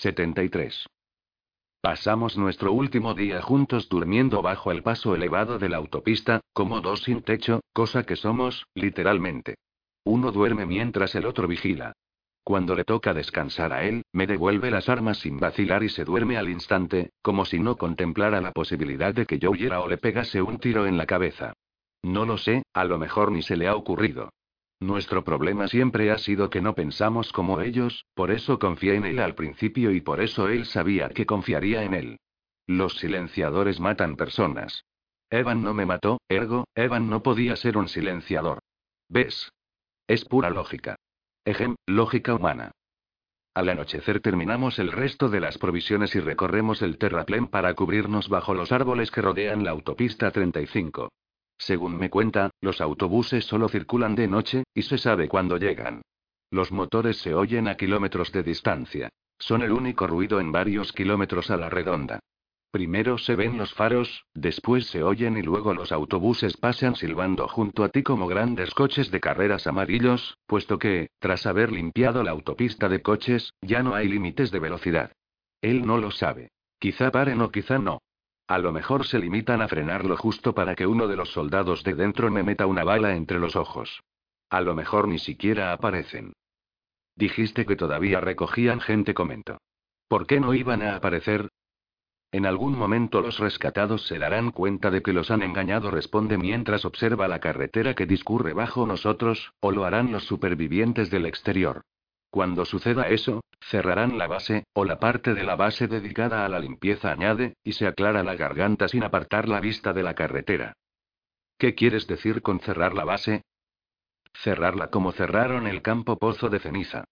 73. Pasamos nuestro último día juntos durmiendo bajo el paso elevado de la autopista, como dos sin techo, cosa que somos, literalmente. Uno duerme mientras el otro vigila. Cuando le toca descansar a él, me devuelve las armas sin vacilar y se duerme al instante, como si no contemplara la posibilidad de que yo huyera o le pegase un tiro en la cabeza. No lo sé, a lo mejor ni se le ha ocurrido. Nuestro problema siempre ha sido que no pensamos como ellos, por eso confié en él al principio y por eso él sabía que confiaría en él. Los silenciadores matan personas. Evan no me mató, ergo, Evan no podía ser un silenciador. ¿Ves? Es pura lógica. Ejem, lógica humana. Al anochecer terminamos el resto de las provisiones y recorremos el terraplén para cubrirnos bajo los árboles que rodean la autopista 35. Según me cuenta, los autobuses solo circulan de noche, y se sabe cuándo llegan. Los motores se oyen a kilómetros de distancia. Son el único ruido en varios kilómetros a la redonda. Primero se ven los faros, después se oyen y luego los autobuses pasan silbando junto a ti como grandes coches de carreras amarillos, puesto que, tras haber limpiado la autopista de coches, ya no hay límites de velocidad. Él no lo sabe. Quizá paren o quizá no. A lo mejor se limitan a frenarlo justo para que uno de los soldados de dentro me meta una bala entre los ojos. A lo mejor ni siquiera aparecen. Dijiste que todavía recogían gente, comentó. ¿Por qué no iban a aparecer? En algún momento los rescatados se darán cuenta de que los han engañado, responde mientras observa la carretera que discurre bajo nosotros, o lo harán los supervivientes del exterior. Cuando suceda eso, cerrarán la base, o la parte de la base dedicada a la limpieza, añade, y se aclara la garganta sin apartar la vista de la carretera. ¿Qué quieres decir con cerrar la base? Cerrarla como cerraron el campo pozo de ceniza.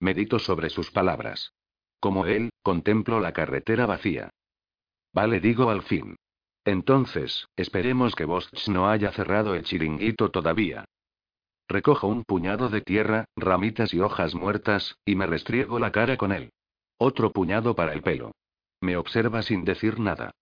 Medito sobre sus palabras. Como él, contemplo la carretera vacía. Vale, digo al fin. Entonces, esperemos que Bosch no haya cerrado el chiringuito todavía. Recojo un puñado de tierra, ramitas y hojas muertas, y me restriego la cara con él. Otro puñado para el pelo. Me observa sin decir nada.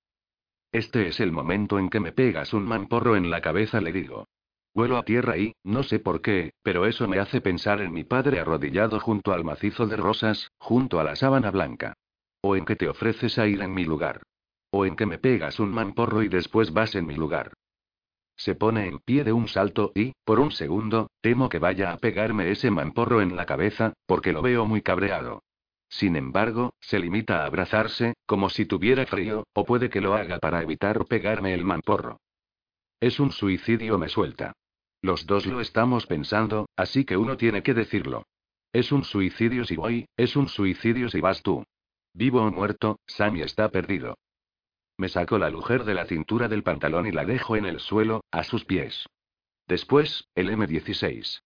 Este es el momento en que me pegas un mamporro en la cabeza, le digo. Vuelo a tierra y, no sé por qué, pero eso me hace pensar en mi padre arrodillado junto al macizo de rosas, junto a la sábana blanca. O en que te ofreces a ir en mi lugar. O en que me pegas un mamporro y después vas en mi lugar. Se pone en pie de un salto y, por un segundo, temo que vaya a pegarme ese mamporro en la cabeza, porque lo veo muy cabreado. Sin embargo, se limita a abrazarse, como si tuviera frío, o puede que lo haga para evitar pegarme el mamporro. Es un suicidio, me suelta. Los dos lo estamos pensando, así que uno tiene que decirlo. Es un suicidio si voy, es un suicidio si vas tú. Vivo o muerto, Sammy está perdido. Me saco la lujer de la cintura del pantalón y la dejo en el suelo, a sus pies. Después, el M16.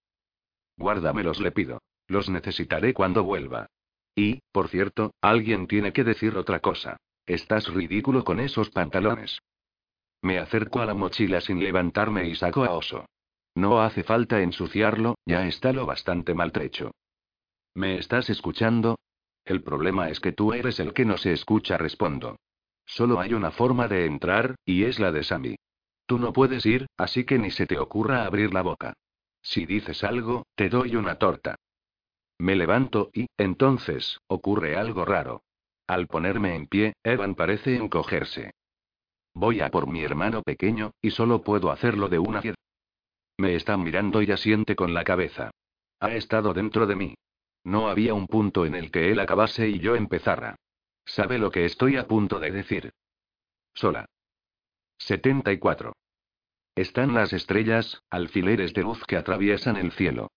Guárdamelos, le pido. Los necesitaré cuando vuelva. Y, por cierto, alguien tiene que decir otra cosa. Estás ridículo con esos pantalones. Me acerco a la mochila sin levantarme y saco a Oso. No hace falta ensuciarlo, ya está lo bastante maltrecho. ¿Me estás escuchando? El problema es que tú eres el que no se escucha, respondo. Solo hay una forma de entrar, y es la de Sammy. Tú no puedes ir, así que ni se te ocurra abrir la boca. Si dices algo, te doy una torta. Me levanto y, entonces, ocurre algo raro. Al ponerme en pie, Evan parece encogerse. Voy a por mi hermano pequeño, y solo puedo hacerlo de una vez. Me está mirando y asiente con la cabeza. Ha estado dentro de mí. No había un punto en el que él acabase y yo empezara. Sabe lo que estoy a punto de decir. Sola. 74. Están las estrellas, alfileres de luz que atraviesan el cielo.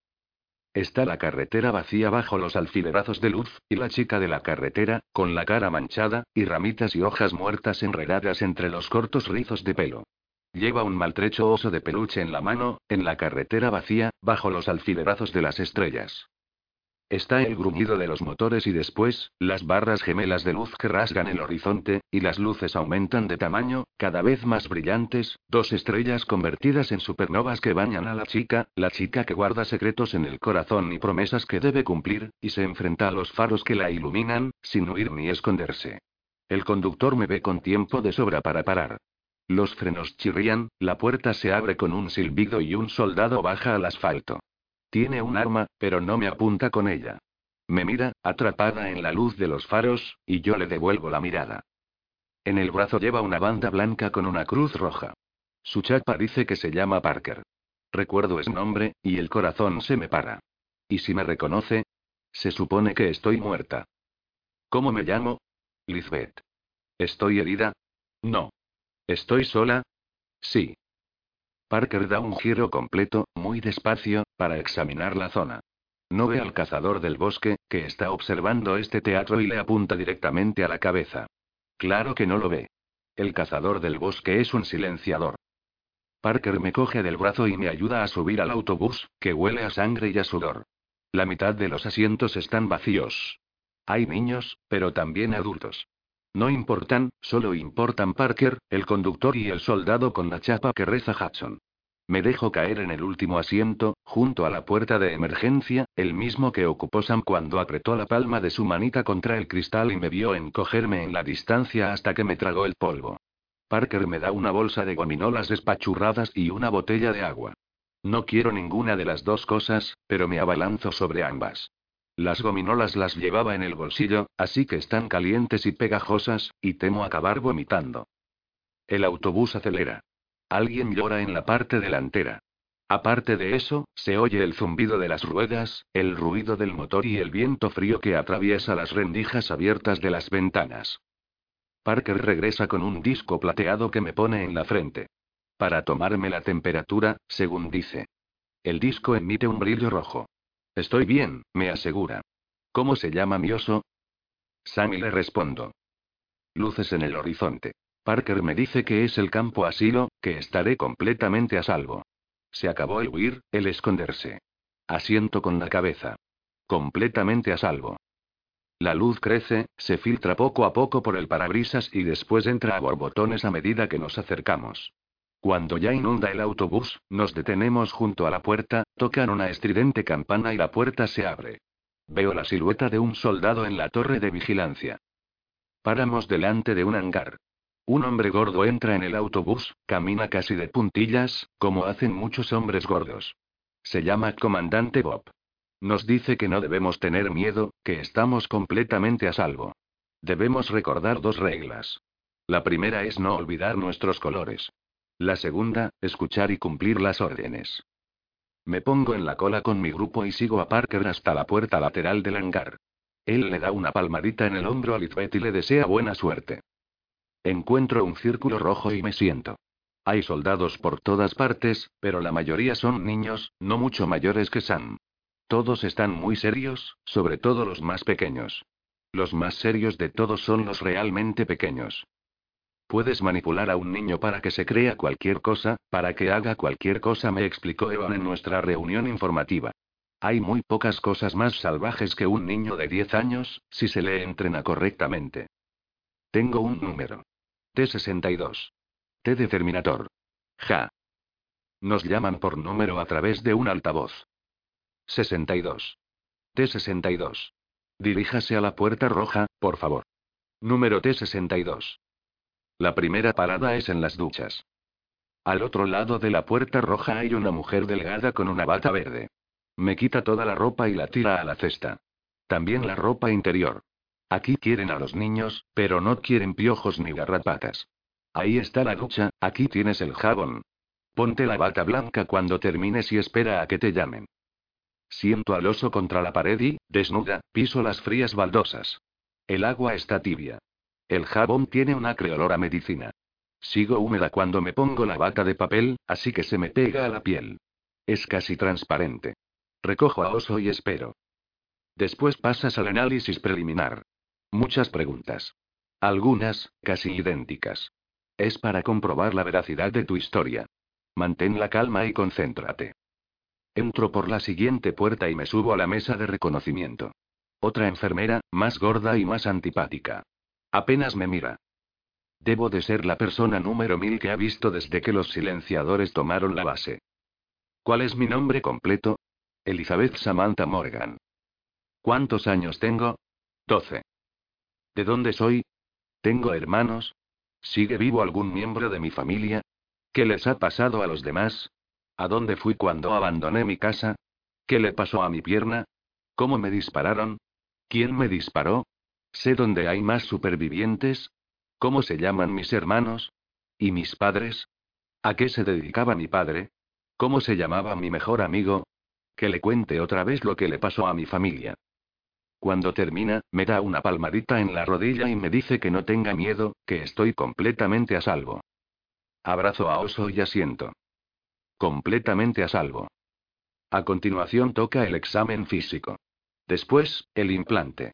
Está la carretera vacía bajo los alfilerazos de luz, y la chica de la carretera, con la cara manchada, y ramitas y hojas muertas enredadas entre los cortos rizos de pelo. Lleva un maltrecho oso de peluche en la mano, en la carretera vacía, bajo los alfilerazos de las estrellas. Está el gruñido de los motores y después, las barras gemelas de luz que rasgan el horizonte, y las luces aumentan de tamaño, cada vez más brillantes, dos estrellas convertidas en supernovas que bañan a la chica, la chica que guarda secretos en el corazón y promesas que debe cumplir, y se enfrenta a los faros que la iluminan, sin huir ni esconderse. El conductor me ve con tiempo de sobra para parar. Los frenos chirrían, la puerta se abre con un silbido y un soldado baja al asfalto. Tiene un arma, pero no me apunta con ella. Me mira, atrapada en la luz de los faros, y yo le devuelvo la mirada. En el brazo lleva una banda blanca con una cruz roja. Su chapa dice que se llama Parker. Recuerdo ese nombre, y el corazón se me para. ¿Y si me reconoce? Se supone que estoy muerta. ¿Cómo me llamo? Lisbeth. ¿Estoy herida? No. ¿Estoy sola? Sí. Parker da un giro completo, muy despacio, para examinar la zona. No ve al cazador del bosque, que está observando este teatro y le apunta directamente a la cabeza. Claro que no lo ve. El cazador del bosque es un silenciador. Parker me coge del brazo y me ayuda a subir al autobús, que huele a sangre y a sudor. La mitad de los asientos están vacíos. Hay niños, pero también adultos. No importan, solo importan Parker, el conductor y el soldado con la chapa que reza Hudson. Me dejo caer en el último asiento, junto a la puerta de emergencia, el mismo que ocupó Sam cuando apretó la palma de su manita contra el cristal y me vio encogerme en la distancia hasta que me tragó el polvo. Parker me da una bolsa de gominolas despachurradas y una botella de agua. No quiero ninguna de las dos cosas, pero me abalanzo sobre ambas. Las gominolas las llevaba en el bolsillo, así que están calientes y pegajosas, y temo acabar vomitando. El autobús acelera. Alguien llora en la parte delantera. Aparte de eso, se oye el zumbido de las ruedas, el ruido del motor y el viento frío que atraviesa las rendijas abiertas de las ventanas. Parker regresa con un disco plateado que me pone en la frente. Para tomarme la temperatura, según dice. El disco emite un brillo rojo. Estoy bien, me asegura. ¿Cómo se llama mi oso? Sammy le respondo. Luces en el horizonte. Parker me dice que es el campo asilo, que estaré completamente a salvo. Se acabó el huir, el esconderse. Asiento con la cabeza. Completamente a salvo. La luz crece, se filtra poco a poco por el parabrisas y después entra a borbotones a medida que nos acercamos. Cuando ya inunda el autobús, nos detenemos junto a la puerta, tocan una estridente campana y la puerta se abre. Veo la silueta de un soldado en la torre de vigilancia. Paramos delante de un hangar. Un hombre gordo entra en el autobús, camina casi de puntillas, como hacen muchos hombres gordos. Se llama Comandante Bob. Nos dice que no debemos tener miedo, que estamos completamente a salvo. Debemos recordar dos reglas. La primera es no olvidar nuestros colores. La segunda, escuchar y cumplir las órdenes. Me pongo en la cola con mi grupo y sigo a Parker hasta la puerta lateral del hangar. Él le da una palmadita en el hombro a Lisbeth y le desea buena suerte. Encuentro un círculo rojo y me siento. Hay soldados por todas partes, pero la mayoría son niños, no mucho mayores que Sam. Todos están muy serios, sobre todo los más pequeños. Los más serios de todos son los realmente pequeños. Puedes manipular a un niño para que se crea cualquier cosa, para que haga cualquier cosa, me explicó Evan en nuestra reunión informativa. Hay muy pocas cosas más salvajes que un niño de 10 años, si se le entrena correctamente. Tengo un número. T62. T de Terminator. Ja. Nos llaman por número a través de un altavoz. 62. T62. Diríjase a la puerta roja, por favor. Número T62. La primera parada es en las duchas. Al otro lado de la puerta roja hay una mujer delgada con una bata verde. Me quita toda la ropa y la tira a la cesta. También la ropa interior. Aquí quieren a los niños, pero no quieren piojos ni garrapatas. Ahí está la ducha, aquí tienes el jabón. Ponte la bata blanca cuando termines y espera a que te llamen. Siento al oso contra la pared y, desnuda, piso las frías baldosas. El agua está tibia. El jabón tiene un acre olor a medicina. Sigo húmeda cuando me pongo la bata de papel, así que se me pega a la piel. Es casi transparente. Recojo a oso y espero. Después pasas al análisis preliminar. Muchas preguntas. Algunas, casi idénticas. Es para comprobar la veracidad de tu historia. Mantén la calma y concéntrate. Entro por la siguiente puerta y me subo a la mesa de reconocimiento. Otra enfermera, más gorda y más antipática. Apenas me mira. Debo de ser la persona número mil que ha visto desde que los silenciadores tomaron la base. ¿Cuál es mi nombre completo? Elizabeth Samantha Morgan. ¿Cuántos años tengo? Doce. ¿De dónde soy? ¿Tengo hermanos? ¿Sigue vivo algún miembro de mi familia? ¿Qué les ha pasado a los demás? ¿A dónde fui cuando abandoné mi casa? ¿Qué le pasó a mi pierna? ¿Cómo me dispararon? ¿Quién me disparó? ¿Sé dónde hay más supervivientes? ¿Cómo se llaman mis hermanos? ¿Y mis padres? ¿A qué se dedicaba mi padre? ¿Cómo se llamaba mi mejor amigo? Que le cuente otra vez lo que le pasó a mi familia. Cuando termina, me da una palmadita en la rodilla y me dice que no tenga miedo, que estoy completamente a salvo. Abrazo a Oso y asiento. Completamente a salvo. A continuación toca el examen físico. Después, el implante.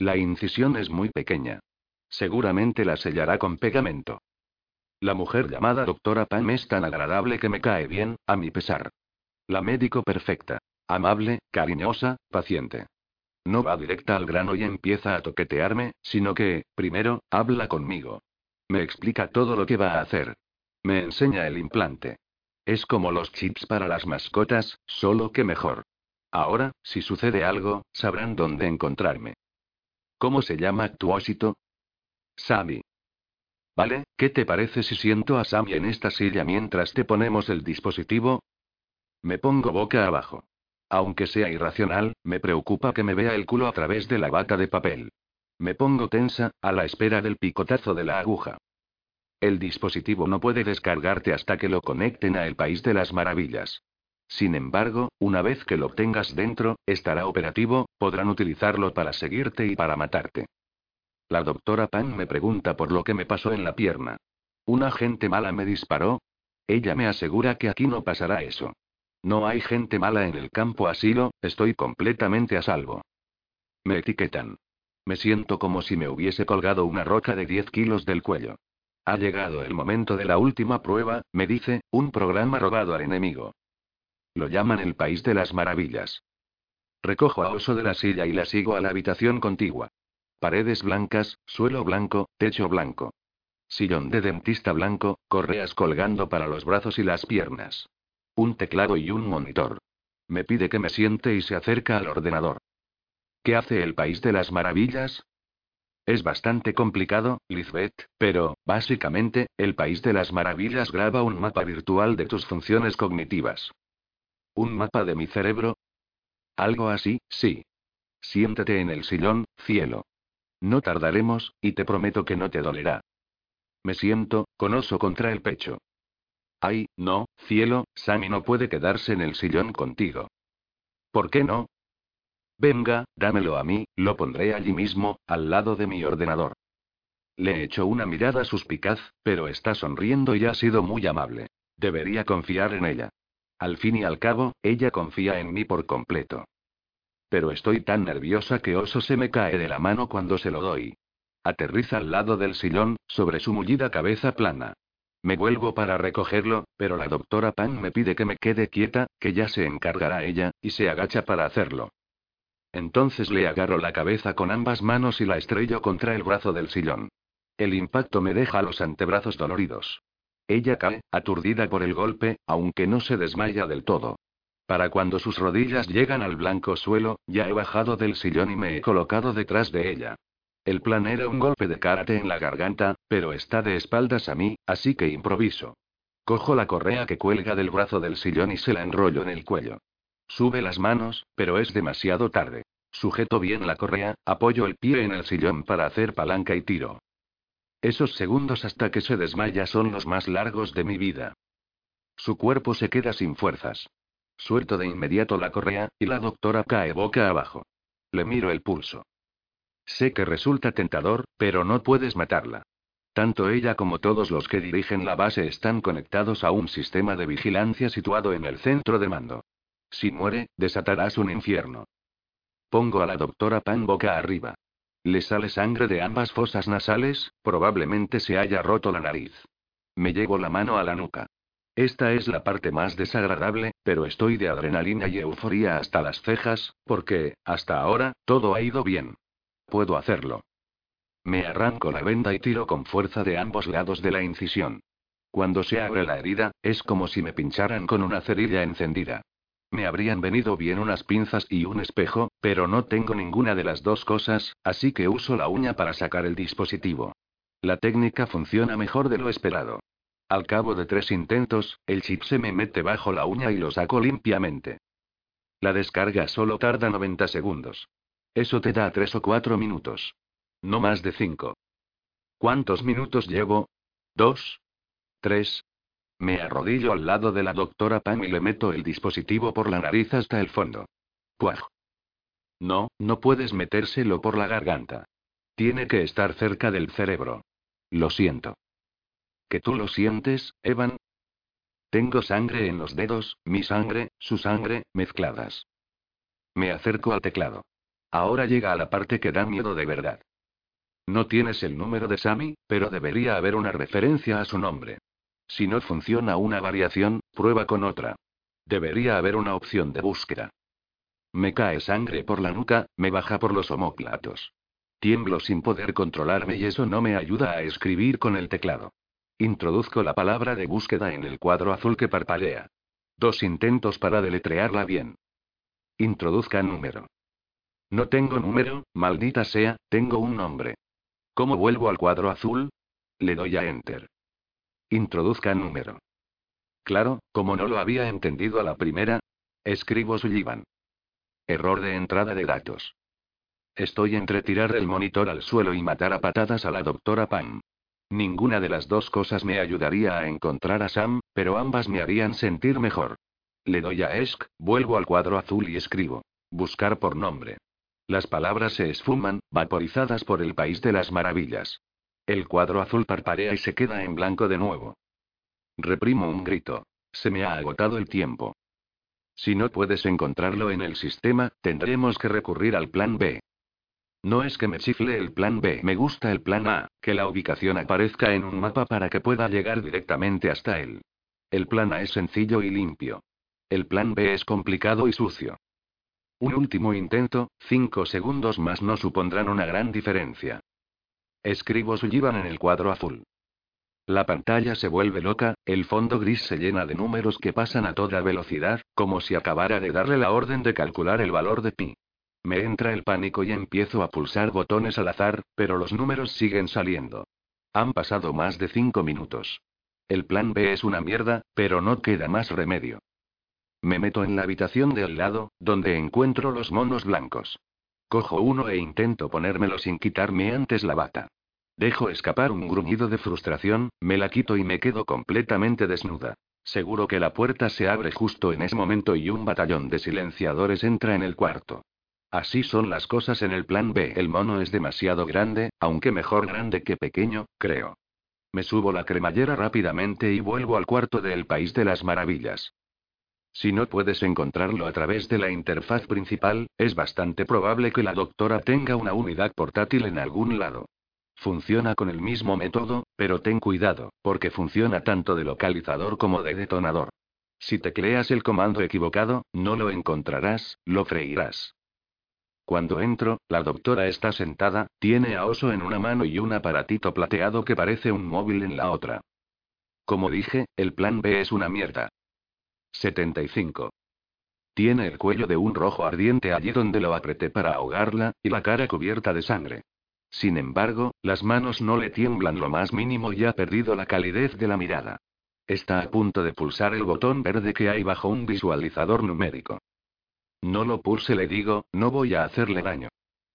La incisión es muy pequeña. Seguramente la sellará con pegamento. La mujer llamada doctora Pam es tan agradable que me cae bien, a mi pesar. La médico perfecta. Amable, cariñosa, paciente. No va directa al grano y empieza a toquetearme, sino que, primero, habla conmigo. Me explica todo lo que va a hacer. Me enseña el implante. Es como los chips para las mascotas, solo que mejor. Ahora, si sucede algo, sabrán dónde encontrarme. ¿Cómo se llama tu ósito? Sammy. Vale, ¿qué te parece si siento a Sammy en esta silla mientras te ponemos el dispositivo? Me pongo boca abajo. Aunque sea irracional, me preocupa que me vea el culo a través de la bata de papel. Me pongo tensa, a la espera del picotazo de la aguja. El dispositivo no puede descargarte hasta que lo conecten a el País de las Maravillas. Sin embargo, una vez que lo tengas dentro, estará operativo, podrán utilizarlo para seguirte y para matarte. La doctora Pan me pregunta por lo que me pasó en la pierna. ¿Una gente mala me disparó? Ella me asegura que aquí no pasará eso. No hay gente mala en el campo asilo, estoy completamente a salvo. Me etiquetan. Me siento como si me hubiese colgado una roca de 10 kilos del cuello. Ha llegado el momento de la última prueba, me dice, un programa robado al enemigo. Lo llaman el País de las Maravillas. Recojo a Oso de la silla y la sigo a la habitación contigua. Paredes blancas, suelo blanco, techo blanco. Sillón de dentista blanco, correas colgando para los brazos y las piernas. Un teclado y un monitor. Me pide que me siente y se acerca al ordenador. ¿Qué hace el País de las Maravillas? Es bastante complicado, Lizbeth, pero, básicamente, el País de las Maravillas graba un mapa virtual de tus funciones cognitivas. ¿Un mapa de mi cerebro? Algo así, sí. Siéntate en el sillón, cielo. No tardaremos, y te prometo que no te dolerá. Me siento, con oso contra el pecho. Ay, no, cielo, Sammy no puede quedarse en el sillón contigo. ¿Por qué no? Venga, dámelo a mí, lo pondré allí mismo, al lado de mi ordenador. Le echo una mirada suspicaz, pero está sonriendo y ha sido muy amable. Debería confiar en ella. Al fin y al cabo, ella confía en mí por completo. Pero estoy tan nerviosa que oso se me cae de la mano cuando se lo doy. Aterriza al lado del sillón, sobre su mullida cabeza plana. Me vuelvo para recogerlo, pero la doctora Pan me pide que me quede quieta, que ya se encargará ella, y se agacha para hacerlo. Entonces le agarro la cabeza con ambas manos y la estrello contra el brazo del sillón. El impacto me deja los antebrazos doloridos. Ella cae, aturdida por el golpe, aunque no se desmaya del todo. Para cuando sus rodillas llegan al blanco suelo, ya he bajado del sillón y me he colocado detrás de ella. El plan era un golpe de karate en la garganta, pero está de espaldas a mí, así que improviso. Cojo la correa que cuelga del brazo del sillón y se la enrollo en el cuello. Sube las manos, pero es demasiado tarde. Sujeto bien la correa, apoyo el pie en el sillón para hacer palanca y tiro. Esos segundos hasta que se desmaya son los más largos de mi vida. Su cuerpo se queda sin fuerzas. Suelto de inmediato la correa, y la doctora cae boca abajo. Le miro el pulso. Sé que resulta tentador, pero no puedes matarla. Tanto ella como todos los que dirigen la base están conectados a un sistema de vigilancia situado en el centro de mando. Si muere, desatarás un infierno. Pongo a la doctora Pan boca arriba. Le sale sangre de ambas fosas nasales, probablemente se haya roto la nariz. Me llevo la mano a la nuca. Esta es la parte más desagradable, pero estoy de adrenalina y euforía hasta las cejas, porque, hasta ahora, todo ha ido bien. Puedo hacerlo. Me arranco la venda y tiro con fuerza de ambos lados de la incisión. Cuando se abre la herida, es como si me pincharan con una cerilla encendida. Me habrían venido bien unas pinzas y un espejo, pero no tengo ninguna de las dos cosas, así que uso la uña para sacar el dispositivo. La técnica funciona mejor de lo esperado. Al cabo de tres intentos, el chip se me mete bajo la uña y lo saco limpiamente. La descarga solo tarda 90 segundos. Eso te da tres o cuatro minutos. No más de cinco. ¿Cuántos minutos llevo? ¿Dos? ¿Tres? Me arrodillo al lado de la doctora Pam y le meto el dispositivo por la nariz hasta el fondo. ¡Puaj! No, no puedes metérselo por la garganta. Tiene que estar cerca del cerebro. Lo siento. ¿Que tú lo sientes, Evan? Tengo sangre en los dedos, mi sangre, su sangre, mezcladas. Me acerco al teclado. Ahora llega a la parte que da miedo de verdad. No tienes el número de Sammy, pero debería haber una referencia a su nombre. Si no funciona una variación, prueba con otra. Debería haber una opción de búsqueda. Me cae sangre por la nuca, me baja por los omóplatos. Tiemblo sin poder controlarme y eso no me ayuda a escribir con el teclado. Introduzco la palabra de búsqueda en el cuadro azul que parpadea. Dos intentos para deletrearla bien. Introduzca número. No tengo número, maldita sea, tengo un nombre. ¿Cómo vuelvo al cuadro azul? Le doy a Enter. Introduzca número. Claro, como no lo había entendido a la primera. Escribo Sullivan. Error de entrada de datos. Estoy entre tirar el monitor al suelo y matar a patadas a la doctora Pam. Ninguna de las dos cosas me ayudaría a encontrar a Sam, pero ambas me harían sentir mejor. Le doy a ESC, vuelvo al cuadro azul y escribo. Buscar por nombre. Las palabras se esfuman, vaporizadas por el país de las maravillas. El cuadro azul parparea y se queda en blanco de nuevo. Reprimo un grito. Se me ha agotado el tiempo. Si no puedes encontrarlo en el sistema, tendremos que recurrir al plan B. No es que me chifle el plan B, me gusta el plan A, que la ubicación aparezca en un mapa para que pueda llegar directamente hasta él. El plan A es sencillo y limpio. El plan B es complicado y sucio. Un último intento, cinco segundos más no supondrán una gran diferencia. Escribo Sullivan en el cuadro azul. La pantalla se vuelve loca, el fondo gris se llena de números que pasan a toda velocidad, como si acabara de darle la orden de calcular el valor de pi. Me entra el pánico y empiezo a pulsar botones al azar, pero los números siguen saliendo. Han pasado más de cinco minutos. El plan B es una mierda, pero no queda más remedio. Me meto en la habitación de al lado, donde encuentro los monos blancos. Cojo uno e intento ponérmelo sin quitarme antes la bata. Dejo escapar un gruñido de frustración, me la quito y me quedo completamente desnuda. Seguro que la puerta se abre justo en ese momento y un batallón de silenciadores entra en el cuarto. Así son las cosas en el plan B. El mono es demasiado grande, aunque mejor grande que pequeño, creo. Me subo la cremallera rápidamente y vuelvo al cuarto del País de las Maravillas. Si no puedes encontrarlo a través de la interfaz principal, es bastante probable que la doctora tenga una unidad portátil en algún lado. Funciona con el mismo método, pero ten cuidado, porque funciona tanto de localizador como de detonador. Si tecleas el comando equivocado, no lo encontrarás, lo freirás. Cuando entro, la doctora está sentada, tiene a oso en una mano y un aparatito plateado que parece un móvil en la otra. Como dije, el plan B es una mierda. 75. Tiene el cuello de un rojo ardiente allí donde lo apreté para ahogarla, y la cara cubierta de sangre. Sin embargo, las manos no le tiemblan lo más mínimo y ha perdido la calidez de la mirada. Está a punto de pulsar el botón verde que hay bajo un visualizador numérico. No lo pulse, le digo, no voy a hacerle daño.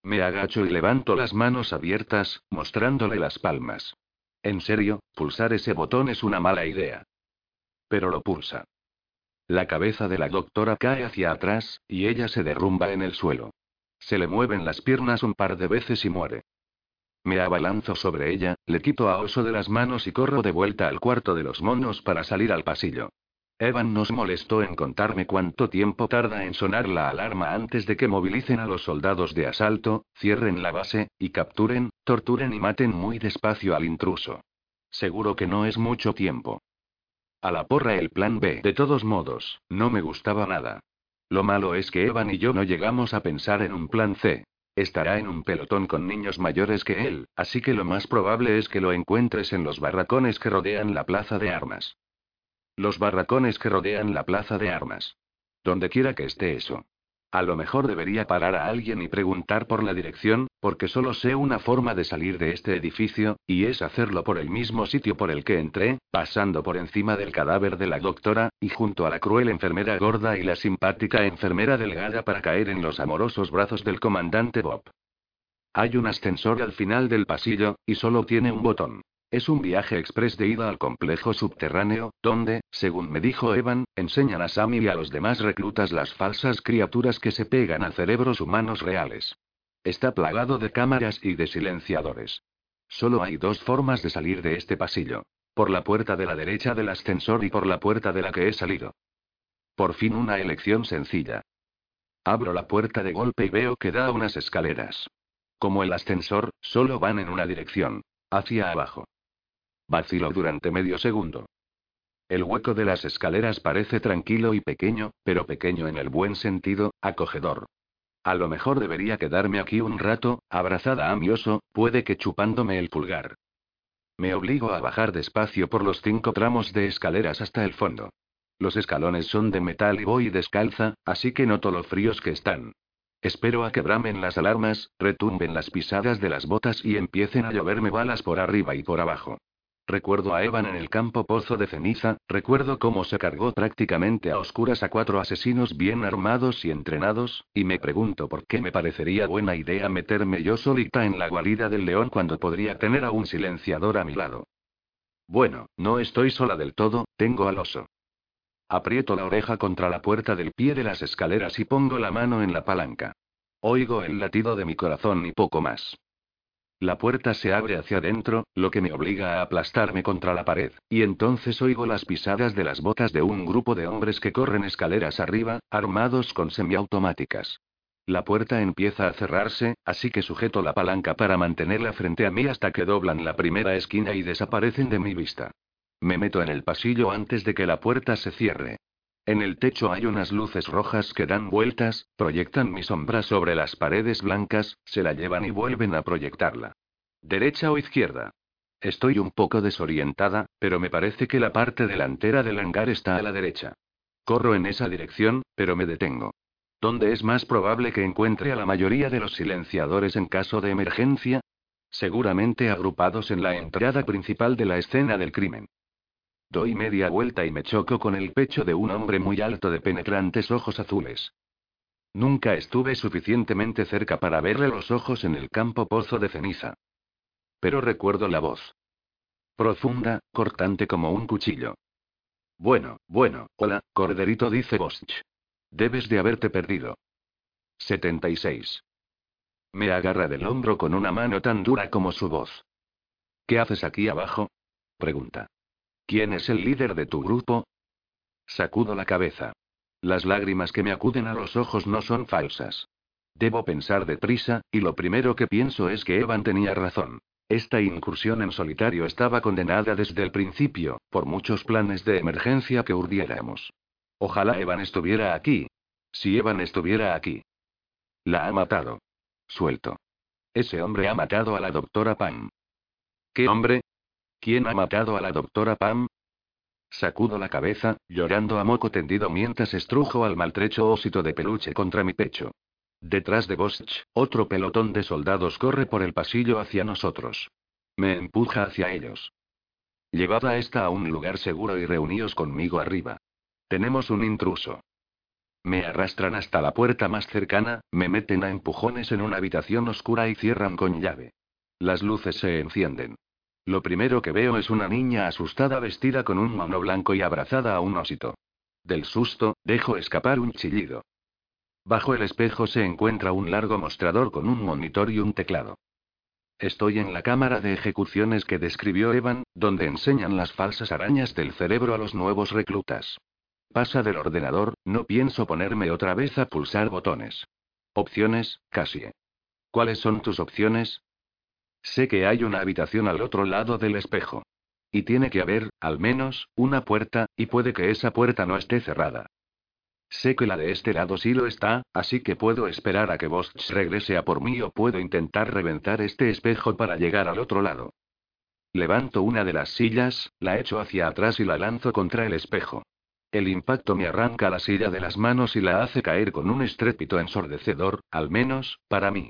Me agacho y levanto las manos abiertas, mostrándole las palmas. En serio, pulsar ese botón es una mala idea. Pero lo pulsa. La cabeza de la doctora cae hacia atrás, y ella se derrumba en el suelo. Se le mueven las piernas un par de veces y muere. Me abalanzo sobre ella, le quito a Oso de las manos y corro de vuelta al cuarto de los monos para salir al pasillo. Evan nos molestó en contarme cuánto tiempo tarda en sonar la alarma antes de que movilicen a los soldados de asalto, cierren la base, y capturen, torturen y maten muy despacio al intruso. Seguro que no es mucho tiempo. A la porra el plan B. De todos modos, no me gustaba nada. Lo malo es que Evan y yo no llegamos a pensar en un plan C. Estará en un pelotón con niños mayores que él, así que lo más probable es que lo encuentres en los barracones que rodean la plaza de armas. Los barracones que rodean la plaza de armas. Donde quiera que esté eso. A lo mejor debería parar a alguien y preguntar por la dirección, porque solo sé una forma de salir de este edificio, y es hacerlo por el mismo sitio por el que entré, pasando por encima del cadáver de la doctora, y junto a la cruel enfermera gorda y la simpática enfermera delgada para caer en los amorosos brazos del comandante Bob. Hay un ascensor al final del pasillo, y solo tiene un botón. Es un viaje express de ida al complejo subterráneo, donde, según me dijo Evan, enseñan a Sammy y a los demás reclutas las falsas criaturas que se pegan a cerebros humanos reales. Está plagado de cámaras y de silenciadores. Solo hay dos formas de salir de este pasillo. Por la puerta de la derecha del ascensor y por la puerta de la que he salido. Por fin una elección sencilla. Abro la puerta de golpe y veo que da unas escaleras. Como el ascensor, solo van en una dirección. Hacia abajo. Vaciló durante medio segundo. El hueco de las escaleras parece tranquilo y pequeño, pero pequeño en el buen sentido, acogedor. A lo mejor debería quedarme aquí un rato, abrazada a mi oso, puede que chupándome el pulgar. Me obligo a bajar despacio por los cinco tramos de escaleras hasta el fondo. Los escalones son de metal y voy descalza, así que noto lo fríos que están. Espero a que bramen las alarmas, retumben las pisadas de las botas y empiecen a lloverme balas por arriba y por abajo. Recuerdo a Evan en el campo Pozo de Ceniza, recuerdo cómo se cargó prácticamente a oscuras a cuatro asesinos bien armados y entrenados, y me pregunto por qué me parecería buena idea meterme yo solita en la guarida del león cuando podría tener a un silenciador a mi lado. Bueno, no estoy sola del todo, tengo al oso. Aprieto la oreja contra la puerta del pie de las escaleras y pongo la mano en la palanca. Oigo el latido de mi corazón y poco más. La puerta se abre hacia adentro, lo que me obliga a aplastarme contra la pared, y entonces oigo las pisadas de las botas de un grupo de hombres que corren escaleras arriba, armados con semiautomáticas. La puerta empieza a cerrarse, así que sujeto la palanca para mantenerla frente a mí hasta que doblan la primera esquina y desaparecen de mi vista. Me meto en el pasillo antes de que la puerta se cierre. En el techo hay unas luces rojas que dan vueltas, proyectan mi sombra sobre las paredes blancas, se la llevan y vuelven a proyectarla. ¿Derecha o izquierda? Estoy un poco desorientada, pero me parece que la parte delantera del hangar está a la derecha. Corro en esa dirección, pero me detengo. ¿Dónde es más probable que encuentre a la mayoría de los silenciadores en caso de emergencia? Seguramente agrupados en la entrada principal de la escena del crimen. Doy media vuelta y me choco con el pecho de un hombre muy alto de penetrantes ojos azules. Nunca estuve suficientemente cerca para verle los ojos en el campo pozo de ceniza. Pero recuerdo la voz. Profunda, cortante como un cuchillo. Bueno, bueno, hola, corderito, dice Bosch. Debes de haberte perdido. 76. Me agarra del hombro con una mano tan dura como su voz. ¿Qué haces aquí abajo? pregunta. ¿Quién es el líder de tu grupo? Sacudo la cabeza. Las lágrimas que me acuden a los ojos no son falsas. Debo pensar deprisa, y lo primero que pienso es que Evan tenía razón. Esta incursión en solitario estaba condenada desde el principio, por muchos planes de emergencia que urdiéramos. Ojalá Evan estuviera aquí. Si Evan estuviera aquí. La ha matado. Suelto. Ese hombre ha matado a la doctora Pam. ¿Qué hombre? ¿Quién ha matado a la doctora Pam? Sacudo la cabeza, llorando a moco tendido mientras estrujo al maltrecho ósito de peluche contra mi pecho. Detrás de Bosch, otro pelotón de soldados corre por el pasillo hacia nosotros. Me empuja hacia ellos. Llevad a esta a un lugar seguro y reuníos conmigo arriba. Tenemos un intruso. Me arrastran hasta la puerta más cercana, me meten a empujones en una habitación oscura y cierran con llave. Las luces se encienden. Lo primero que veo es una niña asustada vestida con un mono blanco y abrazada a un osito. Del susto, dejo escapar un chillido. Bajo el espejo se encuentra un largo mostrador con un monitor y un teclado. Estoy en la cámara de ejecuciones que describió Evan, donde enseñan las falsas arañas del cerebro a los nuevos reclutas. Pasa del ordenador, no pienso ponerme otra vez a pulsar botones. Opciones, casi. ¿Cuáles son tus opciones? Sé que hay una habitación al otro lado del espejo. Y tiene que haber, al menos, una puerta, y puede que esa puerta no esté cerrada. Sé que la de este lado sí lo está, así que puedo esperar a que Bosch regrese a por mí o puedo intentar reventar este espejo para llegar al otro lado. Levanto una de las sillas, la echo hacia atrás y la lanzo contra el espejo. El impacto me arranca la silla de las manos y la hace caer con un estrépito ensordecedor, al menos, para mí.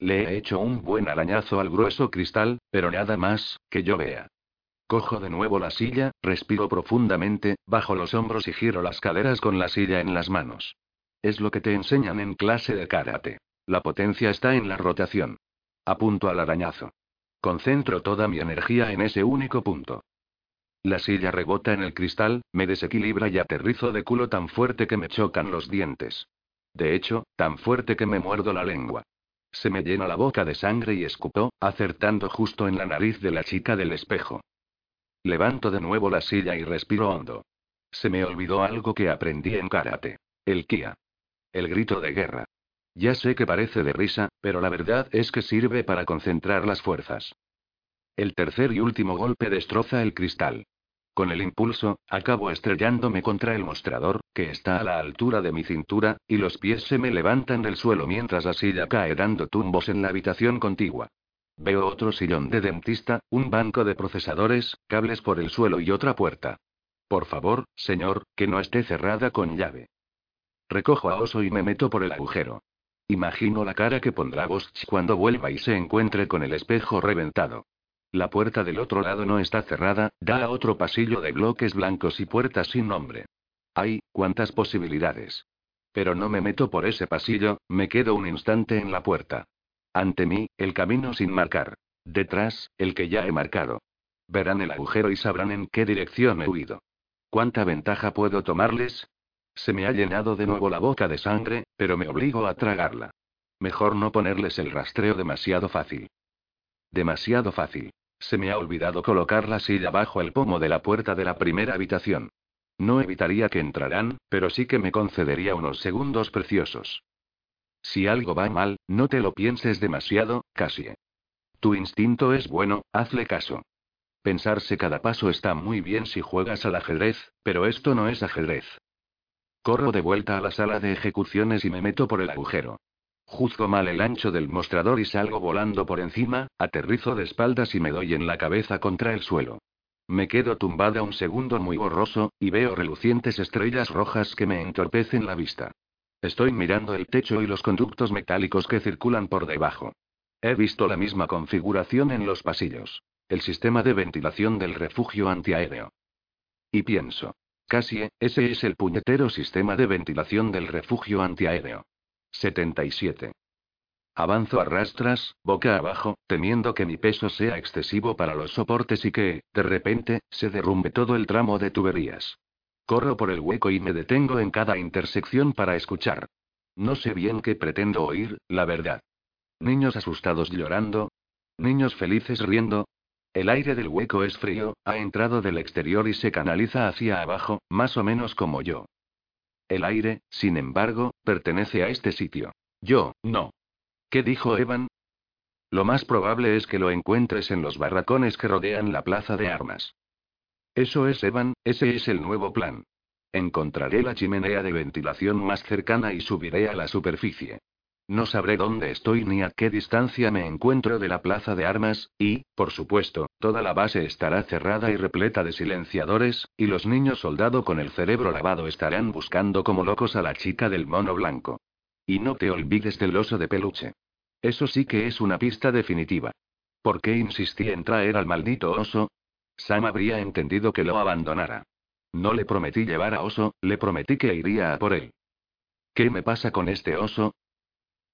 Le he hecho un buen arañazo al grueso cristal, pero nada más, que yo vea. Cojo de nuevo la silla, respiro profundamente, bajo los hombros y giro las caderas con la silla en las manos. Es lo que te enseñan en clase de karate. La potencia está en la rotación. Apunto al arañazo. Concentro toda mi energía en ese único punto. La silla rebota en el cristal, me desequilibra y aterrizo de culo tan fuerte que me chocan los dientes. De hecho, tan fuerte que me muerdo la lengua. Se me llena la boca de sangre y escupo, acertando justo en la nariz de la chica del espejo. Levanto de nuevo la silla y respiro hondo. Se me olvidó algo que aprendí en karate. El kia. El grito de guerra. Ya sé que parece de risa, pero la verdad es que sirve para concentrar las fuerzas. El tercer y último golpe destroza el cristal. Con el impulso, acabo estrellándome contra el mostrador, que está a la altura de mi cintura, y los pies se me levantan del suelo mientras la silla cae dando tumbos en la habitación contigua. Veo otro sillón de dentista, un banco de procesadores, cables por el suelo y otra puerta. Por favor, señor, que no esté cerrada con llave. Recojo a Oso y me meto por el agujero. Imagino la cara que pondrá Bosch cuando vuelva y se encuentre con el espejo reventado. La puerta del otro lado no está cerrada, da a otro pasillo de bloques blancos y puertas sin nombre. ¡Ay, cuántas posibilidades! Pero no me meto por ese pasillo, me quedo un instante en la puerta. Ante mí, el camino sin marcar. Detrás, el que ya he marcado. Verán el agujero y sabrán en qué dirección he huido. ¿Cuánta ventaja puedo tomarles? Se me ha llenado de nuevo la boca de sangre, pero me obligo a tragarla. Mejor no ponerles el rastreo demasiado fácil. Demasiado fácil. Se me ha olvidado colocar la silla bajo el pomo de la puerta de la primera habitación. No evitaría que entraran, pero sí que me concedería unos segundos preciosos. Si algo va mal, no te lo pienses demasiado, Cassie. Tu instinto es bueno, hazle caso. Pensarse cada paso está muy bien si juegas al ajedrez, pero esto no es ajedrez. Corro de vuelta a la sala de ejecuciones y me meto por el agujero. Juzgo mal el ancho del mostrador y salgo volando por encima, aterrizo de espaldas y me doy en la cabeza contra el suelo. Me quedo tumbada un segundo muy borroso, y veo relucientes estrellas rojas que me entorpecen la vista. Estoy mirando el techo y los conductos metálicos que circulan por debajo. He visto la misma configuración en los pasillos. El sistema de ventilación del refugio antiaéreo. Y pienso. Casi, ese es el puñetero sistema de ventilación del refugio antiaéreo. 77. Avanzo a rastras, boca abajo, temiendo que mi peso sea excesivo para los soportes y que, de repente, se derrumbe todo el tramo de tuberías. Corro por el hueco y me detengo en cada intersección para escuchar. No sé bien qué pretendo oír, la verdad. Niños asustados llorando. Niños felices riendo. El aire del hueco es frío, ha entrado del exterior y se canaliza hacia abajo, más o menos como yo. El aire, sin embargo, pertenece a este sitio. Yo, no. ¿Qué dijo Evan? Lo más probable es que lo encuentres en los barracones que rodean la plaza de armas. Eso es Evan, ese es el nuevo plan. Encontraré la chimenea de ventilación más cercana y subiré a la superficie. No sabré dónde estoy ni a qué distancia me encuentro de la plaza de armas, y, por supuesto, toda la base estará cerrada y repleta de silenciadores, y los niños soldado con el cerebro lavado estarán buscando como locos a la chica del mono blanco. Y no te olvides del oso de peluche. Eso sí que es una pista definitiva. ¿Por qué insistí en traer al maldito oso? Sam habría entendido que lo abandonara. No le prometí llevar a oso, le prometí que iría a por él. ¿Qué me pasa con este oso?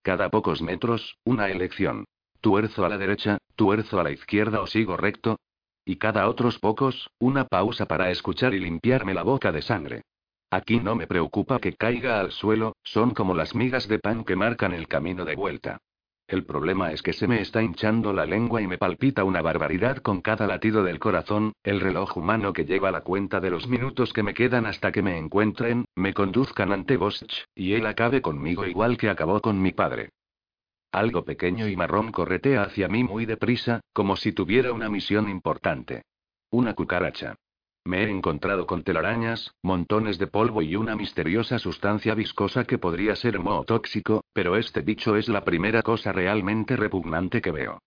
Cada pocos metros, una elección. Tuerzo a la derecha, tuerzo a la izquierda o sigo recto. Y cada otros pocos, una pausa para escuchar y limpiarme la boca de sangre. Aquí no me preocupa que caiga al suelo, son como las migas de pan que marcan el camino de vuelta. El problema es que se me está hinchando la lengua y me palpita una barbaridad con cada latido del corazón, el reloj humano que lleva la cuenta de los minutos que me quedan hasta que me encuentren, me conduzcan ante Bosch, y él acabe conmigo igual que acabó con mi padre. Algo pequeño y marrón corretea hacia mí muy deprisa, como si tuviera una misión importante. Una cucaracha. Me he encontrado con telarañas, montones de polvo y una misteriosa sustancia viscosa que podría ser moho tóxico, pero este bicho es la primera cosa realmente repugnante que veo.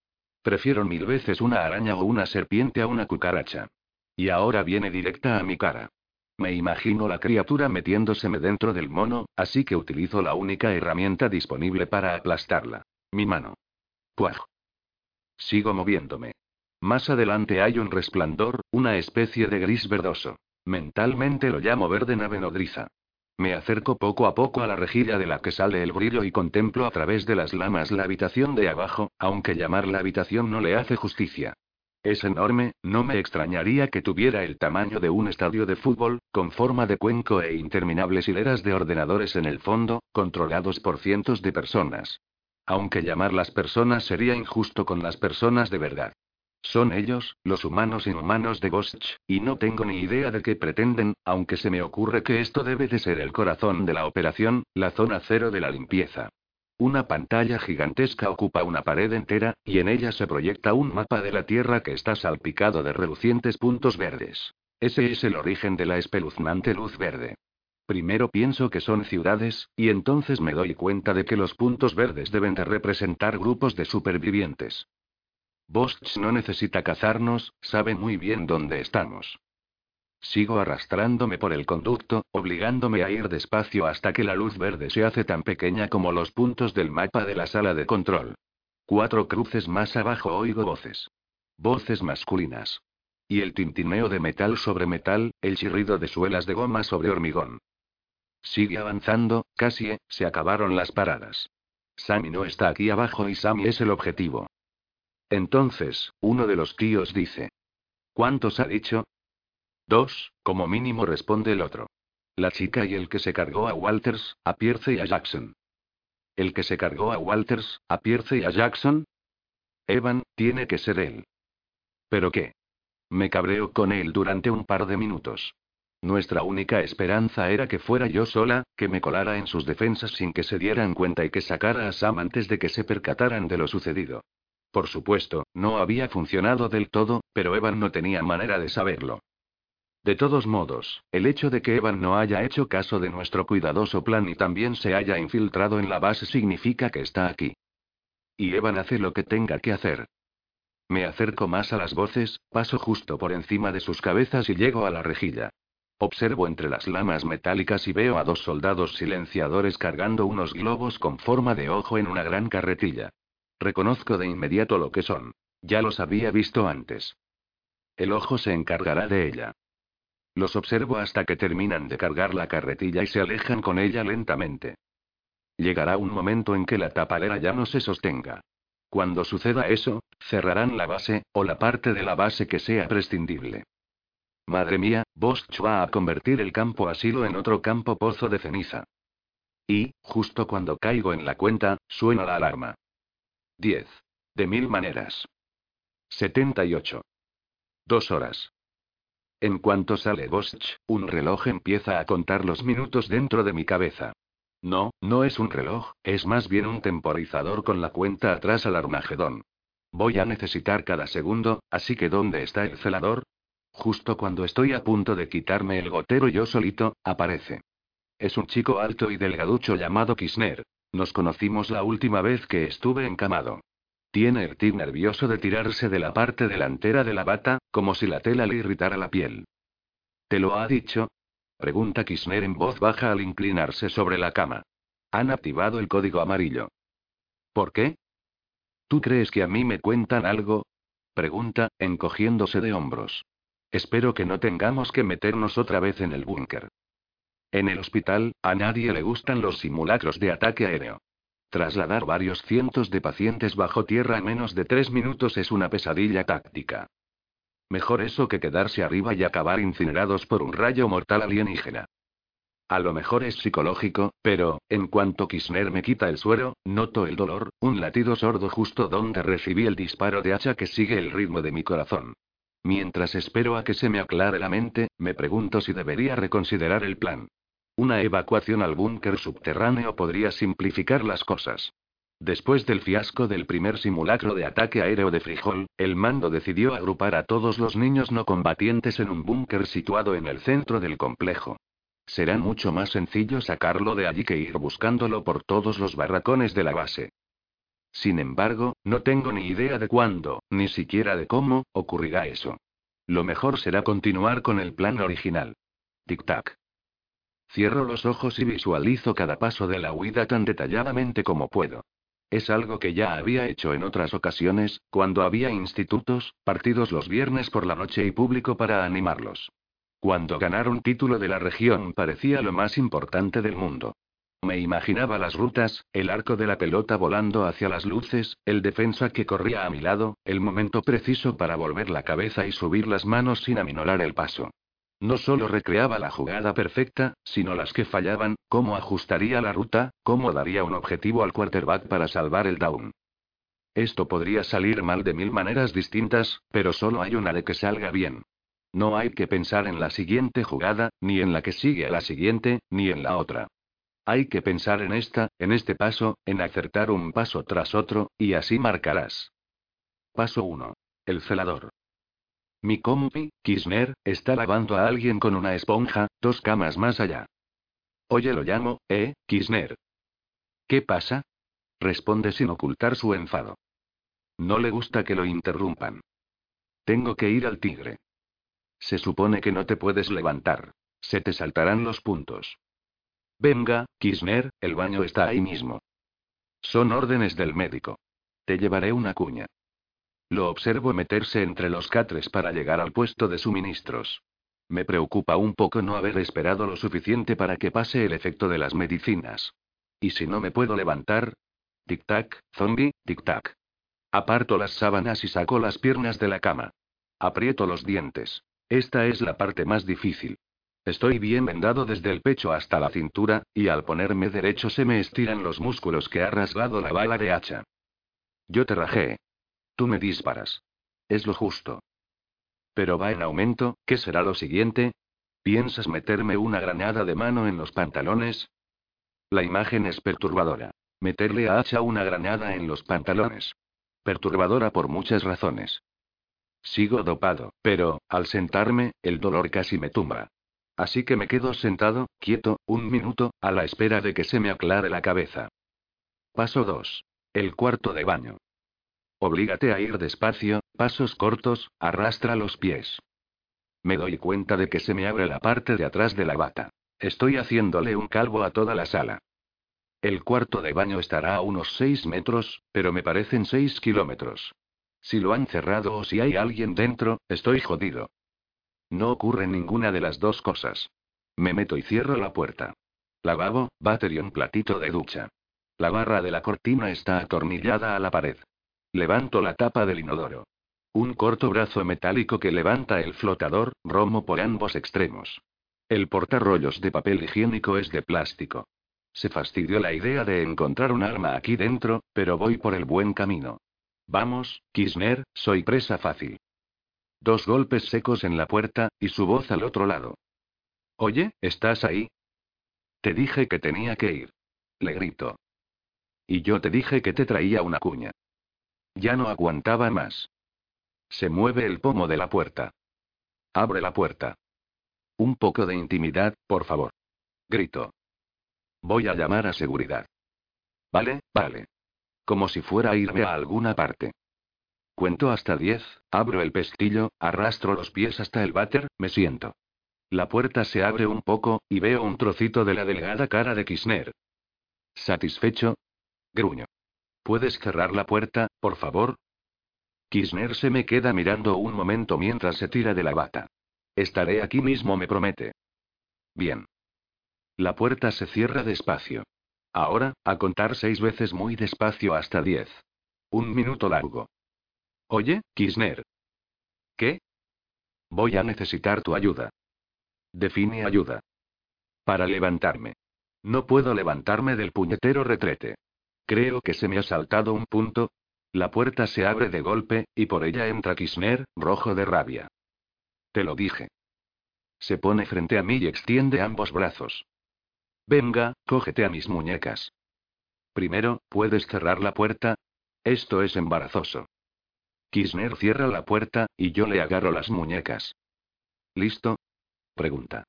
Prefiero mil veces una araña o una serpiente a una cucaracha. Y ahora viene directa a mi cara. Me imagino la criatura metiéndoseme dentro del mono, así que utilizo la única herramienta disponible para aplastarla. Mi mano. Puaj. Sigo moviéndome. Más adelante hay un resplandor, una especie de gris verdoso. Mentalmente lo llamo verde nave nodriza. Me acerco poco a poco a la rejilla de la que sale el brillo y contemplo a través de las lamas la habitación de abajo, aunque llamar la habitación no le hace justicia. Es enorme, no me extrañaría que tuviera el tamaño de un estadio de fútbol, con forma de cuenco e interminables hileras de ordenadores en el fondo, controlados por cientos de personas. Aunque llamar las personas sería injusto con las personas de verdad. Son ellos, los humanos inhumanos de Ghost, y no tengo ni idea de qué pretenden, aunque se me ocurre que esto debe de ser el corazón de la operación, la zona cero de la limpieza. Una pantalla gigantesca ocupa una pared entera, y en ella se proyecta un mapa de la Tierra que está salpicado de relucientes puntos verdes. Ese es el origen de la espeluznante luz verde. Primero pienso que son ciudades, y entonces me doy cuenta de que los puntos verdes deben de representar grupos de supervivientes. Bosch no necesita cazarnos, sabe muy bien dónde estamos. Sigo arrastrándome por el conducto, obligándome a ir despacio hasta que la luz verde se hace tan pequeña como los puntos del mapa de la sala de control. Cuatro cruces más abajo oigo voces. Voces masculinas. Y el tintineo de metal sobre metal, el chirrido de suelas de goma sobre hormigón. Sigue avanzando, casi, se acabaron las paradas. Sammy no está aquí abajo y Sammy es el objetivo. Entonces, uno de los tíos dice. ¿Cuántos ha dicho? Dos, como mínimo responde el otro. La chica y el que se cargó a Walters, a Pierce y a Jackson. ¿El que se cargó a Walters, a Pierce y a Jackson? Evan, tiene que ser él. ¿Pero qué? Me cabreo con él durante un par de minutos. Nuestra única esperanza era que fuera yo sola, que me colara en sus defensas sin que se dieran cuenta y que sacara a Sam antes de que se percataran de lo sucedido. Por supuesto, no había funcionado del todo, pero Evan no tenía manera de saberlo. De todos modos, el hecho de que Evan no haya hecho caso de nuestro cuidadoso plan y también se haya infiltrado en la base significa que está aquí. Y Evan hace lo que tenga que hacer. Me acerco más a las voces, paso justo por encima de sus cabezas y llego a la rejilla. Observo entre las lamas metálicas y veo a dos soldados silenciadores cargando unos globos con forma de ojo en una gran carretilla. Reconozco de inmediato lo que son. Ya los había visto antes. El ojo se encargará de ella. Los observo hasta que terminan de cargar la carretilla y se alejan con ella lentamente. Llegará un momento en que la tapadera ya no se sostenga. Cuando suceda eso, cerrarán la base, o la parte de la base que sea prescindible. Madre mía, Bosch va a convertir el campo asilo en otro campo pozo de ceniza. Y, justo cuando caigo en la cuenta, suena la alarma. 10. De mil maneras. 78. Dos horas. En cuanto sale Bosch, un reloj empieza a contar los minutos dentro de mi cabeza. No, no es un reloj, es más bien un temporizador con la cuenta atrás al Armagedón. Voy a necesitar cada segundo, así que ¿dónde está el celador? Justo cuando estoy a punto de quitarme el gotero yo solito, aparece. Es un chico alto y delgaducho llamado Kisner. Nos conocimos la última vez que estuve encamado. Tiene el tic nervioso de tirarse de la parte delantera de la bata, como si la tela le irritara la piel. ¿Te lo ha dicho? Pregunta Kisner en voz baja al inclinarse sobre la cama. Han activado el código amarillo. ¿Por qué? ¿Tú crees que a mí me cuentan algo? Pregunta, encogiéndose de hombros. Espero que no tengamos que meternos otra vez en el búnker. En el hospital, a nadie le gustan los simulacros de ataque aéreo. Trasladar varios cientos de pacientes bajo tierra en menos de tres minutos es una pesadilla táctica. Mejor eso que quedarse arriba y acabar incinerados por un rayo mortal alienígena. A lo mejor es psicológico, pero, en cuanto Kisner me quita el suero, noto el dolor, un latido sordo justo donde recibí el disparo de hacha que sigue el ritmo de mi corazón. Mientras espero a que se me aclare la mente, me pregunto si debería reconsiderar el plan. Una evacuación al búnker subterráneo podría simplificar las cosas. Después del fiasco del primer simulacro de ataque aéreo de Frijol, el mando decidió agrupar a todos los niños no combatientes en un búnker situado en el centro del complejo. Será mucho más sencillo sacarlo de allí que ir buscándolo por todos los barracones de la base. Sin embargo, no tengo ni idea de cuándo, ni siquiera de cómo, ocurrirá eso. Lo mejor será continuar con el plan original. Tic-tac. Cierro los ojos y visualizo cada paso de la huida tan detalladamente como puedo. Es algo que ya había hecho en otras ocasiones, cuando había institutos, partidos los viernes por la noche y público para animarlos. Cuando ganar un título de la región parecía lo más importante del mundo. Me imaginaba las rutas, el arco de la pelota volando hacia las luces, el defensa que corría a mi lado, el momento preciso para volver la cabeza y subir las manos sin aminorar el paso. No solo recreaba la jugada perfecta, sino las que fallaban, cómo ajustaría la ruta, cómo daría un objetivo al quarterback para salvar el down. Esto podría salir mal de mil maneras distintas, pero solo hay una de que salga bien. No hay que pensar en la siguiente jugada, ni en la que sigue a la siguiente, ni en la otra. Hay que pensar en esta, en este paso, en acertar un paso tras otro, y así marcarás. Paso 1. El celador. Mi compi, Kisner, está lavando a alguien con una esponja, dos camas más allá. Oye, lo llamo, ¿eh, Kisner? ¿Qué pasa? Responde sin ocultar su enfado. No le gusta que lo interrumpan. Tengo que ir al tigre. Se supone que no te puedes levantar. Se te saltarán los puntos. Venga, Kisner, el baño está ahí mismo. Son órdenes del médico. Te llevaré una cuña. Lo observo meterse entre los catres para llegar al puesto de suministros. Me preocupa un poco no haber esperado lo suficiente para que pase el efecto de las medicinas. ¿Y si no me puedo levantar? Tic-tac, zombie, tic-tac. Aparto las sábanas y saco las piernas de la cama. Aprieto los dientes. Esta es la parte más difícil. Estoy bien vendado desde el pecho hasta la cintura, y al ponerme derecho se me estiran los músculos que ha rasgado la bala de hacha. Yo te rajé. Tú me disparas. Es lo justo. Pero va en aumento, ¿qué será lo siguiente? ¿Piensas meterme una granada de mano en los pantalones? La imagen es perturbadora. Meterle a Hacha una granada en los pantalones. Perturbadora por muchas razones. Sigo dopado, pero, al sentarme, el dolor casi me tumba. Así que me quedo sentado, quieto, un minuto, a la espera de que se me aclare la cabeza. Paso 2. El cuarto de baño. Oblígate a ir despacio, pasos cortos, arrastra los pies. Me doy cuenta de que se me abre la parte de atrás de la bata. Estoy haciéndole un calvo a toda la sala. El cuarto de baño estará a unos 6 metros, pero me parecen 6 kilómetros. Si lo han cerrado o si hay alguien dentro, estoy jodido. No ocurre ninguna de las dos cosas. Me meto y cierro la puerta. Lavabo, váter y un platito de ducha. La barra de la cortina está atornillada a la pared. Levanto la tapa del inodoro. Un corto brazo metálico que levanta el flotador, romo por ambos extremos. El portarrollos de papel higiénico es de plástico. Se fastidió la idea de encontrar un arma aquí dentro, pero voy por el buen camino. Vamos, Kisner, soy presa fácil. Dos golpes secos en la puerta, y su voz al otro lado. Oye, ¿estás ahí? Te dije que tenía que ir. Le grito. Y yo te dije que te traía una cuña. Ya no aguantaba más. Se mueve el pomo de la puerta. Abre la puerta. Un poco de intimidad, por favor. Grito. Voy a llamar a seguridad. Vale, vale. Como si fuera a irme a alguna parte. Cuento hasta diez, abro el pestillo, arrastro los pies hasta el váter, me siento. La puerta se abre un poco, y veo un trocito de la delgada cara de Kisner. ¿Satisfecho? Gruño. ¿Puedes cerrar la puerta, por favor? Kisner se me queda mirando un momento mientras se tira de la bata. Estaré aquí mismo, me promete. Bien. La puerta se cierra despacio. Ahora, a contar seis veces muy despacio hasta diez. Un minuto largo. Oye, Kisner. ¿Qué? Voy a necesitar tu ayuda. Define ayuda. Para levantarme. No puedo levantarme del puñetero retrete. Creo que se me ha saltado un punto. La puerta se abre de golpe, y por ella entra Kisner, rojo de rabia. Te lo dije. Se pone frente a mí y extiende ambos brazos. Venga, cógete a mis muñecas. Primero, ¿puedes cerrar la puerta? Esto es embarazoso. Kisner cierra la puerta, y yo le agarro las muñecas. ¿Listo? Pregunta.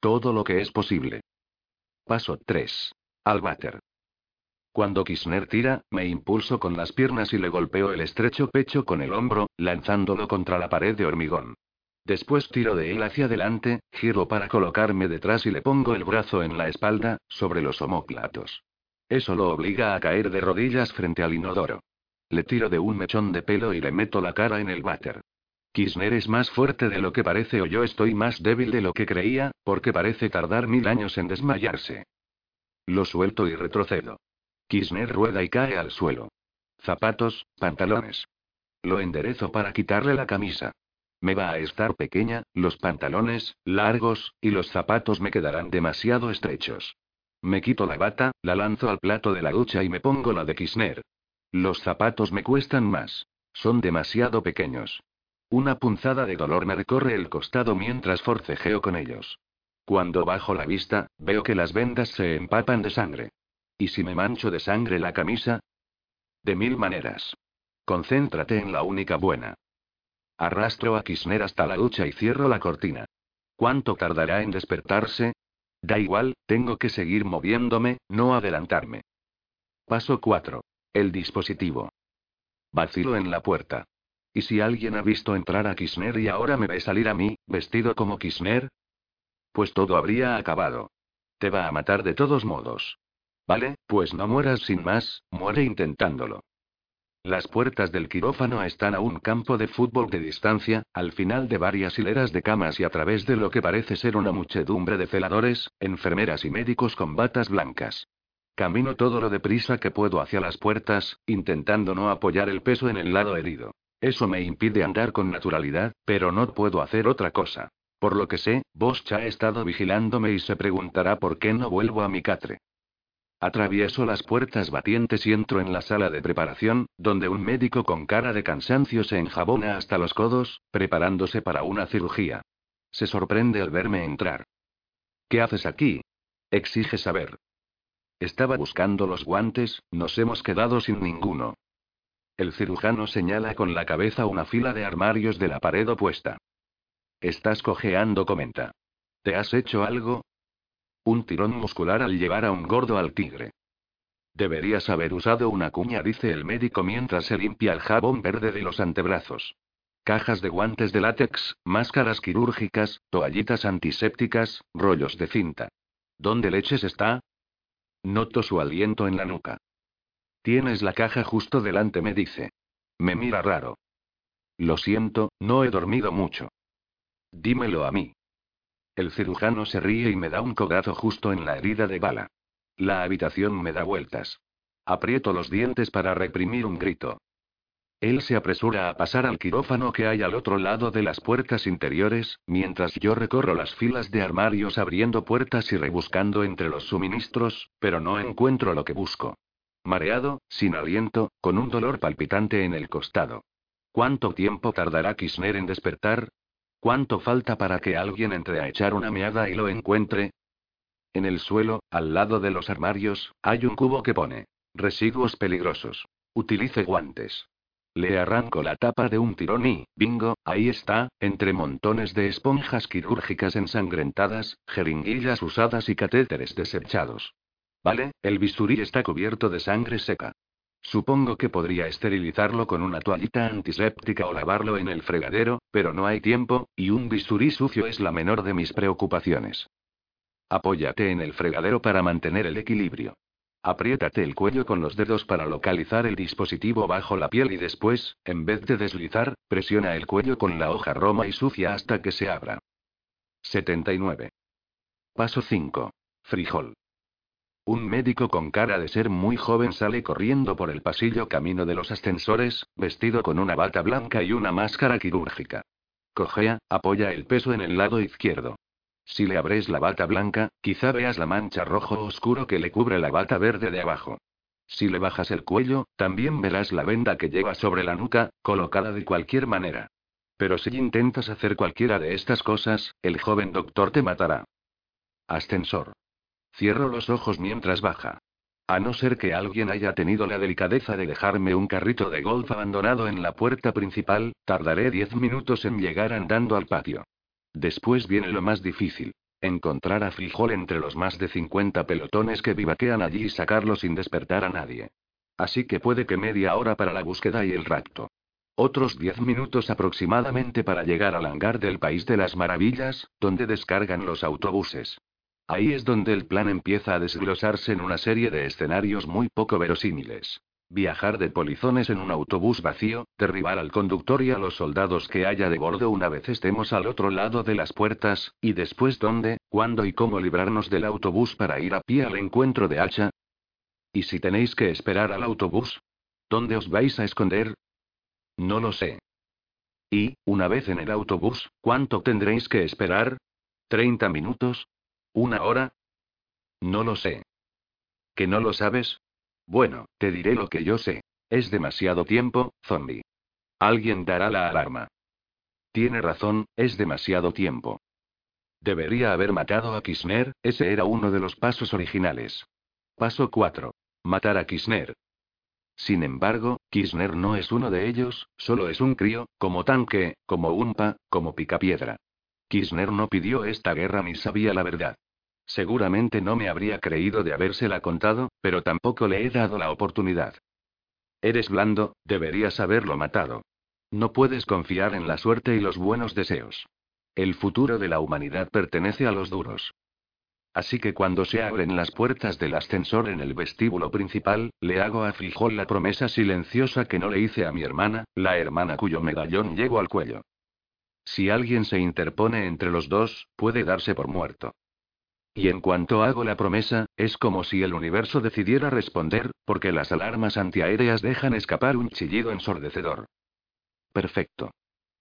Todo lo que es posible. Paso 3. Al váter. Cuando Kisner tira, me impulso con las piernas y le golpeo el estrecho pecho con el hombro, lanzándolo contra la pared de hormigón. Después tiro de él hacia adelante, giro para colocarme detrás y le pongo el brazo en la espalda, sobre los omóplatos. Eso lo obliga a caer de rodillas frente al inodoro. Le tiro de un mechón de pelo y le meto la cara en el váter. Kirchner es más fuerte de lo que parece o yo estoy más débil de lo que creía, porque parece tardar mil años en desmayarse. Lo suelto y retrocedo. Kirchner rueda y cae al suelo. Zapatos, pantalones. Lo enderezo para quitarle la camisa. Me va a estar pequeña, los pantalones, largos, y los zapatos me quedarán demasiado estrechos. Me quito la bata, la lanzo al plato de la ducha y me pongo la de Kirchner. Los zapatos me cuestan más. Son demasiado pequeños. Una punzada de dolor me recorre el costado mientras forcejeo con ellos. Cuando bajo la vista, veo que las vendas se empapan de sangre. ¿Y si me mancho de sangre la camisa? De mil maneras. Concéntrate en la única buena. Arrastro a Kisner hasta la ducha y cierro la cortina. ¿Cuánto tardará en despertarse? Da igual, tengo que seguir moviéndome, no adelantarme. Paso 4. El dispositivo. Vacilo en la puerta. ¿Y si alguien ha visto entrar a Kisner y ahora me ve salir a mí, vestido como Kisner? Pues todo habría acabado. Te va a matar de todos modos. Vale, pues no mueras sin más, muere intentándolo. Las puertas del quirófano están a un campo de fútbol de distancia, al final de varias hileras de camas y a través de lo que parece ser una muchedumbre de celadores, enfermeras y médicos con batas blancas. Camino todo lo deprisa que puedo hacia las puertas, intentando no apoyar el peso en el lado herido. Eso me impide andar con naturalidad, pero no puedo hacer otra cosa. Por lo que sé, Bosch ha estado vigilándome y se preguntará por qué no vuelvo a mi catre. Atravieso las puertas batientes y entro en la sala de preparación, donde un médico con cara de cansancio se enjabona hasta los codos, preparándose para una cirugía. Se sorprende al verme entrar. ¿Qué haces aquí? Exige saber. Estaba buscando los guantes, nos hemos quedado sin ninguno. El cirujano señala con la cabeza una fila de armarios de la pared opuesta. Estás cojeando, comenta. ¿Te has hecho algo? Un tirón muscular al llevar a un gordo al tigre. Deberías haber usado una cuña, dice el médico mientras se limpia el jabón verde de los antebrazos. Cajas de guantes de látex, máscaras quirúrgicas, toallitas antisépticas, rollos de cinta. ¿Dónde leches está? Noto su aliento en la nuca. Tienes la caja justo delante, me dice. Me mira raro. Lo siento, no he dormido mucho. Dímelo a mí. El cirujano se ríe y me da un codazo justo en la herida de bala. La habitación me da vueltas. Aprieto los dientes para reprimir un grito. Él se apresura a pasar al quirófano que hay al otro lado de las puertas interiores, mientras yo recorro las filas de armarios abriendo puertas y rebuscando entre los suministros, pero no encuentro lo que busco. Mareado, sin aliento, con un dolor palpitante en el costado. ¿Cuánto tiempo tardará Kisner en despertar? ¿Cuánto falta para que alguien entre a echar una meada y lo encuentre? En el suelo, al lado de los armarios, hay un cubo que pone. Residuos peligrosos. Utilice guantes. Le arranco la tapa de un tirón y, bingo, ahí está, entre montones de esponjas quirúrgicas ensangrentadas, jeringuillas usadas y catéteres desechados. Vale, el bisturí está cubierto de sangre seca. Supongo que podría esterilizarlo con una toallita antiséptica o lavarlo en el fregadero, pero no hay tiempo, y un bisturí sucio es la menor de mis preocupaciones. Apóyate en el fregadero para mantener el equilibrio. Apriétate el cuello con los dedos para localizar el dispositivo bajo la piel y después, en vez de deslizar, presiona el cuello con la hoja roma y sucia hasta que se abra. 79. Paso 5. Frijol. Un médico con cara de ser muy joven sale corriendo por el pasillo camino de los ascensores, vestido con una bata blanca y una máscara quirúrgica. Cojea, apoya el peso en el lado izquierdo. Si le abres la bata blanca, quizá veas la mancha rojo oscuro que le cubre la bata verde de abajo. Si le bajas el cuello, también verás la venda que lleva sobre la nuca, colocada de cualquier manera. Pero si intentas hacer cualquiera de estas cosas, el joven doctor te matará. Ascensor. Cierro los ojos mientras baja. A no ser que alguien haya tenido la delicadeza de dejarme un carrito de golf abandonado en la puerta principal, tardaré diez minutos en llegar andando al patio. Después viene lo más difícil. Encontrar a Frijol entre los más de 50 pelotones que vivaquean allí y sacarlo sin despertar a nadie. Así que puede que media hora para la búsqueda y el rapto. Otros diez minutos aproximadamente para llegar al hangar del País de las Maravillas, donde descargan los autobuses. Ahí es donde el plan empieza a desglosarse en una serie de escenarios muy poco verosímiles. Viajar de polizones en un autobús vacío, derribar al conductor y a los soldados que haya de bordo una vez estemos al otro lado de las puertas, y después dónde, cuándo y cómo librarnos del autobús para ir a pie al encuentro de Hacha. ¿Y si tenéis que esperar al autobús? ¿Dónde os vais a esconder? No lo sé. Y, una vez en el autobús, ¿cuánto tendréis que esperar? ¿30 minutos? ¿Una hora? No lo sé. ¿Que no lo sabes? Bueno, te diré lo que yo sé. Es demasiado tiempo, zombie. Alguien dará la alarma. Tiene razón, es demasiado tiempo. Debería haber matado a Kisner, ese era uno de los pasos originales. Paso 4. Matar a Kisner. Sin embargo, Kisner no es uno de ellos, solo es un crío, como tanque, como umpa, como picapiedra. Kirchner no pidió esta guerra ni sabía la verdad. Seguramente no me habría creído de habérsela contado, pero tampoco le he dado la oportunidad. Eres blando, deberías haberlo matado. No puedes confiar en la suerte y los buenos deseos. El futuro de la humanidad pertenece a los duros. Así que cuando se abren las puertas del ascensor en el vestíbulo principal, le hago a Frijol la promesa silenciosa que no le hice a mi hermana, la hermana cuyo medallón llego al cuello. Si alguien se interpone entre los dos, puede darse por muerto. Y en cuanto hago la promesa, es como si el universo decidiera responder, porque las alarmas antiaéreas dejan escapar un chillido ensordecedor. Perfecto.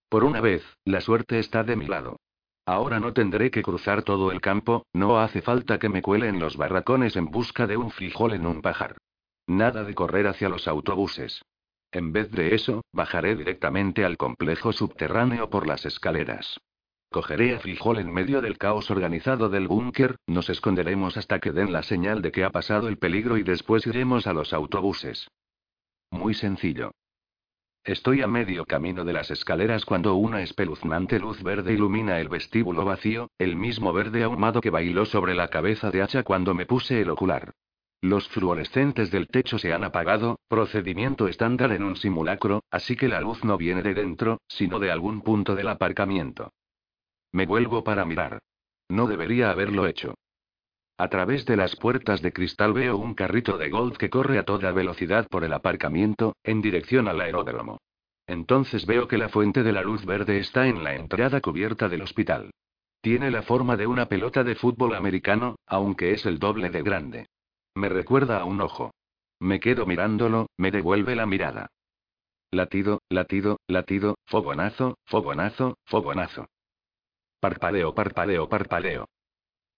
Por una vez, la suerte está de mi lado. Ahora no tendré que cruzar todo el campo, no hace falta que me cuele en los barracones en busca de un frijol en un pajar. Nada de correr hacia los autobuses. En vez de eso, bajaré directamente al complejo subterráneo por las escaleras. Cogeré a Frijol en medio del caos organizado del búnker, nos esconderemos hasta que den la señal de que ha pasado el peligro y después iremos a los autobuses. Muy sencillo. Estoy a medio camino de las escaleras cuando una espeluznante luz verde ilumina el vestíbulo vacío, el mismo verde ahumado que bailó sobre la cabeza de Hacha cuando me puse el ocular. Los fluorescentes del techo se han apagado, procedimiento estándar en un simulacro, así que la luz no viene de dentro, sino de algún punto del aparcamiento. Me vuelvo para mirar. No debería haberlo hecho. A través de las puertas de cristal veo un carrito de golf que corre a toda velocidad por el aparcamiento, en dirección al aeródromo. Entonces veo que la fuente de la luz verde está en la entrada cubierta del hospital. Tiene la forma de una pelota de fútbol americano, aunque es el doble de grande. Me recuerda a un ojo. Me quedo mirándolo, me devuelve la mirada. Latido, latido, latido, fogonazo, fogonazo, fogonazo. Parpadeo, parpadeo, parpadeo.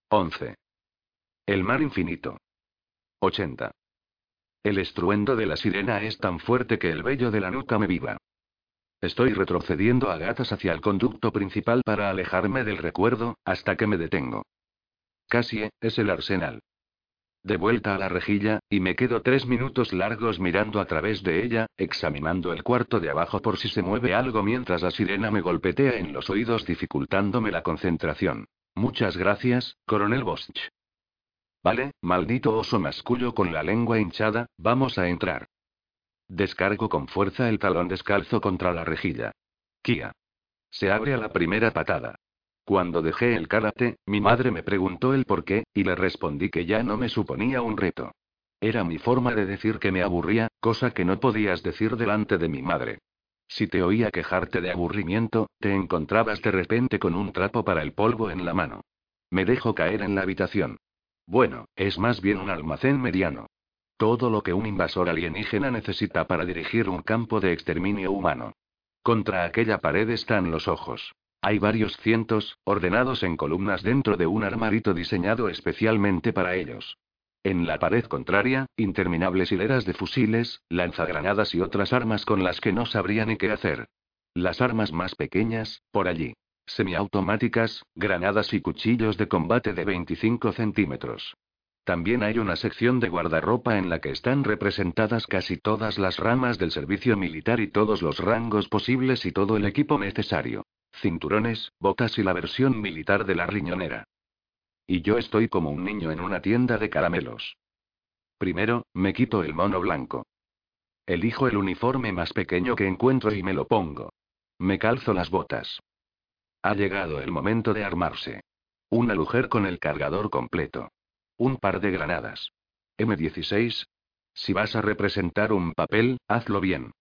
11. El mar infinito. 80. El estruendo de la sirena es tan fuerte que el vello de la nuca me viva. Estoy retrocediendo a gatas hacia el conducto principal para alejarme del recuerdo, hasta que me detengo. Casi es el arsenal. De vuelta a la rejilla, y me quedo tres minutos largos mirando a través de ella, examinando el cuarto de abajo por si se mueve algo mientras la sirena me golpetea en los oídos dificultándome la concentración. Muchas gracias, coronel Bosch. Vale, maldito oso mascullo con la lengua hinchada, vamos a entrar. Descargo con fuerza el talón descalzo contra la rejilla. Kia. Se abre a la primera patada. Cuando dejé el karate, mi madre me preguntó el por qué, y le respondí que ya no me suponía un reto. Era mi forma de decir que me aburría, cosa que no podías decir delante de mi madre. Si te oía quejarte de aburrimiento, te encontrabas de repente con un trapo para el polvo en la mano. Me dejo caer en la habitación. Bueno, es más bien un almacén mediano. Todo lo que un invasor alienígena necesita para dirigir un campo de exterminio humano. Contra aquella pared están los ojos. Hay varios cientos, ordenados en columnas dentro de un armarito diseñado especialmente para ellos. En la pared contraria, interminables hileras de fusiles, lanzagranadas y otras armas con las que no sabría ni qué hacer. Las armas más pequeñas, por allí. Semiautomáticas, granadas y cuchillos de combate de 25 centímetros. También hay una sección de guardarropa en la que están representadas casi todas las ramas del servicio militar y todos los rangos posibles y todo el equipo necesario cinturones, botas y la versión militar de la riñonera. Y yo estoy como un niño en una tienda de caramelos. Primero, me quito el mono blanco. Elijo el uniforme más pequeño que encuentro y me lo pongo. Me calzo las botas. Ha llegado el momento de armarse. Una mujer con el cargador completo. Un par de granadas. M16. Si vas a representar un papel, hazlo bien.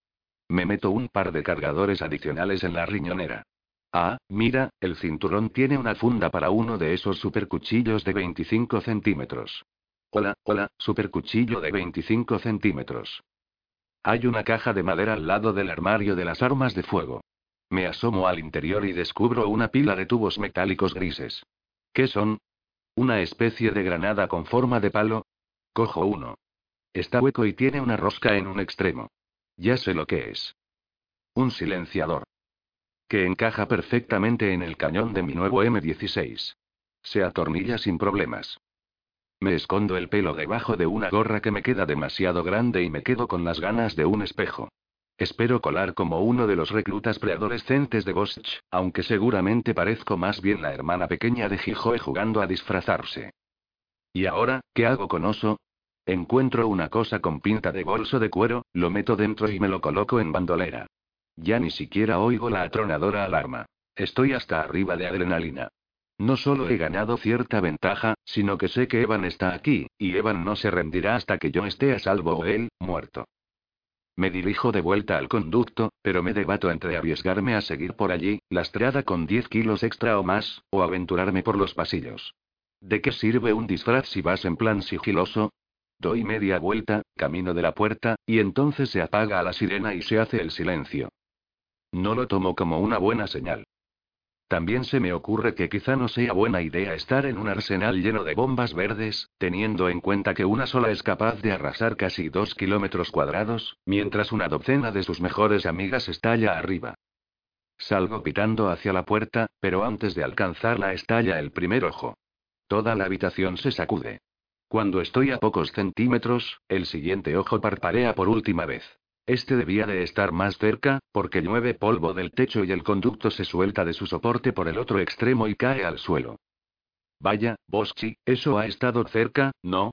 Me meto un par de cargadores adicionales en la riñonera. Ah, mira, el cinturón tiene una funda para uno de esos supercuchillos de 25 centímetros. Hola, hola, supercuchillo de 25 centímetros. Hay una caja de madera al lado del armario de las armas de fuego. Me asomo al interior y descubro una pila de tubos metálicos grises. ¿Qué son? ¿Una especie de granada con forma de palo? Cojo uno. Está hueco y tiene una rosca en un extremo. Ya sé lo que es. Un silenciador. Que encaja perfectamente en el cañón de mi nuevo M16. Se atornilla sin problemas. Me escondo el pelo debajo de una gorra que me queda demasiado grande y me quedo con las ganas de un espejo. Espero colar como uno de los reclutas preadolescentes de Bosch, aunque seguramente parezco más bien la hermana pequeña de Hijoe jugando a disfrazarse. ¿Y ahora, qué hago con Oso? Encuentro una cosa con pinta de bolso de cuero, lo meto dentro y me lo coloco en bandolera. Ya ni siquiera oigo la atronadora alarma. Estoy hasta arriba de adrenalina. No solo he ganado cierta ventaja, sino que sé que Evan está aquí, y Evan no se rendirá hasta que yo esté a salvo o él, muerto. Me dirijo de vuelta al conducto, pero me debato entre arriesgarme a seguir por allí, lastrada con 10 kilos extra o más, o aventurarme por los pasillos. ¿De qué sirve un disfraz si vas en plan sigiloso? Doy media vuelta, camino de la puerta, y entonces se apaga la sirena y se hace el silencio. No lo tomo como una buena señal. También se me ocurre que quizá no sea buena idea estar en un arsenal lleno de bombas verdes, teniendo en cuenta que una sola es capaz de arrasar casi dos kilómetros cuadrados, mientras una docena de sus mejores amigas estalla arriba. Salgo pitando hacia la puerta, pero antes de alcanzarla estalla el primer ojo. Toda la habitación se sacude. Cuando estoy a pocos centímetros, el siguiente ojo parparea por última vez. Este debía de estar más cerca, porque llueve polvo del techo y el conducto se suelta de su soporte por el otro extremo y cae al suelo. Vaya, Boschi, eso ha estado cerca, ¿no?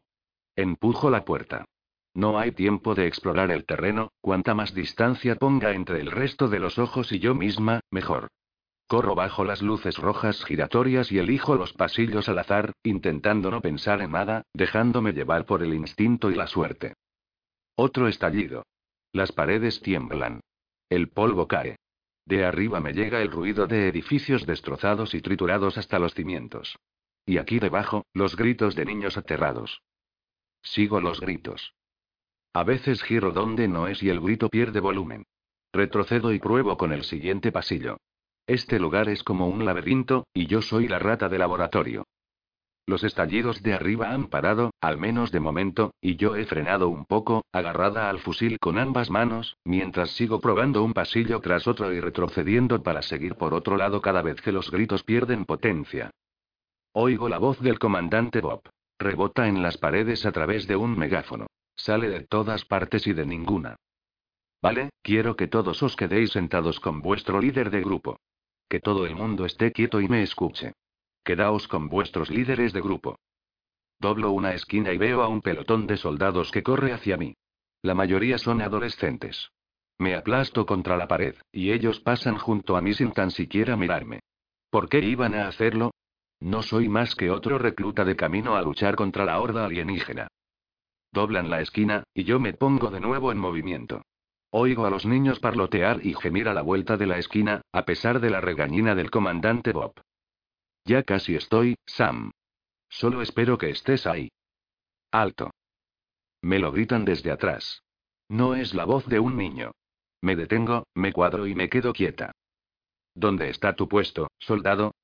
Empujo la puerta. No hay tiempo de explorar el terreno, cuanta más distancia ponga entre el resto de los ojos y yo misma, mejor. Corro bajo las luces rojas giratorias y elijo los pasillos al azar, intentando no pensar en nada, dejándome llevar por el instinto y la suerte. Otro estallido. Las paredes tiemblan. El polvo cae. De arriba me llega el ruido de edificios destrozados y triturados hasta los cimientos. Y aquí debajo, los gritos de niños aterrados. Sigo los gritos. A veces giro donde no es y el grito pierde volumen. Retrocedo y pruebo con el siguiente pasillo. Este lugar es como un laberinto, y yo soy la rata de laboratorio. Los estallidos de arriba han parado, al menos de momento, y yo he frenado un poco, agarrada al fusil con ambas manos, mientras sigo probando un pasillo tras otro y retrocediendo para seguir por otro lado cada vez que los gritos pierden potencia. Oigo la voz del comandante Bob. Rebota en las paredes a través de un megáfono. Sale de todas partes y de ninguna. Vale, quiero que todos os quedéis sentados con vuestro líder de grupo. Que todo el mundo esté quieto y me escuche. Quedaos con vuestros líderes de grupo. Doblo una esquina y veo a un pelotón de soldados que corre hacia mí. La mayoría son adolescentes. Me aplasto contra la pared, y ellos pasan junto a mí sin tan siquiera mirarme. ¿Por qué iban a hacerlo? No soy más que otro recluta de camino a luchar contra la horda alienígena. Doblan la esquina, y yo me pongo de nuevo en movimiento. Oigo a los niños parlotear y gemir a la vuelta de la esquina, a pesar de la regañina del comandante Bob. Ya casi estoy, Sam. Solo espero que estés ahí. Alto. Me lo gritan desde atrás. No es la voz de un niño. Me detengo, me cuadro y me quedo quieta. ¿Dónde está tu puesto, soldado?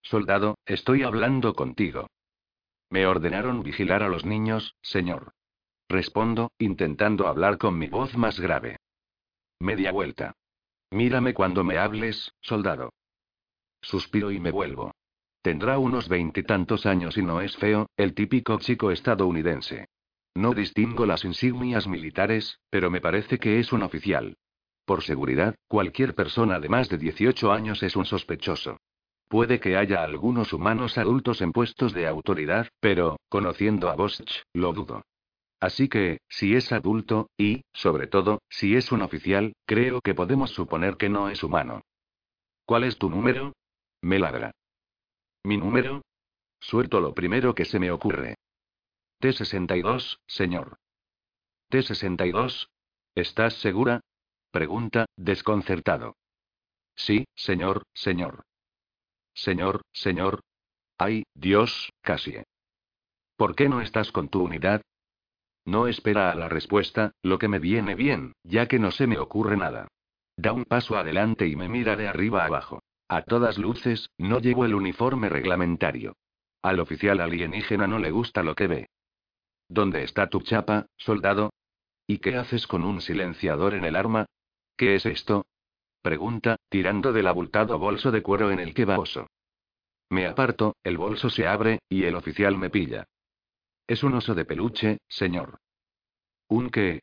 Soldado, estoy hablando contigo. Me ordenaron vigilar a los niños, señor. Respondo, intentando hablar con mi voz más grave. Media vuelta. Mírame cuando me hables, soldado. Suspiro y me vuelvo. Tendrá unos veintitantos años y no es feo, el típico chico estadounidense. No distingo las insignias militares, pero me parece que es un oficial. Por seguridad, cualquier persona de más de 18 años es un sospechoso. Puede que haya algunos humanos adultos en puestos de autoridad, pero, conociendo a Bosch, lo dudo. Así que, si es adulto, y, sobre todo, si es un oficial, creo que podemos suponer que no es humano. ¿Cuál es tu número? Me ladra. ¿Mi número? Suelto lo primero que se me ocurre. T62, señor. T62. ¿Estás segura? Pregunta, desconcertado. Sí, señor, señor. Señor, señor. Ay, Dios, casi. ¿Por qué no estás con tu unidad? No espera a la respuesta, lo que me viene bien, ya que no se me ocurre nada. Da un paso adelante y me mira de arriba abajo. A todas luces, no llevo el uniforme reglamentario. Al oficial alienígena no le gusta lo que ve. ¿Dónde está tu chapa, soldado? ¿Y qué haces con un silenciador en el arma? ¿Qué es esto? Pregunta, tirando del abultado bolso de cuero en el que va oso. Me aparto, el bolso se abre, y el oficial me pilla. Es un oso de peluche, señor. ¿Un qué?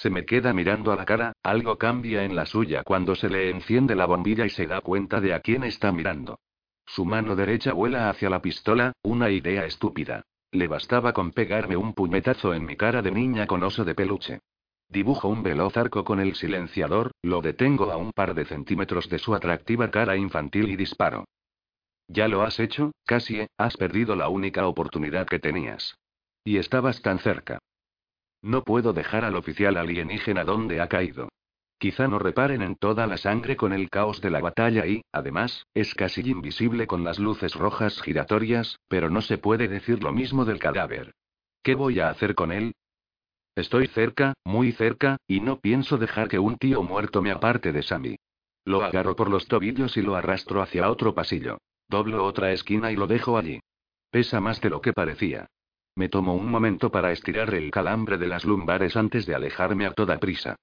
Se me queda mirando a la cara, algo cambia en la suya cuando se le enciende la bombilla y se da cuenta de a quién está mirando. Su mano derecha vuela hacia la pistola, una idea estúpida. Le bastaba con pegarme un puñetazo en mi cara de niña con oso de peluche. Dibujo un veloz arco con el silenciador, lo detengo a un par de centímetros de su atractiva cara infantil y disparo. Ya lo has hecho, casi, has perdido la única oportunidad que tenías. Y estabas tan cerca. No puedo dejar al oficial alienígena donde ha caído. Quizá no reparen en toda la sangre con el caos de la batalla y, además, es casi invisible con las luces rojas giratorias, pero no se puede decir lo mismo del cadáver. ¿Qué voy a hacer con él? Estoy cerca, muy cerca, y no pienso dejar que un tío muerto me aparte de Sammy. Lo agarro por los tobillos y lo arrastro hacia otro pasillo. Doblo otra esquina y lo dejo allí. Pesa más de lo que parecía. Me tomo un momento para estirar el calambre de las lumbares antes de alejarme a toda prisa.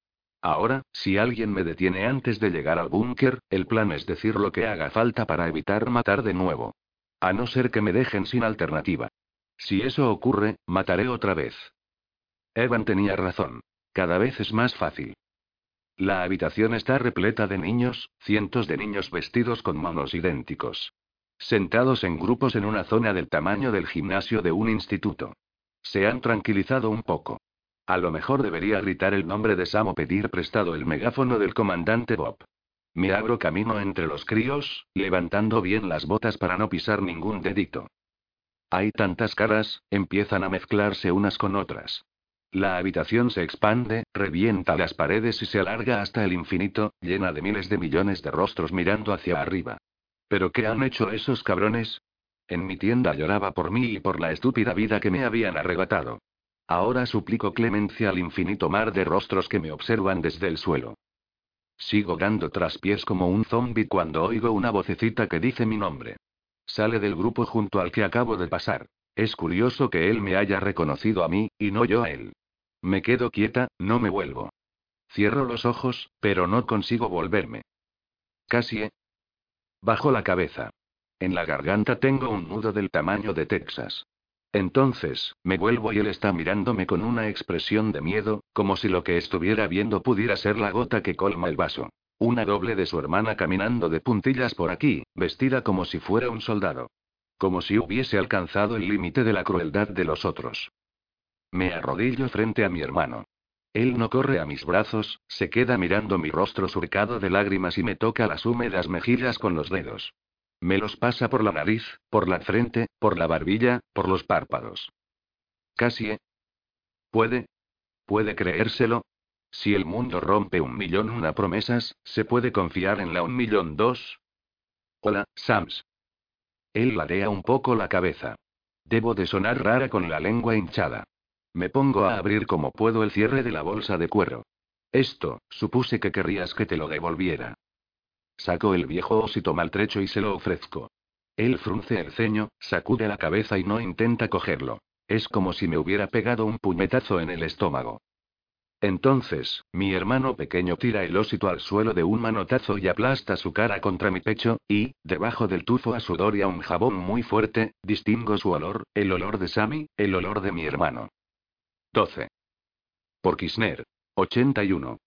Ahora, si alguien me detiene antes de llegar al búnker, el plan es decir lo que haga falta para evitar matar de nuevo. A no ser que me dejen sin alternativa. Si eso ocurre, mataré otra vez. Evan tenía razón. Cada vez es más fácil. La habitación está repleta de niños, cientos de niños vestidos con monos idénticos. Sentados en grupos en una zona del tamaño del gimnasio de un instituto. Se han tranquilizado un poco. A lo mejor debería gritar el nombre de Sam o pedir prestado el megáfono del comandante Bob. Me abro camino entre los críos, levantando bien las botas para no pisar ningún dedito. Hay tantas caras, empiezan a mezclarse unas con otras. La habitación se expande, revienta las paredes y se alarga hasta el infinito, llena de miles de millones de rostros mirando hacia arriba. ¿Pero qué han hecho esos cabrones? En mi tienda lloraba por mí y por la estúpida vida que me habían arrebatado. Ahora suplico clemencia al infinito mar de rostros que me observan desde el suelo. Sigo dando traspiés como un zombi cuando oigo una vocecita que dice mi nombre. Sale del grupo junto al que acabo de pasar. Es curioso que él me haya reconocido a mí, y no yo a él. Me quedo quieta, no me vuelvo. Cierro los ojos, pero no consigo volverme. Casi, Bajo la cabeza. En la garganta tengo un nudo del tamaño de Texas. Entonces, me vuelvo y él está mirándome con una expresión de miedo, como si lo que estuviera viendo pudiera ser la gota que colma el vaso. Una doble de su hermana caminando de puntillas por aquí, vestida como si fuera un soldado. Como si hubiese alcanzado el límite de la crueldad de los otros. Me arrodillo frente a mi hermano. Él no corre a mis brazos, se queda mirando mi rostro surcado de lágrimas y me toca las húmedas mejillas con los dedos. Me los pasa por la nariz, por la frente, por la barbilla, por los párpados. Casi. ¿eh? ¿Puede? ¿Puede creérselo? Si el mundo rompe un millón una promesas, ¿se puede confiar en la un millón dos? Hola, Sams. Él ladea un poco la cabeza. Debo de sonar rara con la lengua hinchada. Me pongo a abrir como puedo el cierre de la bolsa de cuero. Esto, supuse que querrías que te lo devolviera. Saco el viejo osito maltrecho y se lo ofrezco. Él frunce el ceño, sacude la cabeza y no intenta cogerlo. Es como si me hubiera pegado un puñetazo en el estómago. Entonces, mi hermano pequeño tira el osito al suelo de un manotazo y aplasta su cara contra mi pecho, y, debajo del tufo a sudor y a un jabón muy fuerte, distingo su olor, el olor de Sammy, el olor de mi hermano. 12. Por Kirchner. 81.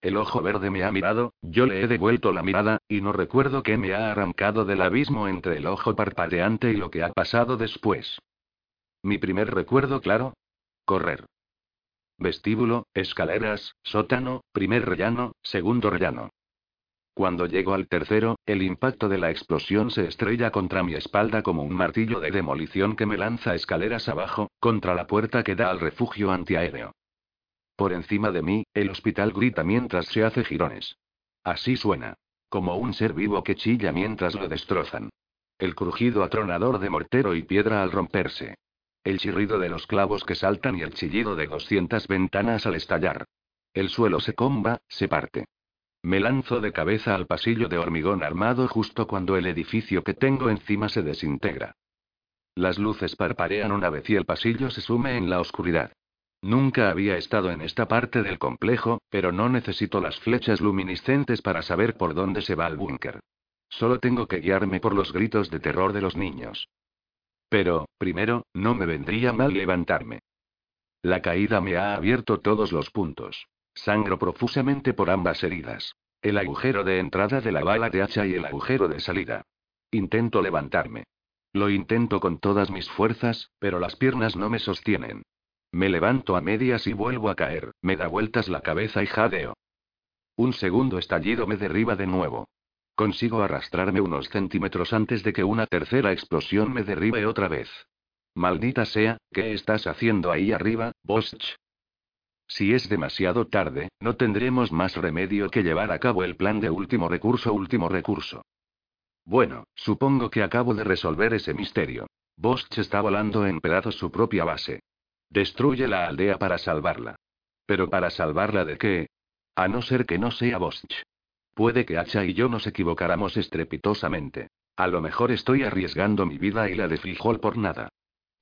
El ojo verde me ha mirado, yo le he devuelto la mirada, y no recuerdo qué me ha arrancado del abismo entre el ojo parpadeante y lo que ha pasado después. Mi primer recuerdo claro. Correr. vestíbulo, escaleras, sótano, primer rellano, segundo rellano. Cuando llego al tercero, el impacto de la explosión se estrella contra mi espalda como un martillo de demolición que me lanza escaleras abajo, contra la puerta que da al refugio antiaéreo. Por encima de mí, el hospital grita mientras se hace girones. Así suena. Como un ser vivo que chilla mientras lo destrozan. El crujido atronador de mortero y piedra al romperse. El chirrido de los clavos que saltan y el chillido de 200 ventanas al estallar. El suelo se comba, se parte. Me lanzo de cabeza al pasillo de hormigón armado justo cuando el edificio que tengo encima se desintegra. Las luces parparean una vez y el pasillo se sume en la oscuridad. Nunca había estado en esta parte del complejo, pero no necesito las flechas luminiscentes para saber por dónde se va al búnker. Solo tengo que guiarme por los gritos de terror de los niños. Pero, primero, no me vendría mal levantarme. La caída me ha abierto todos los puntos. Sangro profusamente por ambas heridas. El agujero de entrada de la bala de hacha y el agujero de salida. Intento levantarme. Lo intento con todas mis fuerzas, pero las piernas no me sostienen. Me levanto a medias y vuelvo a caer, me da vueltas la cabeza y jadeo. Un segundo estallido me derriba de nuevo. Consigo arrastrarme unos centímetros antes de que una tercera explosión me derribe otra vez. Maldita sea, ¿qué estás haciendo ahí arriba, Bosch? Si es demasiado tarde, no tendremos más remedio que llevar a cabo el plan de último recurso, último recurso. Bueno, supongo que acabo de resolver ese misterio. Bosch está volando en pedazos su propia base. Destruye la aldea para salvarla. Pero para salvarla de qué? A no ser que no sea Bosch. Puede que Hacha y yo nos equivocáramos estrepitosamente. A lo mejor estoy arriesgando mi vida y la de Frijol por nada.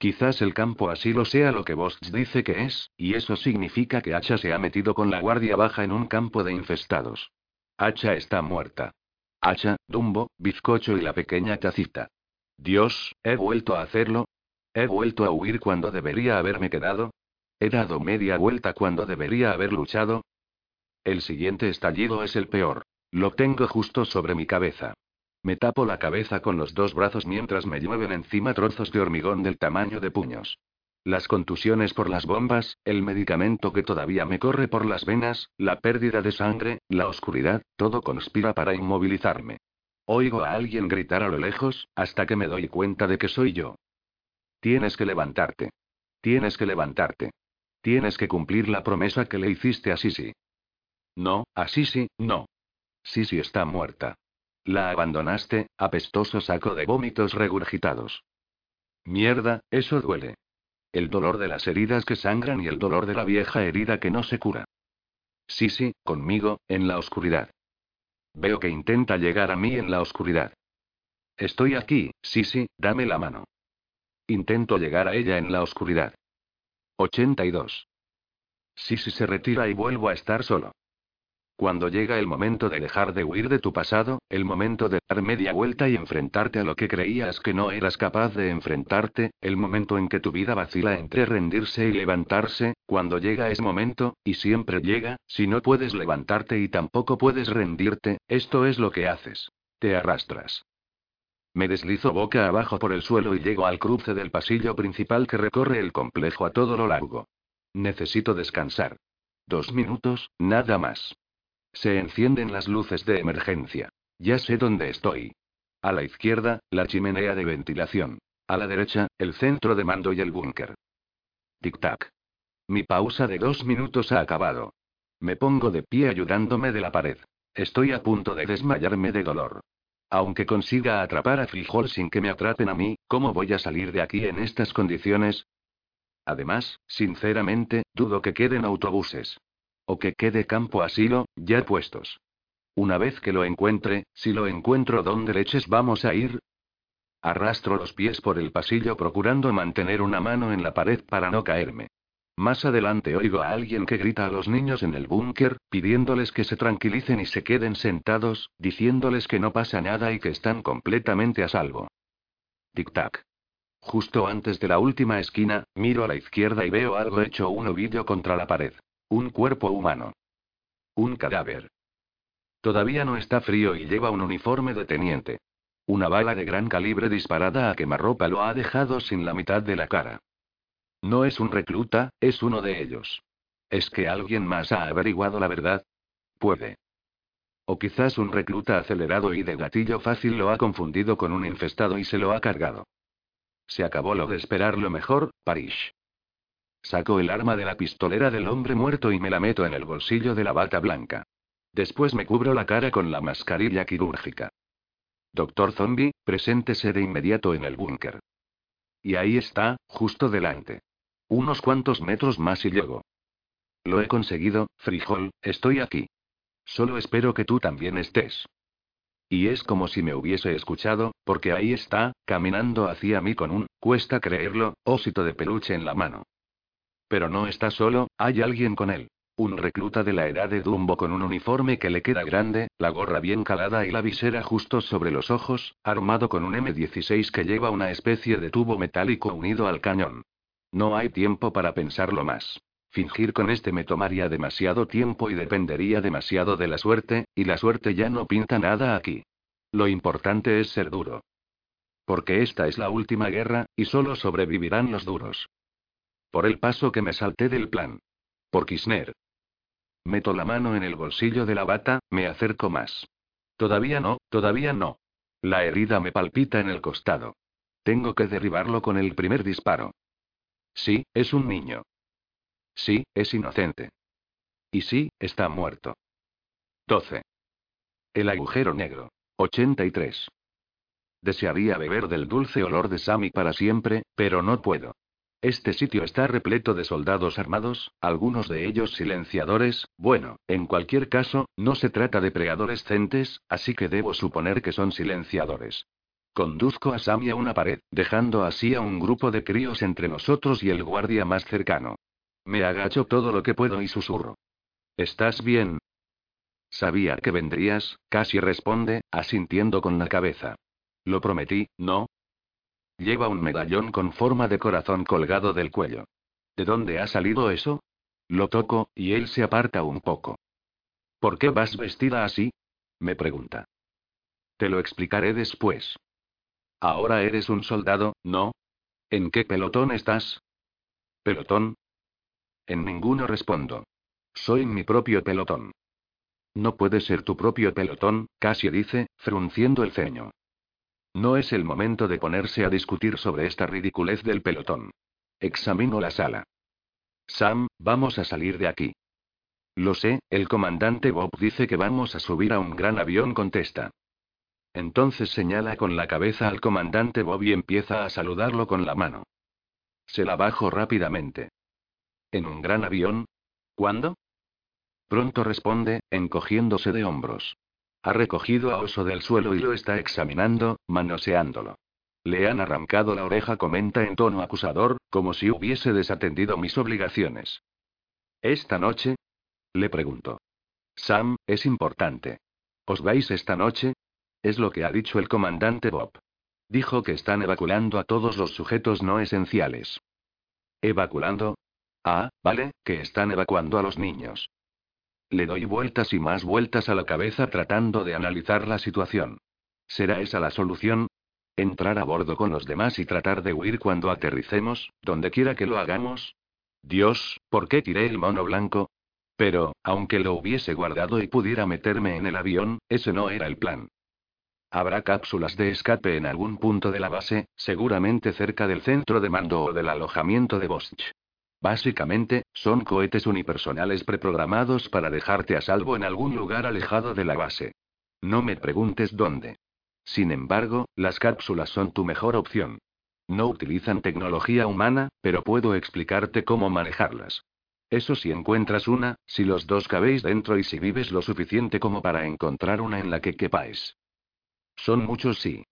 Quizás el campo así lo sea lo que Bosch dice que es, y eso significa que Hacha se ha metido con la guardia baja en un campo de infestados. Hacha está muerta. Hacha, Dumbo, Bizcocho y la pequeña tacita. Dios, ¿he vuelto a hacerlo? ¿He vuelto a huir cuando debería haberme quedado? ¿He dado media vuelta cuando debería haber luchado? El siguiente estallido es el peor. Lo tengo justo sobre mi cabeza. Me tapo la cabeza con los dos brazos mientras me llueven encima trozos de hormigón del tamaño de puños. Las contusiones por las bombas, el medicamento que todavía me corre por las venas, la pérdida de sangre, la oscuridad, todo conspira para inmovilizarme. Oigo a alguien gritar a lo lejos, hasta que me doy cuenta de que soy yo. Tienes que levantarte. Tienes que levantarte. Tienes que cumplir la promesa que le hiciste a Sisi. No, a Sisi, no. Sisi está muerta. La abandonaste, apestoso saco de vómitos regurgitados. Mierda, eso duele. El dolor de las heridas que sangran y el dolor de la vieja herida que no se cura. Sí, sí, conmigo, en la oscuridad. Veo que intenta llegar a mí en la oscuridad. Estoy aquí, sí, sí, dame la mano. Intento llegar a ella en la oscuridad. 82. Sí, sí se retira y vuelvo a estar solo. Cuando llega el momento de dejar de huir de tu pasado, el momento de dar media vuelta y enfrentarte a lo que creías que no eras capaz de enfrentarte, el momento en que tu vida vacila entre rendirse y levantarse, cuando llega ese momento, y siempre llega, si no puedes levantarte y tampoco puedes rendirte, esto es lo que haces. Te arrastras. Me deslizo boca abajo por el suelo y llego al cruce del pasillo principal que recorre el complejo a todo lo largo. Necesito descansar. Dos minutos, nada más. Se encienden las luces de emergencia. Ya sé dónde estoy. A la izquierda, la chimenea de ventilación. A la derecha, el centro de mando y el búnker. Tic-tac. Mi pausa de dos minutos ha acabado. Me pongo de pie ayudándome de la pared. Estoy a punto de desmayarme de dolor. Aunque consiga atrapar a Frijol sin que me atrapen a mí, ¿cómo voy a salir de aquí en estas condiciones? Además, sinceramente, dudo que queden autobuses. O que quede campo asilo, ya puestos. Una vez que lo encuentre, si lo encuentro, ¿dónde leches vamos a ir? Arrastro los pies por el pasillo procurando mantener una mano en la pared para no caerme. Más adelante oigo a alguien que grita a los niños en el búnker, pidiéndoles que se tranquilicen y se queden sentados, diciéndoles que no pasa nada y que están completamente a salvo. Tic-tac. Justo antes de la última esquina, miro a la izquierda y veo algo hecho un ovillo contra la pared. Un cuerpo humano. Un cadáver. Todavía no está frío y lleva un uniforme de teniente. Una bala de gran calibre disparada a quemarropa lo ha dejado sin la mitad de la cara. No es un recluta, es uno de ellos. ¿Es que alguien más ha averiguado la verdad? Puede. O quizás un recluta acelerado y de gatillo fácil lo ha confundido con un infestado y se lo ha cargado. Se acabó lo de esperar lo mejor, Parish. Saco el arma de la pistolera del hombre muerto y me la meto en el bolsillo de la bata blanca. Después me cubro la cara con la mascarilla quirúrgica. Doctor Zombie, preséntese de inmediato en el búnker. Y ahí está, justo delante. Unos cuantos metros más y llego. Lo he conseguido, frijol, estoy aquí. Solo espero que tú también estés. Y es como si me hubiese escuchado, porque ahí está, caminando hacia mí con un, cuesta creerlo, ósito de peluche en la mano. Pero no está solo, hay alguien con él. Un recluta de la edad de Dumbo con un uniforme que le queda grande, la gorra bien calada y la visera justo sobre los ojos, armado con un M16 que lleva una especie de tubo metálico unido al cañón. No hay tiempo para pensarlo más. Fingir con este me tomaría demasiado tiempo y dependería demasiado de la suerte, y la suerte ya no pinta nada aquí. Lo importante es ser duro. Porque esta es la última guerra, y solo sobrevivirán los duros. Por el paso que me salté del plan. Por Kisner. Meto la mano en el bolsillo de la bata, me acerco más. Todavía no, todavía no. La herida me palpita en el costado. Tengo que derribarlo con el primer disparo. Sí, es un niño. Sí, es inocente. Y sí, está muerto. 12. El agujero negro. 83. Desearía beber del dulce olor de Sammy para siempre, pero no puedo. Este sitio está repleto de soldados armados, algunos de ellos silenciadores, bueno, en cualquier caso, no se trata de preadolescentes, así que debo suponer que son silenciadores. Conduzco a Sammy a una pared, dejando así a un grupo de críos entre nosotros y el guardia más cercano. Me agacho todo lo que puedo y susurro. ¿Estás bien? Sabía que vendrías, casi responde, asintiendo con la cabeza. Lo prometí, ¿no? Lleva un medallón con forma de corazón colgado del cuello. ¿De dónde ha salido eso? Lo toco, y él se aparta un poco. ¿Por qué vas vestida así? me pregunta. Te lo explicaré después. Ahora eres un soldado, ¿no? ¿En qué pelotón estás? ¿Pelotón? En ninguno respondo. Soy mi propio pelotón. No puede ser tu propio pelotón, casi dice, frunciendo el ceño. No es el momento de ponerse a discutir sobre esta ridiculez del pelotón. Examino la sala. Sam, vamos a salir de aquí. Lo sé, el comandante Bob dice que vamos a subir a un gran avión, contesta. Entonces señala con la cabeza al comandante Bob y empieza a saludarlo con la mano. Se la bajo rápidamente. ¿En un gran avión? ¿Cuándo? Pronto responde, encogiéndose de hombros. Ha recogido a Oso del suelo y lo está examinando, manoseándolo. Le han arrancado la oreja, comenta en tono acusador, como si hubiese desatendido mis obligaciones. ¿Esta noche? Le pregunto. Sam, es importante. ¿Os vais esta noche? Es lo que ha dicho el comandante Bob. Dijo que están evacuando a todos los sujetos no esenciales. ¿Evacuando? Ah, vale, que están evacuando a los niños. Le doy vueltas y más vueltas a la cabeza tratando de analizar la situación. ¿Será esa la solución? ¿Entrar a bordo con los demás y tratar de huir cuando aterricemos, donde quiera que lo hagamos? Dios, ¿por qué tiré el mono blanco? Pero, aunque lo hubiese guardado y pudiera meterme en el avión, ese no era el plan. Habrá cápsulas de escape en algún punto de la base, seguramente cerca del centro de mando o del alojamiento de Bosch. Básicamente, son cohetes unipersonales preprogramados para dejarte a salvo en algún lugar alejado de la base. No me preguntes dónde. Sin embargo, las cápsulas son tu mejor opción. No utilizan tecnología humana, pero puedo explicarte cómo manejarlas. Eso si encuentras una, si los dos cabéis dentro y si vives lo suficiente como para encontrar una en la que quepáis. Son muchos sí.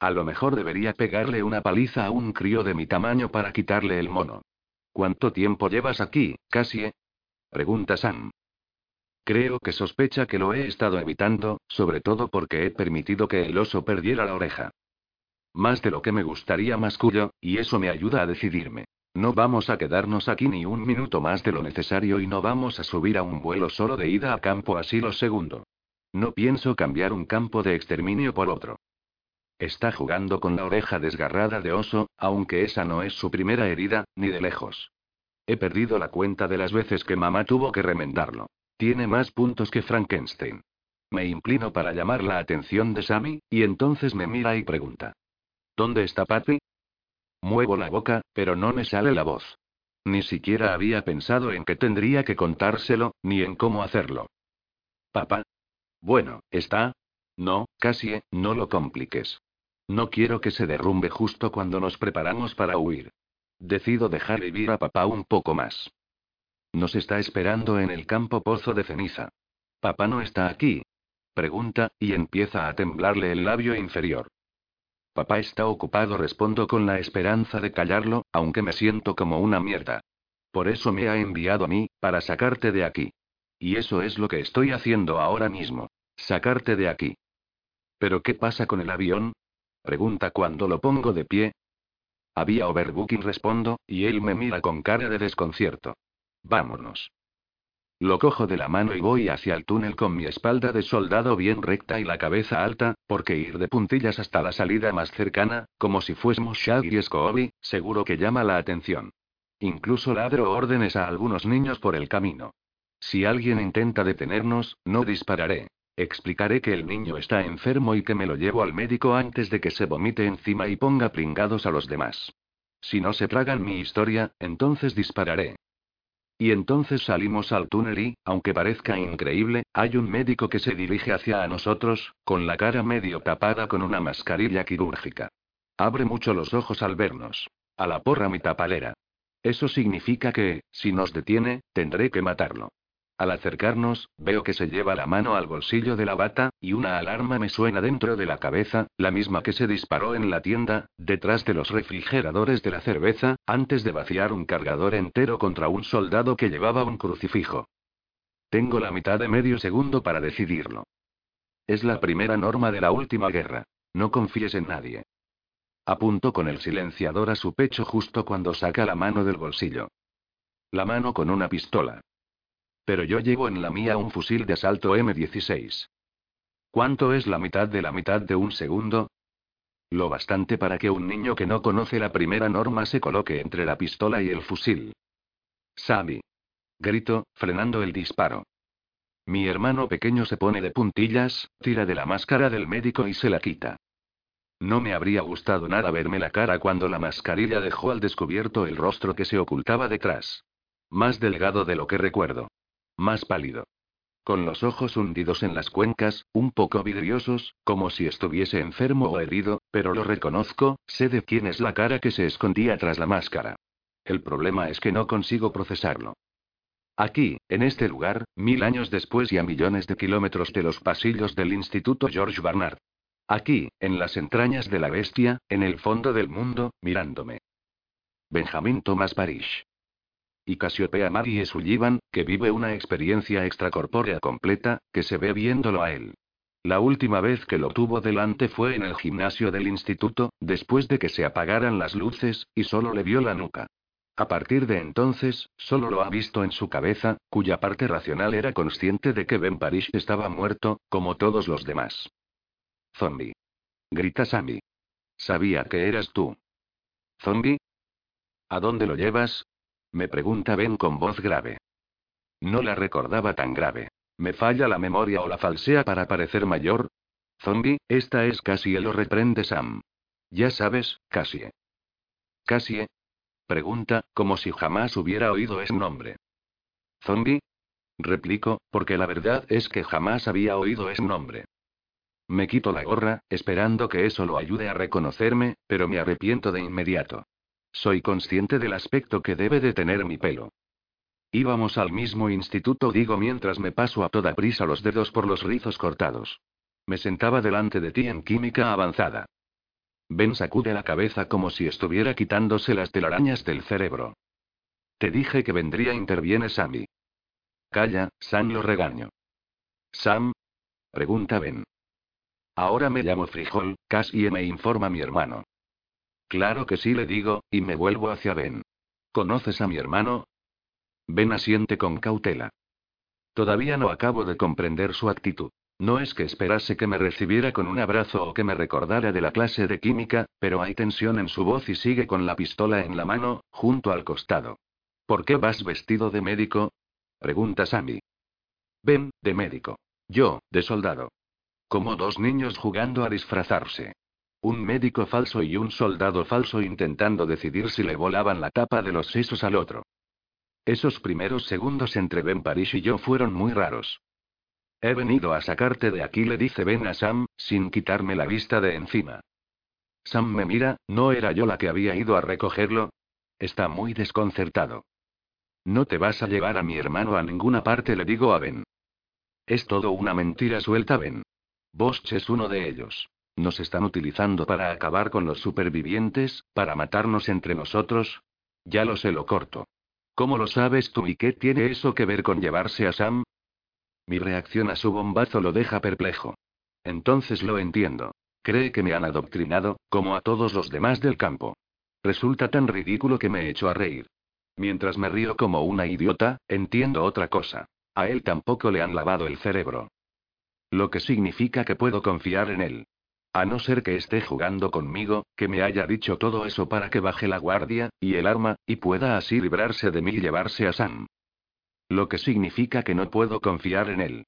A lo mejor debería pegarle una paliza a un crío de mi tamaño para quitarle el mono. ¿Cuánto tiempo llevas aquí, Cassie? Pregunta Sam. Creo que sospecha que lo he estado evitando, sobre todo porque he permitido que el oso perdiera la oreja. Más de lo que me gustaría, mascullo, y eso me ayuda a decidirme. No vamos a quedarnos aquí ni un minuto más de lo necesario y no vamos a subir a un vuelo solo de ida a campo así lo segundo. No pienso cambiar un campo de exterminio por otro. Está jugando con la oreja desgarrada de oso, aunque esa no es su primera herida, ni de lejos. He perdido la cuenta de las veces que mamá tuvo que remendarlo. Tiene más puntos que Frankenstein. Me inclino para llamar la atención de Sammy, y entonces me mira y pregunta. ¿Dónde está papi? Muevo la boca, pero no me sale la voz. Ni siquiera había pensado en que tendría que contárselo, ni en cómo hacerlo. Papá. Bueno, está. No, casi, no lo compliques. No quiero que se derrumbe justo cuando nos preparamos para huir. Decido dejar vivir a papá un poco más. Nos está esperando en el campo pozo de ceniza. Papá no está aquí. Pregunta, y empieza a temblarle el labio inferior. Papá está ocupado, respondo con la esperanza de callarlo, aunque me siento como una mierda. Por eso me ha enviado a mí, para sacarte de aquí. Y eso es lo que estoy haciendo ahora mismo. Sacarte de aquí. ¿Pero qué pasa con el avión? Pregunta cuando lo pongo de pie. Había overbooking, respondo, y él me mira con cara de desconcierto. Vámonos. Lo cojo de la mano y voy hacia el túnel con mi espalda de soldado bien recta y la cabeza alta, porque ir de puntillas hasta la salida más cercana, como si fuésemos Shaggy y Scooby, seguro que llama la atención. Incluso ladro órdenes a algunos niños por el camino. Si alguien intenta detenernos, no dispararé. Explicaré que el niño está enfermo y que me lo llevo al médico antes de que se vomite encima y ponga pringados a los demás. Si no se tragan mi historia, entonces dispararé. Y entonces salimos al túnel y, aunque parezca increíble, hay un médico que se dirige hacia a nosotros, con la cara medio tapada con una mascarilla quirúrgica. Abre mucho los ojos al vernos. A la porra mi tapalera. Eso significa que, si nos detiene, tendré que matarlo. Al acercarnos, veo que se lleva la mano al bolsillo de la bata, y una alarma me suena dentro de la cabeza, la misma que se disparó en la tienda, detrás de los refrigeradores de la cerveza, antes de vaciar un cargador entero contra un soldado que llevaba un crucifijo. Tengo la mitad de medio segundo para decidirlo. Es la primera norma de la última guerra. No confíes en nadie. Apunto con el silenciador a su pecho justo cuando saca la mano del bolsillo. La mano con una pistola. Pero yo llevo en la mía un fusil de asalto M16. ¿Cuánto es la mitad de la mitad de un segundo? Lo bastante para que un niño que no conoce la primera norma se coloque entre la pistola y el fusil. Sammy. Grito, frenando el disparo. Mi hermano pequeño se pone de puntillas, tira de la máscara del médico y se la quita. No me habría gustado nada verme la cara cuando la mascarilla dejó al descubierto el rostro que se ocultaba detrás. Más delgado de lo que recuerdo más pálido. Con los ojos hundidos en las cuencas, un poco vidriosos, como si estuviese enfermo o herido, pero lo reconozco, sé de quién es la cara que se escondía tras la máscara. El problema es que no consigo procesarlo. Aquí, en este lugar, mil años después y a millones de kilómetros de los pasillos del Instituto George Barnard. Aquí, en las entrañas de la bestia, en el fondo del mundo, mirándome. Benjamin Thomas Parrish y Casiopea Marie Sullivan, que vive una experiencia extracorpórea completa, que se ve viéndolo a él. La última vez que lo tuvo delante fue en el gimnasio del instituto, después de que se apagaran las luces, y solo le vio la nuca. A partir de entonces, solo lo ha visto en su cabeza, cuya parte racional era consciente de que Ben Parish estaba muerto, como todos los demás. Zombie. Grita Sammy. Sabía que eras tú. ¿Zombie? ¿A dónde lo llevas? Me pregunta Ben con voz grave. No la recordaba tan grave. ¿Me falla la memoria o la falsea para parecer mayor? Zombie, esta es Cassie, lo reprende Sam. Ya sabes, Cassie. ¿Cassie? Pregunta, como si jamás hubiera oído ese nombre. ¿Zombie? Replico, porque la verdad es que jamás había oído ese nombre. Me quito la gorra, esperando que eso lo ayude a reconocerme, pero me arrepiento de inmediato. Soy consciente del aspecto que debe de tener mi pelo. Íbamos al mismo instituto, digo mientras me paso a toda prisa los dedos por los rizos cortados. Me sentaba delante de ti en química avanzada. Ben sacude la cabeza como si estuviera quitándose las telarañas del cerebro. Te dije que vendría, interviene Sammy. Calla, Sam lo regaño. Sam? Pregunta Ben. Ahora me llamo Frijol, casi me informa mi hermano. Claro que sí, le digo, y me vuelvo hacia Ben. ¿Conoces a mi hermano? Ben asiente con cautela. Todavía no acabo de comprender su actitud. No es que esperase que me recibiera con un abrazo o que me recordara de la clase de química, pero hay tensión en su voz y sigue con la pistola en la mano, junto al costado. ¿Por qué vas vestido de médico? Pregunta Sammy. Ben, de médico. Yo, de soldado. Como dos niños jugando a disfrazarse. Un médico falso y un soldado falso intentando decidir si le volaban la tapa de los sesos al otro. Esos primeros segundos entre Ben Parish y yo fueron muy raros. He venido a sacarte de aquí, le dice Ben a Sam, sin quitarme la vista de encima. Sam me mira, ¿no era yo la que había ido a recogerlo? Está muy desconcertado. No te vas a llevar a mi hermano a ninguna parte, le digo a Ben. Es todo una mentira suelta, Ben. Bosch es uno de ellos. Nos están utilizando para acabar con los supervivientes, para matarnos entre nosotros. Ya lo sé, lo corto. ¿Cómo lo sabes tú y qué tiene eso que ver con llevarse a Sam? Mi reacción a su bombazo lo deja perplejo. Entonces lo entiendo. Cree que me han adoctrinado, como a todos los demás del campo. Resulta tan ridículo que me echo a reír. Mientras me río como una idiota, entiendo otra cosa. A él tampoco le han lavado el cerebro. Lo que significa que puedo confiar en él. A no ser que esté jugando conmigo, que me haya dicho todo eso para que baje la guardia, y el arma, y pueda así librarse de mí y llevarse a Sam. Lo que significa que no puedo confiar en él.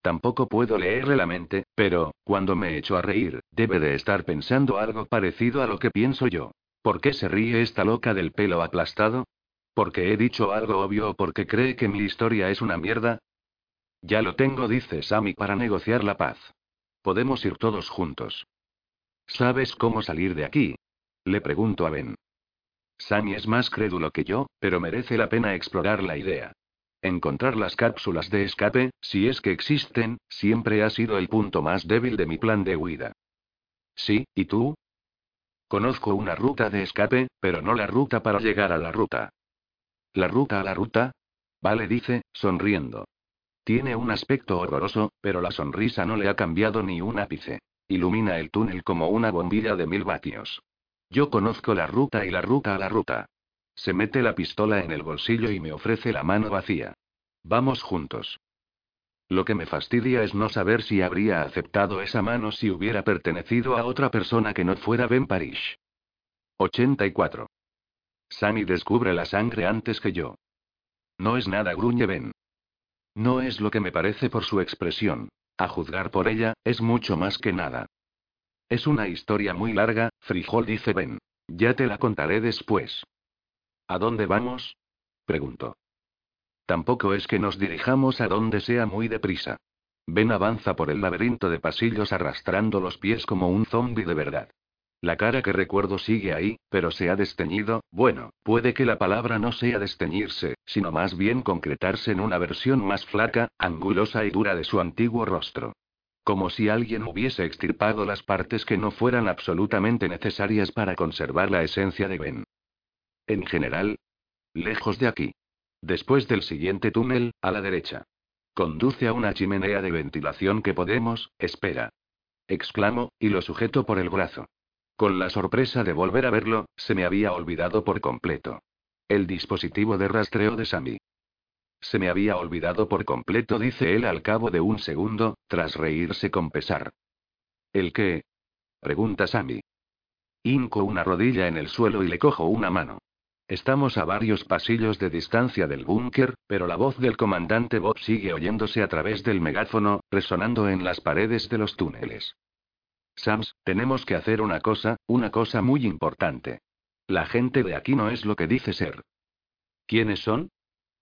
Tampoco puedo leerle la mente, pero, cuando me echo a reír, debe de estar pensando algo parecido a lo que pienso yo. ¿Por qué se ríe esta loca del pelo aplastado? ¿Porque he dicho algo obvio o porque cree que mi historia es una mierda? Ya lo tengo, dice Sammy para negociar la paz. Podemos ir todos juntos. ¿Sabes cómo salir de aquí? Le pregunto a Ben. Sammy es más crédulo que yo, pero merece la pena explorar la idea. Encontrar las cápsulas de escape, si es que existen, siempre ha sido el punto más débil de mi plan de huida. Sí, ¿y tú? Conozco una ruta de escape, pero no la ruta para llegar a la ruta. ¿La ruta a la ruta? Vale, dice, sonriendo. Tiene un aspecto horroroso, pero la sonrisa no le ha cambiado ni un ápice. Ilumina el túnel como una bombilla de mil vatios. Yo conozco la ruta y la ruta a la ruta. Se mete la pistola en el bolsillo y me ofrece la mano vacía. Vamos juntos. Lo que me fastidia es no saber si habría aceptado esa mano si hubiera pertenecido a otra persona que no fuera Ben Parish. 84. Sammy descubre la sangre antes que yo. No es nada, gruñe Ben. No es lo que me parece por su expresión. A juzgar por ella, es mucho más que nada. Es una historia muy larga, frijol, dice Ben. Ya te la contaré después. ¿A dónde vamos? preguntó. Tampoco es que nos dirijamos a donde sea muy deprisa. Ben avanza por el laberinto de pasillos arrastrando los pies como un zombi de verdad. La cara que recuerdo sigue ahí, pero se ha desteñido, bueno, puede que la palabra no sea desteñirse, sino más bien concretarse en una versión más flaca, angulosa y dura de su antiguo rostro. Como si alguien hubiese extirpado las partes que no fueran absolutamente necesarias para conservar la esencia de Ben. En general, lejos de aquí. Después del siguiente túnel, a la derecha. Conduce a una chimenea de ventilación que podemos, espera. Exclamo, y lo sujeto por el brazo. Con la sorpresa de volver a verlo, se me había olvidado por completo. El dispositivo de rastreo de Sammy. Se me había olvidado por completo, dice él al cabo de un segundo, tras reírse con pesar. ¿El qué? pregunta Sammy. Hinco una rodilla en el suelo y le cojo una mano. Estamos a varios pasillos de distancia del búnker, pero la voz del comandante Bob sigue oyéndose a través del megáfono, resonando en las paredes de los túneles. Sams, tenemos que hacer una cosa, una cosa muy importante. La gente de aquí no es lo que dice ser. ¿Quiénes son?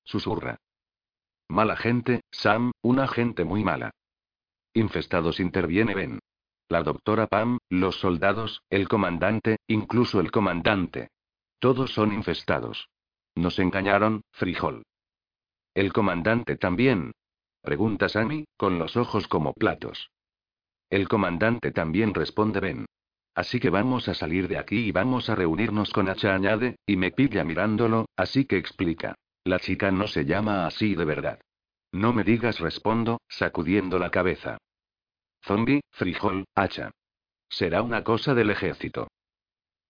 Susurra. Mala gente, Sam, una gente muy mala. Infestados interviene Ben. La doctora Pam, los soldados, el comandante, incluso el comandante. Todos son infestados. Nos engañaron, frijol. ¿El comandante también? Pregunta Sammy, con los ojos como platos. El comandante también responde Ben. Así que vamos a salir de aquí y vamos a reunirnos con H. añade, y me pilla mirándolo, así que explica. La chica no se llama así de verdad. No me digas, respondo, sacudiendo la cabeza. Zombie, frijol, hacha. Será una cosa del ejército.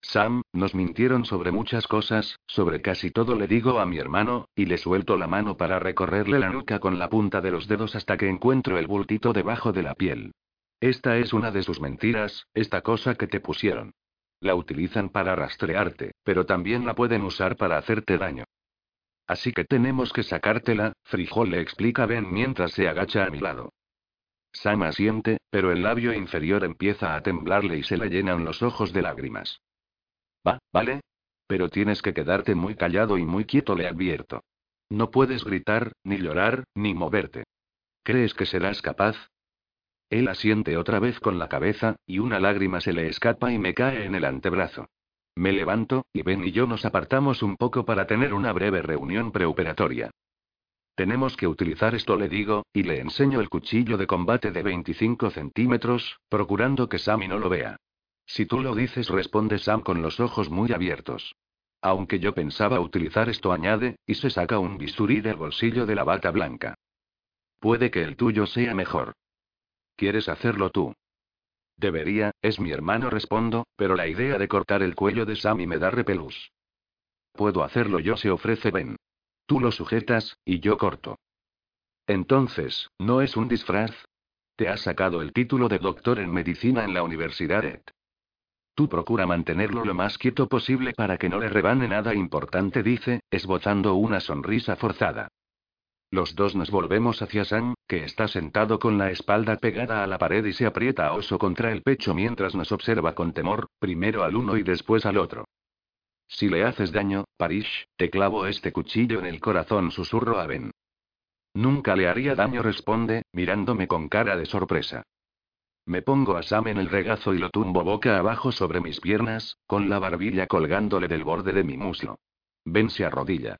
Sam, nos mintieron sobre muchas cosas, sobre casi todo le digo a mi hermano, y le suelto la mano para recorrerle la nuca con la punta de los dedos hasta que encuentro el bultito debajo de la piel. Esta es una de sus mentiras, esta cosa que te pusieron. La utilizan para rastrearte, pero también la pueden usar para hacerte daño. Así que tenemos que sacártela, Frijol le explica Ben mientras se agacha a mi lado. Sam asiente, pero el labio inferior empieza a temblarle y se le llenan los ojos de lágrimas. Va, vale. Pero tienes que quedarte muy callado y muy quieto, le advierto. No puedes gritar, ni llorar, ni moverte. ¿Crees que serás capaz? Él asiente otra vez con la cabeza, y una lágrima se le escapa y me cae en el antebrazo. Me levanto, y Ben y yo nos apartamos un poco para tener una breve reunión preoperatoria. Tenemos que utilizar esto, le digo, y le enseño el cuchillo de combate de 25 centímetros, procurando que Sammy no lo vea. Si tú lo dices, responde Sam con los ojos muy abiertos. Aunque yo pensaba utilizar esto, añade, y se saca un bisturí del bolsillo de la bata blanca. Puede que el tuyo sea mejor. ¿Quieres hacerlo tú? Debería, es mi hermano, respondo, pero la idea de cortar el cuello de Sammy me da repelús. Puedo hacerlo yo, se ofrece Ben. Tú lo sujetas, y yo corto. Entonces, ¿no es un disfraz? Te has sacado el título de doctor en medicina en la Universidad Ed. Tú procura mantenerlo lo más quieto posible para que no le rebane nada importante, dice, esbozando una sonrisa forzada. Los dos nos volvemos hacia Sam, que está sentado con la espalda pegada a la pared y se aprieta a oso contra el pecho mientras nos observa con temor, primero al uno y después al otro. Si le haces daño, Parish, te clavo este cuchillo en el corazón, susurro a Ben. Nunca le haría daño, responde, mirándome con cara de sorpresa. Me pongo a Sam en el regazo y lo tumbo boca abajo sobre mis piernas, con la barbilla colgándole del borde de mi muslo. Ben se arrodilla.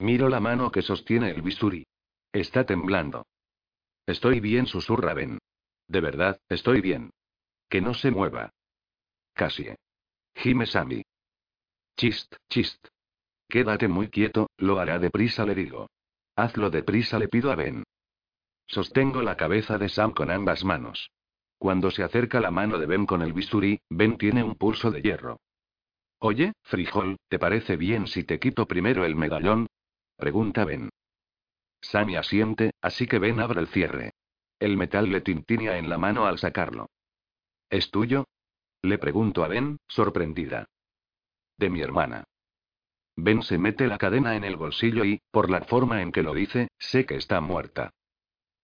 Miro la mano que sostiene el bisturí. Está temblando. Estoy bien, susurra Ben. De verdad, estoy bien. Que no se mueva. Casi. Gime Sammy. Chist, chist. Quédate muy quieto, lo hará deprisa, le digo. Hazlo deprisa, le pido a Ben. Sostengo la cabeza de Sam con ambas manos. Cuando se acerca la mano de Ben con el bisturí, Ben tiene un pulso de hierro. Oye, frijol, ¿te parece bien si te quito primero el medallón? Pregunta Ben. Sammy asiente, así que Ben abre el cierre. El metal le tintinia en la mano al sacarlo. ¿Es tuyo? Le pregunto a Ben, sorprendida. De mi hermana. Ben se mete la cadena en el bolsillo y, por la forma en que lo dice, sé que está muerta.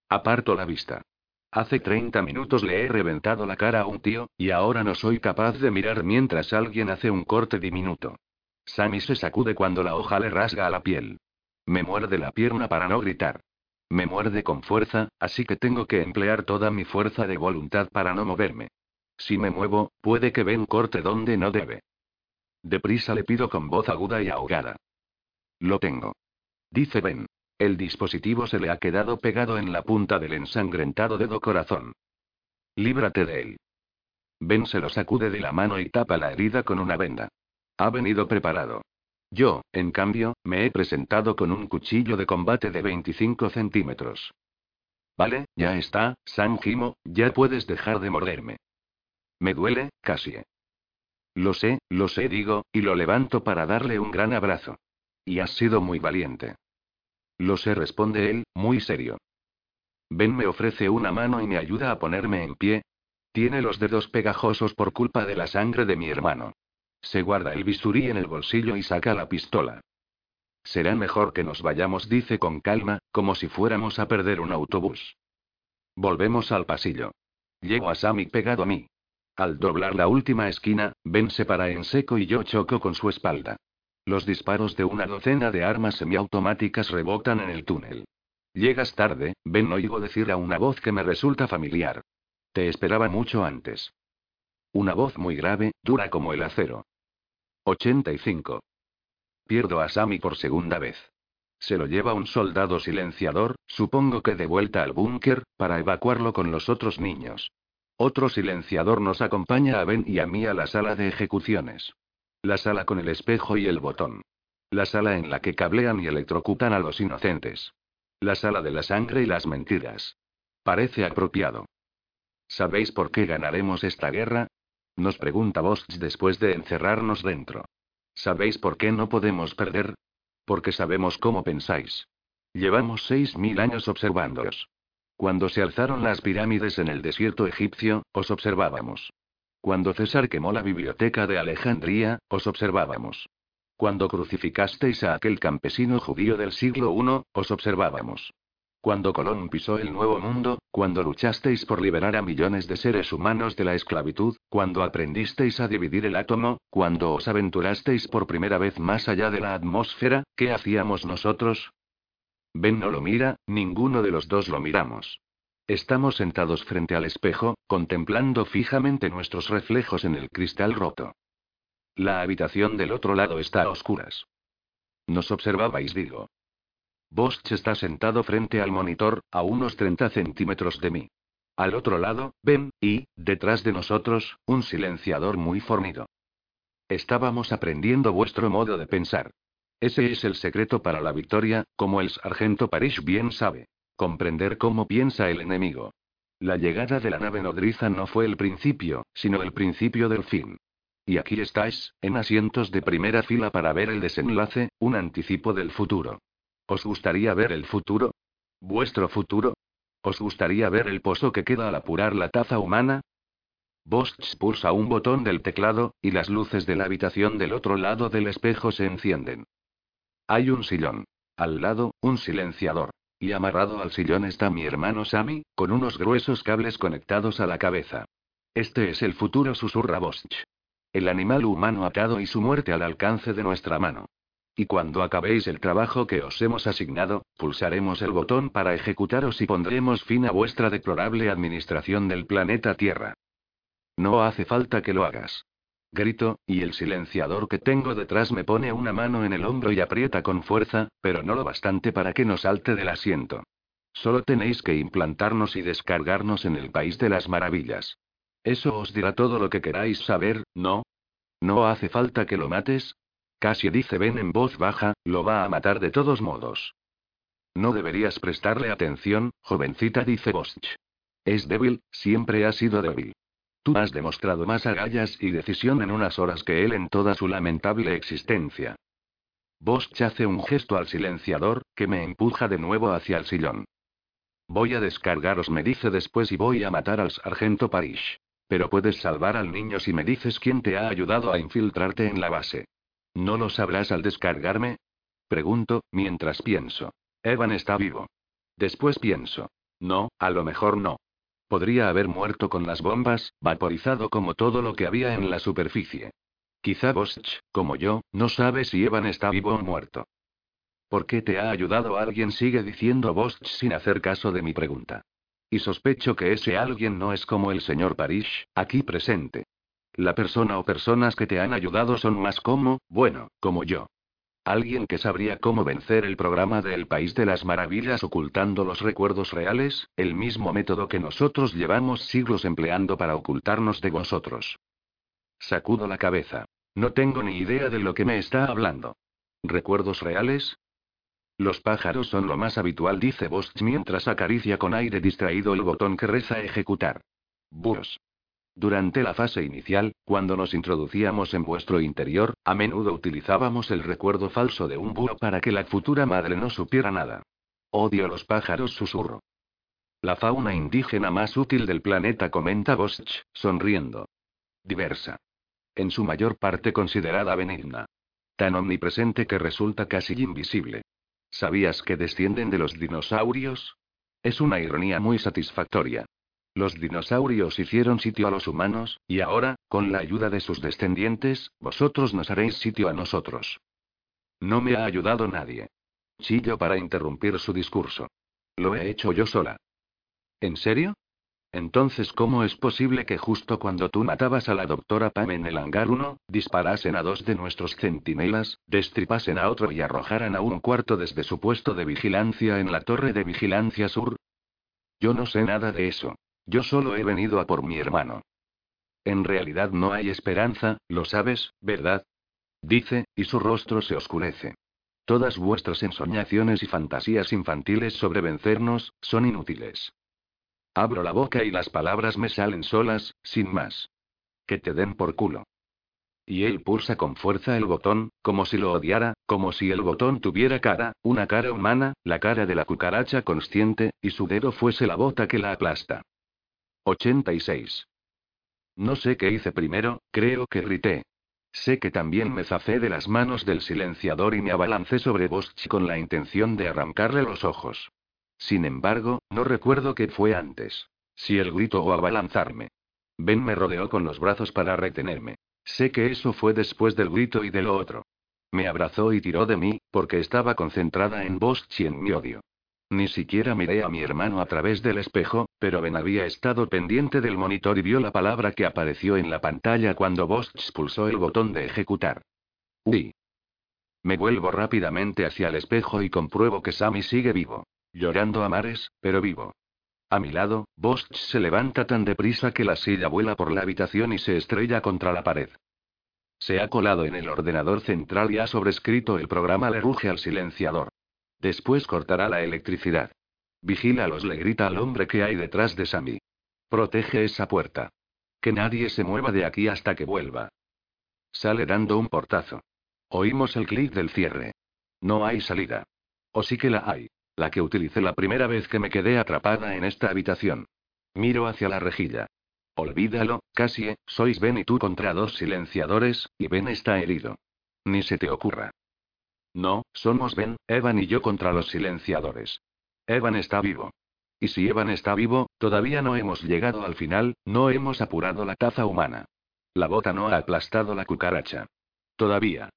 Aparto la vista. Hace 30 minutos le he reventado la cara a un tío, y ahora no soy capaz de mirar mientras alguien hace un corte diminuto. Sammy se sacude cuando la hoja le rasga a la piel. Me muerde la pierna para no gritar. Me muerde con fuerza, así que tengo que emplear toda mi fuerza de voluntad para no moverme. Si me muevo, puede que Ben corte donde no debe. Deprisa le pido con voz aguda y ahogada. Lo tengo. Dice Ben. El dispositivo se le ha quedado pegado en la punta del ensangrentado dedo corazón. Líbrate de él. Ben se lo sacude de la mano y tapa la herida con una venda. Ha venido preparado. Yo, en cambio, me he presentado con un cuchillo de combate de 25 centímetros. Vale, ya está, San Jimo, ya puedes dejar de morderme. Me duele, casi. Lo sé, lo sé, digo, y lo levanto para darle un gran abrazo. Y has sido muy valiente. Lo sé, responde él, muy serio. Ben me ofrece una mano y me ayuda a ponerme en pie. Tiene los dedos pegajosos por culpa de la sangre de mi hermano. Se guarda el bisturí en el bolsillo y saca la pistola. Será mejor que nos vayamos, dice con calma, como si fuéramos a perder un autobús. Volvemos al pasillo. Llego a Sammy pegado a mí. Al doblar la última esquina, Ben se para en seco y yo choco con su espalda. Los disparos de una docena de armas semiautomáticas rebotan en el túnel. Llegas tarde, Ben oigo decir a una voz que me resulta familiar. Te esperaba mucho antes. Una voz muy grave, dura como el acero. 85. Pierdo a Sammy por segunda vez. Se lo lleva un soldado silenciador, supongo que de vuelta al búnker, para evacuarlo con los otros niños. Otro silenciador nos acompaña a Ben y a mí a la sala de ejecuciones. La sala con el espejo y el botón. La sala en la que cablean y electrocutan a los inocentes. La sala de la sangre y las mentiras. Parece apropiado. ¿Sabéis por qué ganaremos esta guerra? Nos pregunta Bosch después de encerrarnos dentro. ¿Sabéis por qué no podemos perder? Porque sabemos cómo pensáis. Llevamos seis mil años observándoos. Cuando se alzaron las pirámides en el desierto egipcio, os observábamos. Cuando César quemó la biblioteca de Alejandría, os observábamos. Cuando crucificasteis a aquel campesino judío del siglo I, os observábamos. Cuando Colón pisó el Nuevo Mundo, cuando luchasteis por liberar a millones de seres humanos de la esclavitud, cuando aprendisteis a dividir el átomo, cuando os aventurasteis por primera vez más allá de la atmósfera, ¿qué hacíamos nosotros? Ben no lo mira, ninguno de los dos lo miramos. Estamos sentados frente al espejo, contemplando fijamente nuestros reflejos en el cristal roto. La habitación del otro lado está a oscuras. Nos observabais, digo. Bosch está sentado frente al monitor, a unos 30 centímetros de mí. Al otro lado, Ben, y, detrás de nosotros, un silenciador muy fornido. Estábamos aprendiendo vuestro modo de pensar. Ese es el secreto para la victoria, como el sargento Parrish bien sabe. Comprender cómo piensa el enemigo. La llegada de la nave nodriza no fue el principio, sino el principio del fin. Y aquí estáis, en asientos de primera fila para ver el desenlace, un anticipo del futuro. ¿Os gustaría ver el futuro? ¿Vuestro futuro? ¿Os gustaría ver el pozo que queda al apurar la taza humana? Bosch pulsa un botón del teclado, y las luces de la habitación del otro lado del espejo se encienden. Hay un sillón. Al lado, un silenciador. Y amarrado al sillón está mi hermano Sammy, con unos gruesos cables conectados a la cabeza. Este es el futuro, susurra Bosch. El animal humano atado y su muerte al alcance de nuestra mano. Y cuando acabéis el trabajo que os hemos asignado, pulsaremos el botón para ejecutaros y pondremos fin a vuestra deplorable administración del planeta Tierra. No hace falta que lo hagas. Grito, y el silenciador que tengo detrás me pone una mano en el hombro y aprieta con fuerza, pero no lo bastante para que nos salte del asiento. Solo tenéis que implantarnos y descargarnos en el país de las maravillas. Eso os dirá todo lo que queráis saber, ¿no? No hace falta que lo mates, Casi dice Ben en voz baja, lo va a matar de todos modos. No deberías prestarle atención, jovencita, dice Bosch. Es débil, siempre ha sido débil. Tú has demostrado más agallas y decisión en unas horas que él en toda su lamentable existencia. Bosch hace un gesto al silenciador, que me empuja de nuevo hacia el sillón. Voy a descargaros, me dice después, y voy a matar al sargento Parish. Pero puedes salvar al niño si me dices quién te ha ayudado a infiltrarte en la base. ¿No lo sabrás al descargarme? Pregunto, mientras pienso. Evan está vivo. Después pienso. No, a lo mejor no. Podría haber muerto con las bombas, vaporizado como todo lo que había en la superficie. Quizá Bosch, como yo, no sabe si Evan está vivo o muerto. ¿Por qué te ha ayudado alguien? Sigue diciendo Bosch sin hacer caso de mi pregunta. Y sospecho que ese alguien no es como el señor Parish, aquí presente. La persona o personas que te han ayudado son más como, bueno, como yo. Alguien que sabría cómo vencer el programa del País de las Maravillas ocultando los recuerdos reales, el mismo método que nosotros llevamos siglos empleando para ocultarnos de vosotros. Sacudo la cabeza. No tengo ni idea de lo que me está hablando. ¿Recuerdos reales? Los pájaros son lo más habitual, dice Bosch mientras acaricia con aire distraído el botón que reza ejecutar. Bus. Durante la fase inicial, cuando nos introducíamos en vuestro interior, a menudo utilizábamos el recuerdo falso de un búho para que la futura madre no supiera nada. Odio los pájaros, susurro. La fauna indígena más útil del planeta, comenta Bosch, sonriendo. Diversa. En su mayor parte considerada benigna. Tan omnipresente que resulta casi invisible. ¿Sabías que descienden de los dinosaurios? Es una ironía muy satisfactoria. Los dinosaurios hicieron sitio a los humanos, y ahora, con la ayuda de sus descendientes, vosotros nos haréis sitio a nosotros. No me ha ayudado nadie. Chillo para interrumpir su discurso. Lo he hecho yo sola. ¿En serio? Entonces, ¿cómo es posible que justo cuando tú matabas a la doctora Pam en el hangar 1, disparasen a dos de nuestros centinelas, destripasen a otro y arrojaran a un cuarto desde su puesto de vigilancia en la torre de vigilancia sur? Yo no sé nada de eso. Yo solo he venido a por mi hermano. En realidad no hay esperanza, lo sabes, ¿verdad? Dice, y su rostro se oscurece. Todas vuestras ensoñaciones y fantasías infantiles sobre vencernos, son inútiles. Abro la boca y las palabras me salen solas, sin más. Que te den por culo. Y él pulsa con fuerza el botón, como si lo odiara, como si el botón tuviera cara, una cara humana, la cara de la cucaracha consciente, y su dedo fuese la bota que la aplasta. 86. No sé qué hice primero, creo que grité. Sé que también me zafé de las manos del silenciador y me abalancé sobre Bosch con la intención de arrancarle los ojos. Sin embargo, no recuerdo qué fue antes. Si el grito o abalanzarme. Ben me rodeó con los brazos para retenerme. Sé que eso fue después del grito y de lo otro. Me abrazó y tiró de mí, porque estaba concentrada en Bosch y en mi odio. Ni siquiera miré a mi hermano a través del espejo, pero Ben había estado pendiente del monitor y vio la palabra que apareció en la pantalla cuando Bosch pulsó el botón de ejecutar. Uy. Me vuelvo rápidamente hacia el espejo y compruebo que Sammy sigue vivo. Llorando a mares, pero vivo. A mi lado, Bosch se levanta tan deprisa que la silla vuela por la habitación y se estrella contra la pared. Se ha colado en el ordenador central y ha sobrescrito el programa Le ruge al silenciador. Después cortará la electricidad. Vigílalos, le grita al hombre que hay detrás de Sammy. Protege esa puerta. Que nadie se mueva de aquí hasta que vuelva. Sale dando un portazo. Oímos el clic del cierre. No hay salida. O sí que la hay. La que utilicé la primera vez que me quedé atrapada en esta habitación. Miro hacia la rejilla. Olvídalo, Cassie, sois Ben y tú contra dos silenciadores, y Ben está herido. Ni se te ocurra. No, somos Ben, Evan y yo contra los silenciadores. Evan está vivo. Y si Evan está vivo, todavía no hemos llegado al final, no hemos apurado la taza humana. La bota no ha aplastado la cucaracha. Todavía.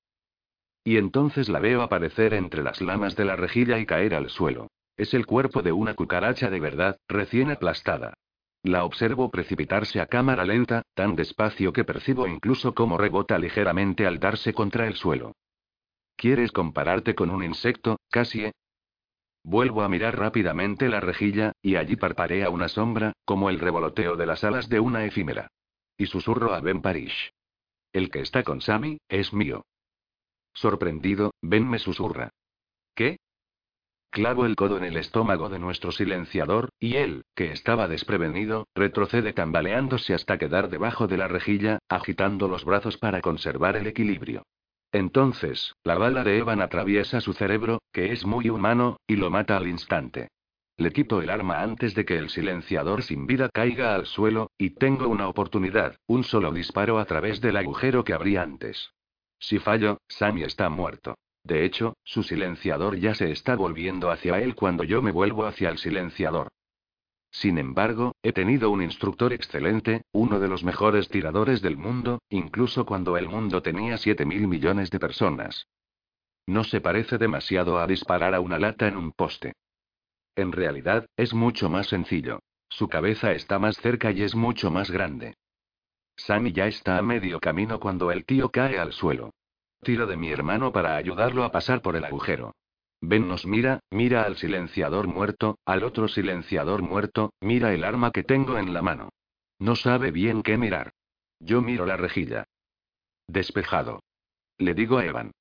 Y entonces la veo aparecer entre las lamas de la rejilla y caer al suelo. Es el cuerpo de una cucaracha de verdad, recién aplastada. La observo precipitarse a cámara lenta, tan despacio que percibo incluso cómo rebota ligeramente al darse contra el suelo. ¿Quieres compararte con un insecto, Cassie? Vuelvo a mirar rápidamente la rejilla, y allí parparea una sombra, como el revoloteo de las alas de una efímera. Y susurro a Ben Parish. El que está con Sammy, es mío. Sorprendido, Ben me susurra. ¿Qué? Clavo el codo en el estómago de nuestro silenciador, y él, que estaba desprevenido, retrocede tambaleándose hasta quedar debajo de la rejilla, agitando los brazos para conservar el equilibrio. Entonces, la bala de Evan atraviesa su cerebro, que es muy humano, y lo mata al instante. Le quito el arma antes de que el silenciador sin vida caiga al suelo, y tengo una oportunidad, un solo disparo a través del agujero que abrí antes. Si fallo, Sammy está muerto. De hecho, su silenciador ya se está volviendo hacia él cuando yo me vuelvo hacia el silenciador. Sin embargo, he tenido un instructor excelente, uno de los mejores tiradores del mundo, incluso cuando el mundo tenía 7 mil millones de personas. No se parece demasiado a disparar a una lata en un poste. En realidad, es mucho más sencillo. Su cabeza está más cerca y es mucho más grande. Sammy ya está a medio camino cuando el tío cae al suelo. Tiro de mi hermano para ayudarlo a pasar por el agujero. Ben nos mira, mira al silenciador muerto, al otro silenciador muerto, mira el arma que tengo en la mano. No sabe bien qué mirar. Yo miro la rejilla. Despejado. Le digo a Evan.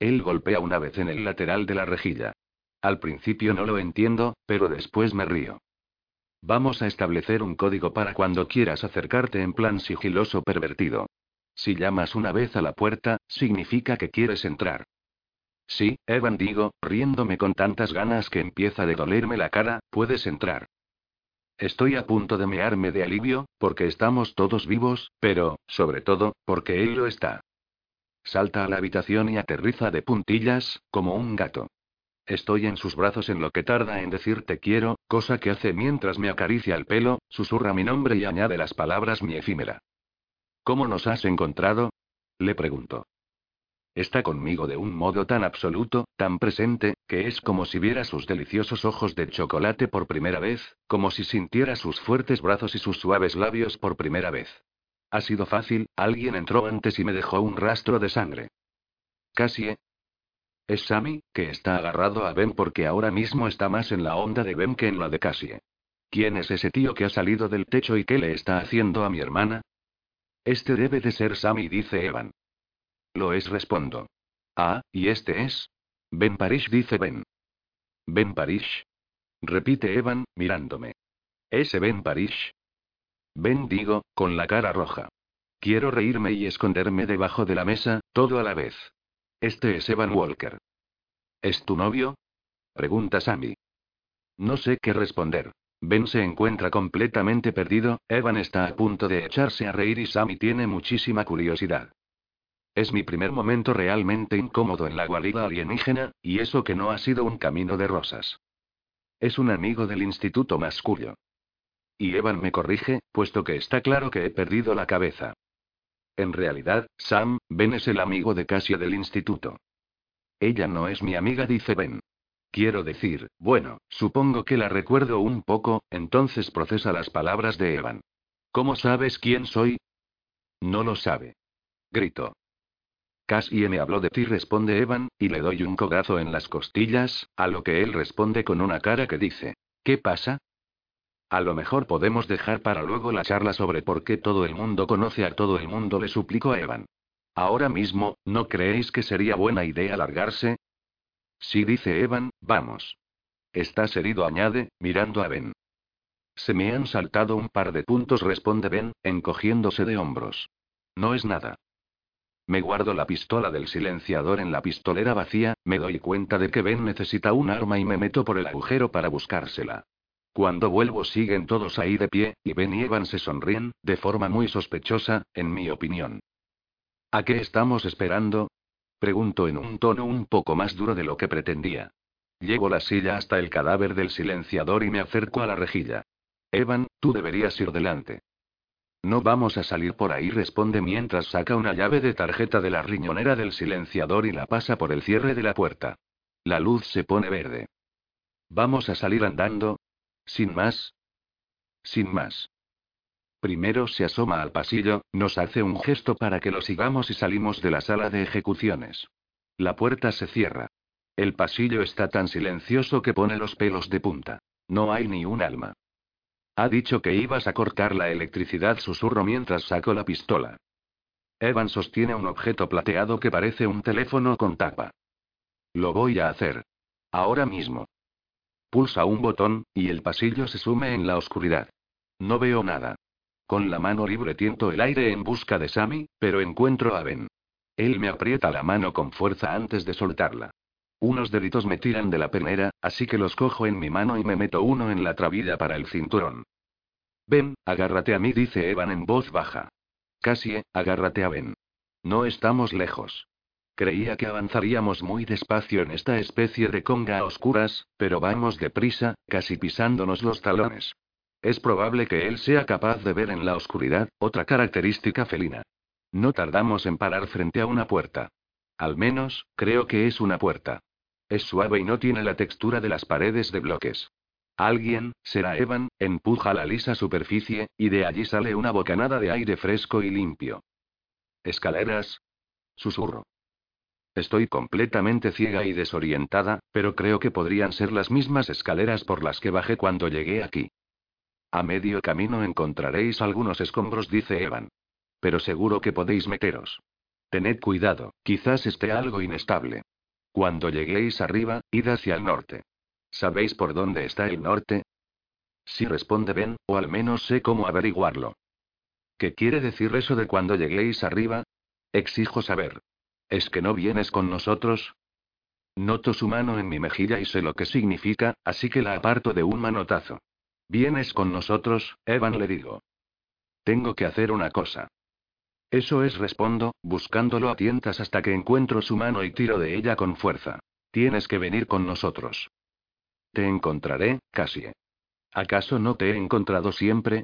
Él golpea una vez en el lateral de la rejilla. Al principio no lo entiendo, pero después me río. Vamos a establecer un código para cuando quieras acercarte en plan sigiloso pervertido. Si llamas una vez a la puerta, significa que quieres entrar. Sí, Evan digo, riéndome con tantas ganas que empieza de dolerme la cara, puedes entrar. Estoy a punto de mearme de alivio, porque estamos todos vivos, pero, sobre todo, porque él lo está. Salta a la habitación y aterriza de puntillas, como un gato. Estoy en sus brazos en lo que tarda en decir te quiero, cosa que hace mientras me acaricia el pelo, susurra mi nombre y añade las palabras mi efímera. ¿Cómo nos has encontrado? Le pregunto. Está conmigo de un modo tan absoluto, tan presente, que es como si viera sus deliciosos ojos de chocolate por primera vez, como si sintiera sus fuertes brazos y sus suaves labios por primera vez. Ha sido fácil, alguien entró antes y me dejó un rastro de sangre. Casi, es Sammy, que está agarrado a Ben porque ahora mismo está más en la onda de Ben que en la de Cassie. ¿Quién es ese tío que ha salido del techo y qué le está haciendo a mi hermana? Este debe de ser Sammy, dice Evan. Lo es, respondo. Ah, ¿y este es? Ben Parish, dice Ben. Ben Parish. Repite Evan, mirándome. ¿Ese Ben Parish? Ben digo, con la cara roja. Quiero reírme y esconderme debajo de la mesa, todo a la vez. Este es Evan Walker. ¿Es tu novio? Pregunta Sammy. No sé qué responder. Ben se encuentra completamente perdido, Evan está a punto de echarse a reír y Sammy tiene muchísima curiosidad. Es mi primer momento realmente incómodo en la guarida alienígena, y eso que no ha sido un camino de rosas. Es un amigo del Instituto Masculio. Y Evan me corrige, puesto que está claro que he perdido la cabeza. En realidad, Sam, Ben es el amigo de Cassia del instituto. Ella no es mi amiga, dice Ben. Quiero decir, bueno, supongo que la recuerdo un poco, entonces procesa las palabras de Evan. ¿Cómo sabes quién soy? No lo sabe. Grito. Cassie me habló de ti, responde Evan, y le doy un cogazo en las costillas, a lo que él responde con una cara que dice: ¿Qué pasa? A lo mejor podemos dejar para luego la charla sobre por qué todo el mundo conoce a todo el mundo, le suplico a Evan. Ahora mismo, ¿no creéis que sería buena idea largarse? Sí, dice Evan, vamos. ¿Estás herido? añade, mirando a Ben. Se me han saltado un par de puntos, responde Ben, encogiéndose de hombros. No es nada. Me guardo la pistola del silenciador en la pistolera vacía, me doy cuenta de que Ben necesita un arma y me meto por el agujero para buscársela. Cuando vuelvo siguen todos ahí de pie, y Ben y Evan se sonríen, de forma muy sospechosa, en mi opinión. ¿A qué estamos esperando? Pregunto en un tono un poco más duro de lo que pretendía. Llevo la silla hasta el cadáver del silenciador y me acerco a la rejilla. Evan, tú deberías ir delante. No vamos a salir por ahí, responde mientras saca una llave de tarjeta de la riñonera del silenciador y la pasa por el cierre de la puerta. La luz se pone verde. ¿Vamos a salir andando? ¿Sin más? Sin más. Primero se asoma al pasillo, nos hace un gesto para que lo sigamos y salimos de la sala de ejecuciones. La puerta se cierra. El pasillo está tan silencioso que pone los pelos de punta. No hay ni un alma. Ha dicho que ibas a cortar la electricidad, susurro mientras saco la pistola. Evan sostiene un objeto plateado que parece un teléfono con tapa. Lo voy a hacer. Ahora mismo. Pulsa un botón, y el pasillo se sume en la oscuridad. No veo nada. Con la mano libre tiento el aire en busca de Sammy, pero encuentro a Ben. Él me aprieta la mano con fuerza antes de soltarla. Unos deditos me tiran de la pernera, así que los cojo en mi mano y me meto uno en la trabilla para el cinturón. Ben, agárrate a mí, dice Evan en voz baja. Casi, agárrate a Ben. No estamos lejos. Creía que avanzaríamos muy despacio en esta especie de conga a oscuras, pero vamos deprisa, casi pisándonos los talones. Es probable que él sea capaz de ver en la oscuridad, otra característica felina. No tardamos en parar frente a una puerta. Al menos, creo que es una puerta. Es suave y no tiene la textura de las paredes de bloques. Alguien, será Evan, empuja la lisa superficie, y de allí sale una bocanada de aire fresco y limpio. Escaleras. Susurro. Estoy completamente ciega y desorientada, pero creo que podrían ser las mismas escaleras por las que bajé cuando llegué aquí. A medio camino encontraréis algunos escombros, dice Evan. Pero seguro que podéis meteros. Tened cuidado, quizás esté algo inestable. Cuando lleguéis arriba, id hacia el norte. ¿Sabéis por dónde está el norte? Sí, responde Ben, o al menos sé cómo averiguarlo. ¿Qué quiere decir eso de cuando lleguéis arriba? Exijo saber. ¿Es que no vienes con nosotros? Noto su mano en mi mejilla y sé lo que significa, así que la aparto de un manotazo. ¿Vienes con nosotros, Evan? le digo. Tengo que hacer una cosa. Eso es, respondo, buscándolo a tientas hasta que encuentro su mano y tiro de ella con fuerza. Tienes que venir con nosotros. Te encontraré, Cassie. ¿Acaso no te he encontrado siempre?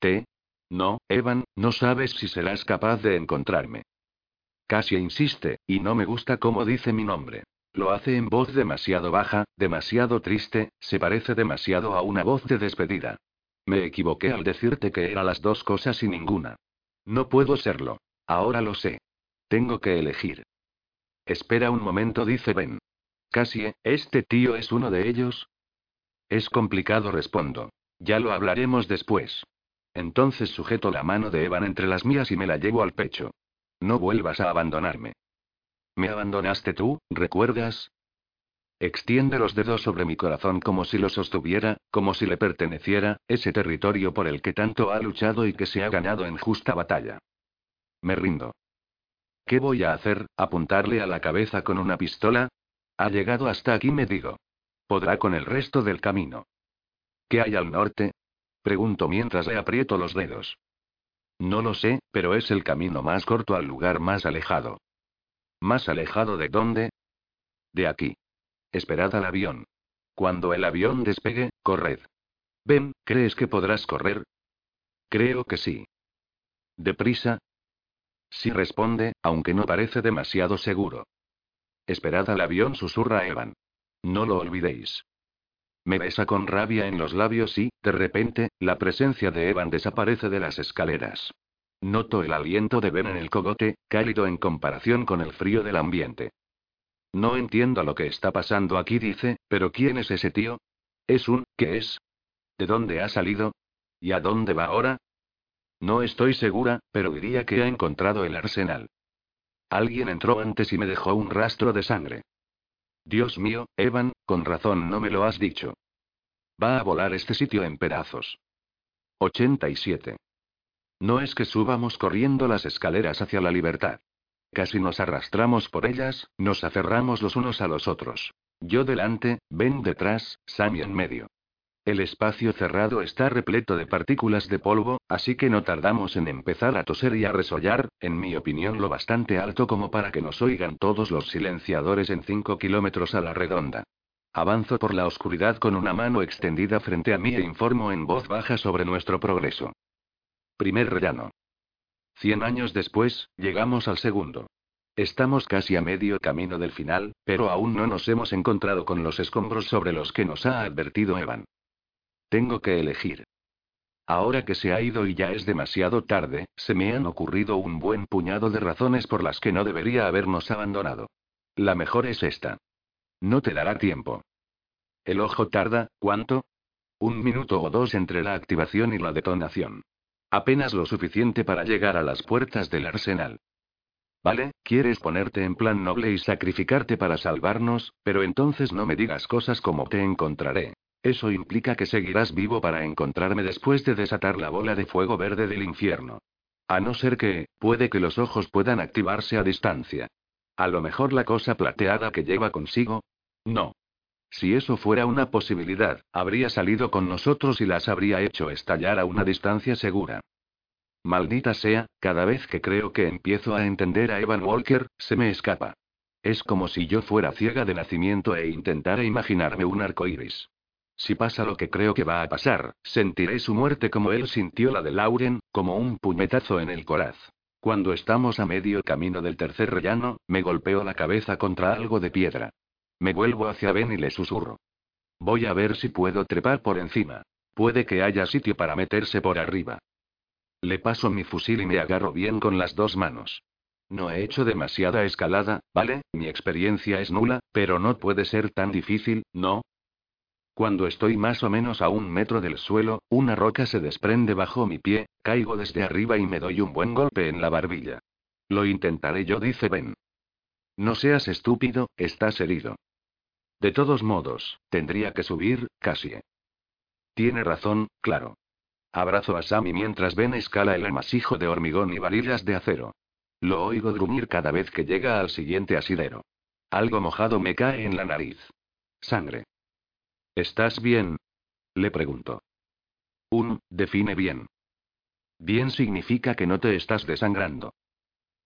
¿Te? No, Evan, no sabes si serás capaz de encontrarme. Casi insiste, y no me gusta cómo dice mi nombre. Lo hace en voz demasiado baja, demasiado triste, se parece demasiado a una voz de despedida. Me equivoqué al decirte que era las dos cosas y ninguna. No puedo serlo. Ahora lo sé. Tengo que elegir. Espera un momento, dice Ben. Casi, ¿este tío es uno de ellos? Es complicado, respondo. Ya lo hablaremos después. Entonces sujeto la mano de Evan entre las mías y me la llevo al pecho. No vuelvas a abandonarme. Me abandonaste tú, ¿recuerdas? Extiende los dedos sobre mi corazón como si lo sostuviera, como si le perteneciera, ese territorio por el que tanto ha luchado y que se ha ganado en justa batalla. Me rindo. ¿Qué voy a hacer? ¿Apuntarle a la cabeza con una pistola? Ha llegado hasta aquí, me digo. Podrá con el resto del camino. ¿Qué hay al norte? Pregunto mientras le aprieto los dedos. No lo sé, pero es el camino más corto al lugar más alejado. ¿Más alejado de dónde? De aquí. Esperad al avión. Cuando el avión despegue, corred. Ben, ¿crees que podrás correr? Creo que sí. ¿Deprisa? Sí responde, aunque no parece demasiado seguro. Esperad al avión, susurra Evan. No lo olvidéis. Me besa con rabia en los labios y, de repente, la presencia de Evan desaparece de las escaleras. Noto el aliento de Ben en el cogote, cálido en comparación con el frío del ambiente. No entiendo lo que está pasando aquí, dice, pero ¿quién es ese tío? ¿Es un, qué es? ¿De dónde ha salido? ¿Y a dónde va ahora? No estoy segura, pero diría que ha encontrado el arsenal. Alguien entró antes y me dejó un rastro de sangre. Dios mío, Evan, con razón no me lo has dicho. Va a volar este sitio en pedazos. 87. No es que subamos corriendo las escaleras hacia la libertad. Casi nos arrastramos por ellas, nos aferramos los unos a los otros. Yo delante, Ben detrás, Sammy en medio. El espacio cerrado está repleto de partículas de polvo, así que no tardamos en empezar a toser y a resollar, en mi opinión lo bastante alto como para que nos oigan todos los silenciadores en 5 kilómetros a la redonda. Avanzo por la oscuridad con una mano extendida frente a mí e informo en voz baja sobre nuestro progreso. Primer rellano. Cien años después, llegamos al segundo. Estamos casi a medio camino del final, pero aún no nos hemos encontrado con los escombros sobre los que nos ha advertido Evan. Tengo que elegir. Ahora que se ha ido y ya es demasiado tarde, se me han ocurrido un buen puñado de razones por las que no debería habernos abandonado. La mejor es esta. No te dará tiempo. El ojo tarda, ¿cuánto? Un minuto o dos entre la activación y la detonación. Apenas lo suficiente para llegar a las puertas del arsenal. Vale, quieres ponerte en plan noble y sacrificarte para salvarnos, pero entonces no me digas cosas como te encontraré. Eso implica que seguirás vivo para encontrarme después de desatar la bola de fuego verde del infierno. A no ser que, puede que los ojos puedan activarse a distancia. A lo mejor la cosa plateada que lleva consigo. No. Si eso fuera una posibilidad, habría salido con nosotros y las habría hecho estallar a una distancia segura. Maldita sea, cada vez que creo que empiezo a entender a Evan Walker, se me escapa. Es como si yo fuera ciega de nacimiento e intentara imaginarme un arco iris. Si pasa lo que creo que va a pasar, sentiré su muerte como él sintió la de Lauren, como un puñetazo en el coraz. Cuando estamos a medio camino del tercer rellano, me golpeo la cabeza contra algo de piedra. Me vuelvo hacia Ben y le susurro. Voy a ver si puedo trepar por encima. Puede que haya sitio para meterse por arriba. Le paso mi fusil y me agarro bien con las dos manos. No he hecho demasiada escalada, ¿vale? Mi experiencia es nula, pero no puede ser tan difícil, ¿no? Cuando estoy más o menos a un metro del suelo, una roca se desprende bajo mi pie, caigo desde arriba y me doy un buen golpe en la barbilla. Lo intentaré yo, dice Ben. No seas estúpido, estás herido. De todos modos, tendría que subir, casi. Tiene razón, claro. Abrazo a Sammy mientras Ben escala el amasijo de hormigón y varillas de acero. Lo oigo gruñir cada vez que llega al siguiente asidero. Algo mojado me cae en la nariz. Sangre. ¿Estás bien? Le pregunto. Un, define bien. Bien significa que no te estás desangrando.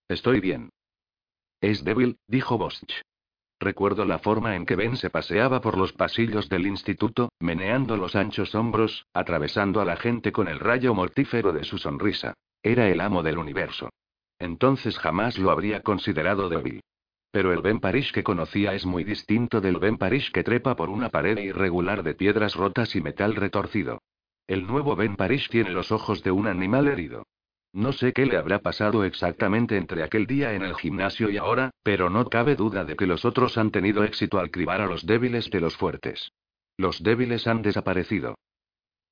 Estoy bien. Es débil, dijo Bosch. Recuerdo la forma en que Ben se paseaba por los pasillos del instituto, meneando los anchos hombros, atravesando a la gente con el rayo mortífero de su sonrisa. Era el amo del universo. Entonces jamás lo habría considerado débil. Pero el Ben Parish que conocía es muy distinto del Ben Parish que trepa por una pared irregular de piedras rotas y metal retorcido. El nuevo Ben Parish tiene los ojos de un animal herido. No sé qué le habrá pasado exactamente entre aquel día en el gimnasio y ahora, pero no cabe duda de que los otros han tenido éxito al cribar a los débiles de los fuertes. Los débiles han desaparecido.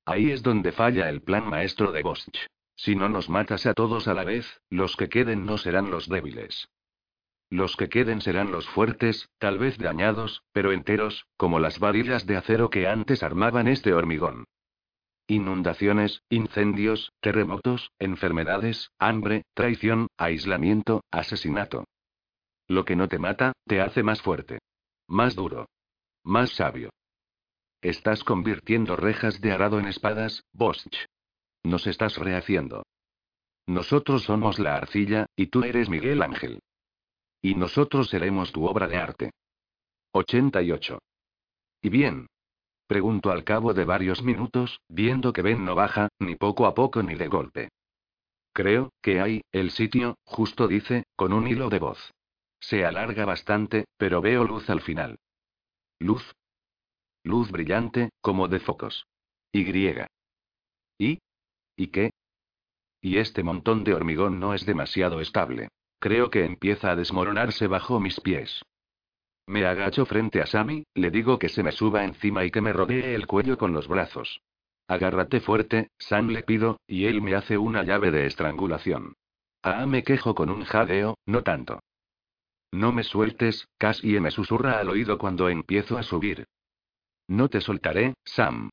Ahí es donde falla el plan maestro de Bosch. Si no nos matas a todos a la vez, los que queden no serán los débiles. Los que queden serán los fuertes, tal vez dañados, pero enteros, como las varillas de acero que antes armaban este hormigón. Inundaciones, incendios, terremotos, enfermedades, hambre, traición, aislamiento, asesinato. Lo que no te mata, te hace más fuerte. Más duro. Más sabio. Estás convirtiendo rejas de arado en espadas, Bosch. Nos estás rehaciendo. Nosotros somos la arcilla, y tú eres Miguel Ángel. Y nosotros seremos tu obra de arte. 88. ¿Y bien? Pregunto al cabo de varios minutos, viendo que Ben no baja, ni poco a poco ni de golpe. Creo, que hay, el sitio, justo dice, con un hilo de voz. Se alarga bastante, pero veo luz al final. Luz. Luz brillante, como de focos. Y. ¿Y? ¿Y qué? Y este montón de hormigón no es demasiado estable. Creo que empieza a desmoronarse bajo mis pies. Me agacho frente a Sammy, le digo que se me suba encima y que me rodee el cuello con los brazos. Agárrate fuerte, Sam le pido, y él me hace una llave de estrangulación. Ah, me quejo con un jadeo, no tanto. No me sueltes, casi me susurra al oído cuando empiezo a subir. No te soltaré, Sam.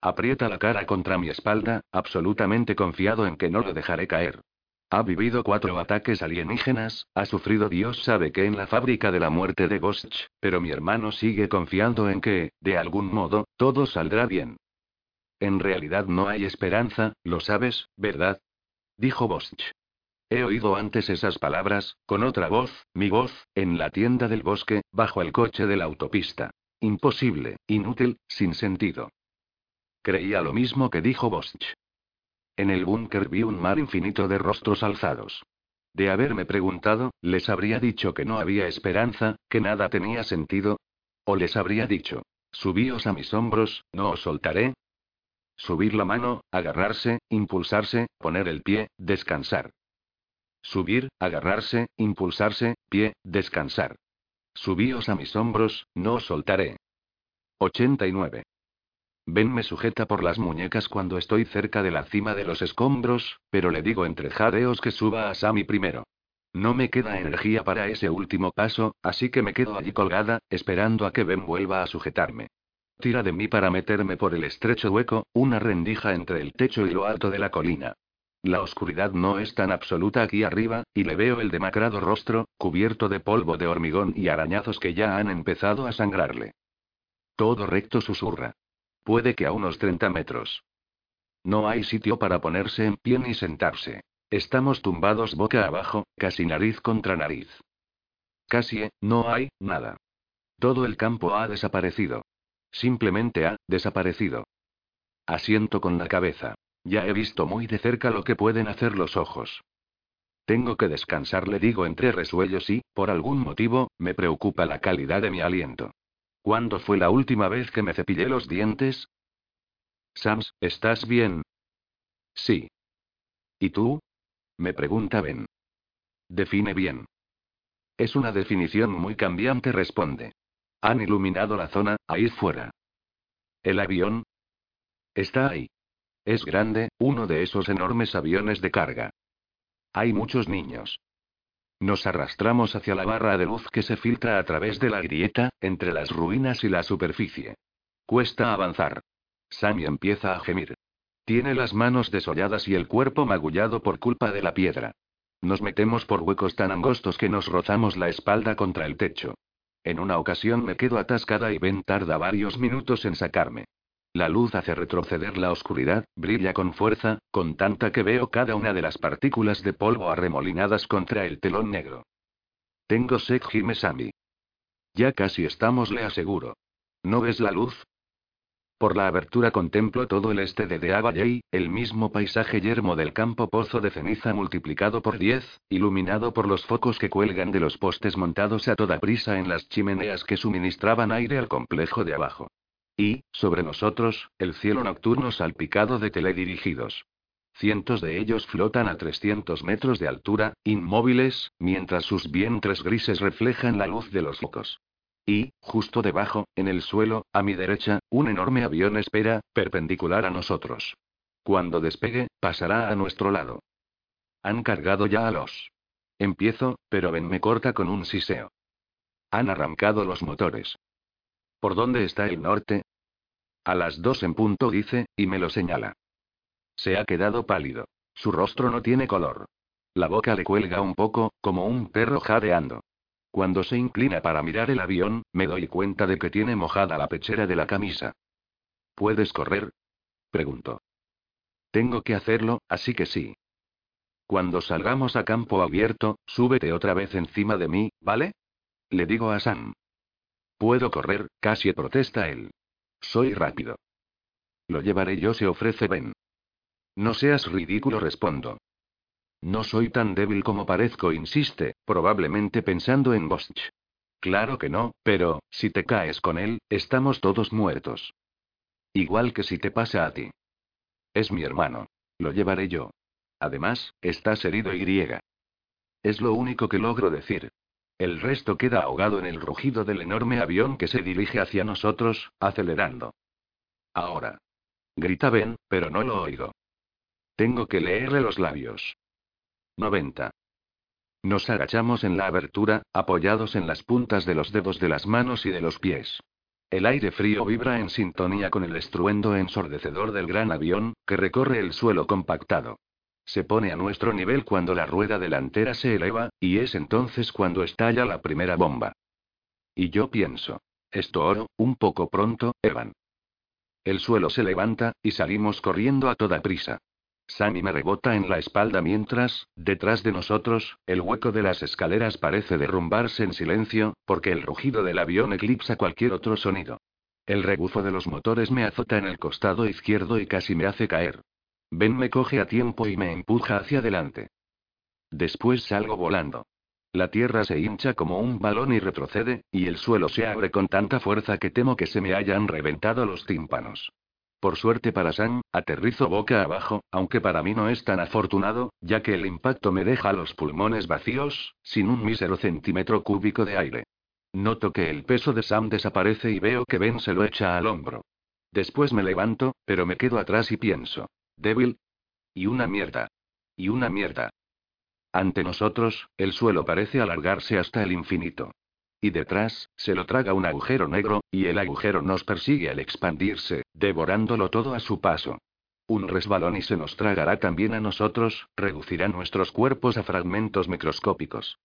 Aprieta la cara contra mi espalda, absolutamente confiado en que no lo dejaré caer. Ha vivido cuatro ataques alienígenas, ha sufrido Dios sabe que en la fábrica de la muerte de Ghost, pero mi hermano sigue confiando en que, de algún modo, todo saldrá bien. En realidad no hay esperanza, lo sabes, ¿verdad? Dijo Bosch. He oído antes esas palabras, con otra voz, mi voz, en la tienda del bosque, bajo el coche de la autopista. Imposible, inútil, sin sentido. Creía lo mismo que dijo Bosch. En el búnker vi un mar infinito de rostros alzados. De haberme preguntado, les habría dicho que no había esperanza, que nada tenía sentido. O les habría dicho, subíos a mis hombros, no os soltaré. Subir la mano, agarrarse, impulsarse, poner el pie, descansar. Subir, agarrarse, impulsarse, pie, descansar. Subíos a mis hombros, no os soltaré. 89. Ben me sujeta por las muñecas cuando estoy cerca de la cima de los escombros, pero le digo entre jadeos que suba a Sammy primero. No me queda energía para ese último paso, así que me quedo allí colgada, esperando a que Ben vuelva a sujetarme. Tira de mí para meterme por el estrecho hueco, una rendija entre el techo y lo alto de la colina. La oscuridad no es tan absoluta aquí arriba, y le veo el demacrado rostro, cubierto de polvo de hormigón y arañazos que ya han empezado a sangrarle. Todo recto susurra. Puede que a unos 30 metros. No hay sitio para ponerse en pie ni sentarse. Estamos tumbados boca abajo, casi nariz contra nariz. Casi, ¿eh? no hay, nada. Todo el campo ha desaparecido. Simplemente ha, desaparecido. Asiento con la cabeza. Ya he visto muy de cerca lo que pueden hacer los ojos. Tengo que descansar, le digo entre resuellos y, por algún motivo, me preocupa la calidad de mi aliento. ¿Cuándo fue la última vez que me cepillé los dientes? Sams, ¿estás bien? Sí. ¿Y tú? Me pregunta Ben. Define bien. Es una definición muy cambiante, responde. Han iluminado la zona, ahí fuera. ¿El avión? Está ahí. Es grande, uno de esos enormes aviones de carga. Hay muchos niños. Nos arrastramos hacia la barra de luz que se filtra a través de la grieta, entre las ruinas y la superficie. Cuesta avanzar. Sammy empieza a gemir. Tiene las manos desolladas y el cuerpo magullado por culpa de la piedra. Nos metemos por huecos tan angostos que nos rozamos la espalda contra el techo. En una ocasión me quedo atascada y Ben tarda varios minutos en sacarme. La luz hace retroceder la oscuridad, brilla con fuerza, con tanta que veo cada una de las partículas de polvo arremolinadas contra el telón negro. Tengo sed, gime Sammy. Ya casi estamos, le aseguro. ¿No ves la luz? Por la abertura contemplo todo el este de Deava el mismo paisaje yermo del campo pozo de ceniza multiplicado por diez, iluminado por los focos que cuelgan de los postes montados a toda prisa en las chimeneas que suministraban aire al complejo de abajo. Y, sobre nosotros, el cielo nocturno salpicado de teledirigidos. Cientos de ellos flotan a 300 metros de altura, inmóviles, mientras sus vientres grises reflejan la luz de los focos. Y, justo debajo, en el suelo, a mi derecha, un enorme avión espera, perpendicular a nosotros. Cuando despegue, pasará a nuestro lado. Han cargado ya a los. Empiezo, pero Ben me corta con un siseo. Han arrancado los motores. ¿Por dónde está el norte? A las dos en punto dice, y me lo señala. Se ha quedado pálido. Su rostro no tiene color. La boca le cuelga un poco, como un perro jadeando. Cuando se inclina para mirar el avión, me doy cuenta de que tiene mojada la pechera de la camisa. ¿Puedes correr? Pregunto. Tengo que hacerlo, así que sí. Cuando salgamos a campo abierto, súbete otra vez encima de mí, ¿vale? Le digo a Sam. Puedo correr, casi protesta él. Soy rápido. Lo llevaré yo, se ofrece Ben. No seas ridículo, respondo. No soy tan débil como parezco, insiste, probablemente pensando en Bosch. Claro que no, pero, si te caes con él, estamos todos muertos. Igual que si te pasa a ti. Es mi hermano. Lo llevaré yo. Además, estás herido y Es lo único que logro decir. El resto queda ahogado en el rugido del enorme avión que se dirige hacia nosotros, acelerando. Ahora. Grita Ben, pero no lo oigo. Tengo que leerle los labios. 90. Nos agachamos en la abertura, apoyados en las puntas de los dedos de las manos y de los pies. El aire frío vibra en sintonía con el estruendo ensordecedor del gran avión, que recorre el suelo compactado. Se pone a nuestro nivel cuando la rueda delantera se eleva, y es entonces cuando estalla la primera bomba. Y yo pienso. Esto oro, un poco pronto, Evan. El suelo se levanta, y salimos corriendo a toda prisa. Sammy me rebota en la espalda mientras, detrás de nosotros, el hueco de las escaleras parece derrumbarse en silencio, porque el rugido del avión eclipsa cualquier otro sonido. El rebufo de los motores me azota en el costado izquierdo y casi me hace caer. Ben me coge a tiempo y me empuja hacia adelante. Después salgo volando. La tierra se hincha como un balón y retrocede, y el suelo se abre con tanta fuerza que temo que se me hayan reventado los tímpanos. Por suerte para Sam, aterrizo boca abajo, aunque para mí no es tan afortunado, ya que el impacto me deja los pulmones vacíos, sin un mísero centímetro cúbico de aire. Noto que el peso de Sam desaparece y veo que Ben se lo echa al hombro. Después me levanto, pero me quedo atrás y pienso. Débil. Y una mierda. Y una mierda. Ante nosotros, el suelo parece alargarse hasta el infinito. Y detrás, se lo traga un agujero negro, y el agujero nos persigue al expandirse, devorándolo todo a su paso. Un resbalón y se nos tragará también a nosotros, reducirá nuestros cuerpos a fragmentos microscópicos.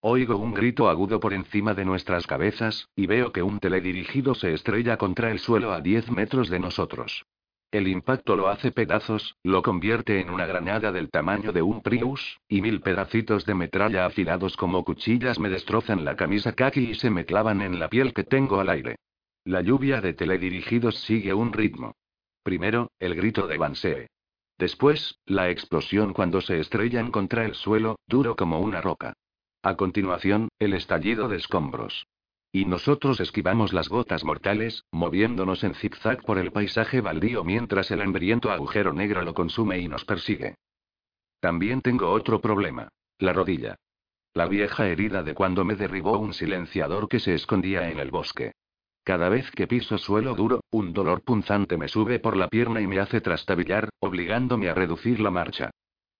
Oigo un grito agudo por encima de nuestras cabezas, y veo que un teledirigido se estrella contra el suelo a 10 metros de nosotros. El impacto lo hace pedazos, lo convierte en una granada del tamaño de un Prius, y mil pedacitos de metralla afilados como cuchillas me destrozan la camisa kaki y se me clavan en la piel que tengo al aire. La lluvia de teledirigidos sigue un ritmo. Primero, el grito de Bansee. Después, la explosión cuando se estrellan contra el suelo, duro como una roca. A continuación, el estallido de escombros. Y nosotros esquivamos las gotas mortales, moviéndonos en zigzag por el paisaje baldío mientras el hambriento agujero negro lo consume y nos persigue. También tengo otro problema. La rodilla. La vieja herida de cuando me derribó un silenciador que se escondía en el bosque. Cada vez que piso suelo duro, un dolor punzante me sube por la pierna y me hace trastabillar, obligándome a reducir la marcha.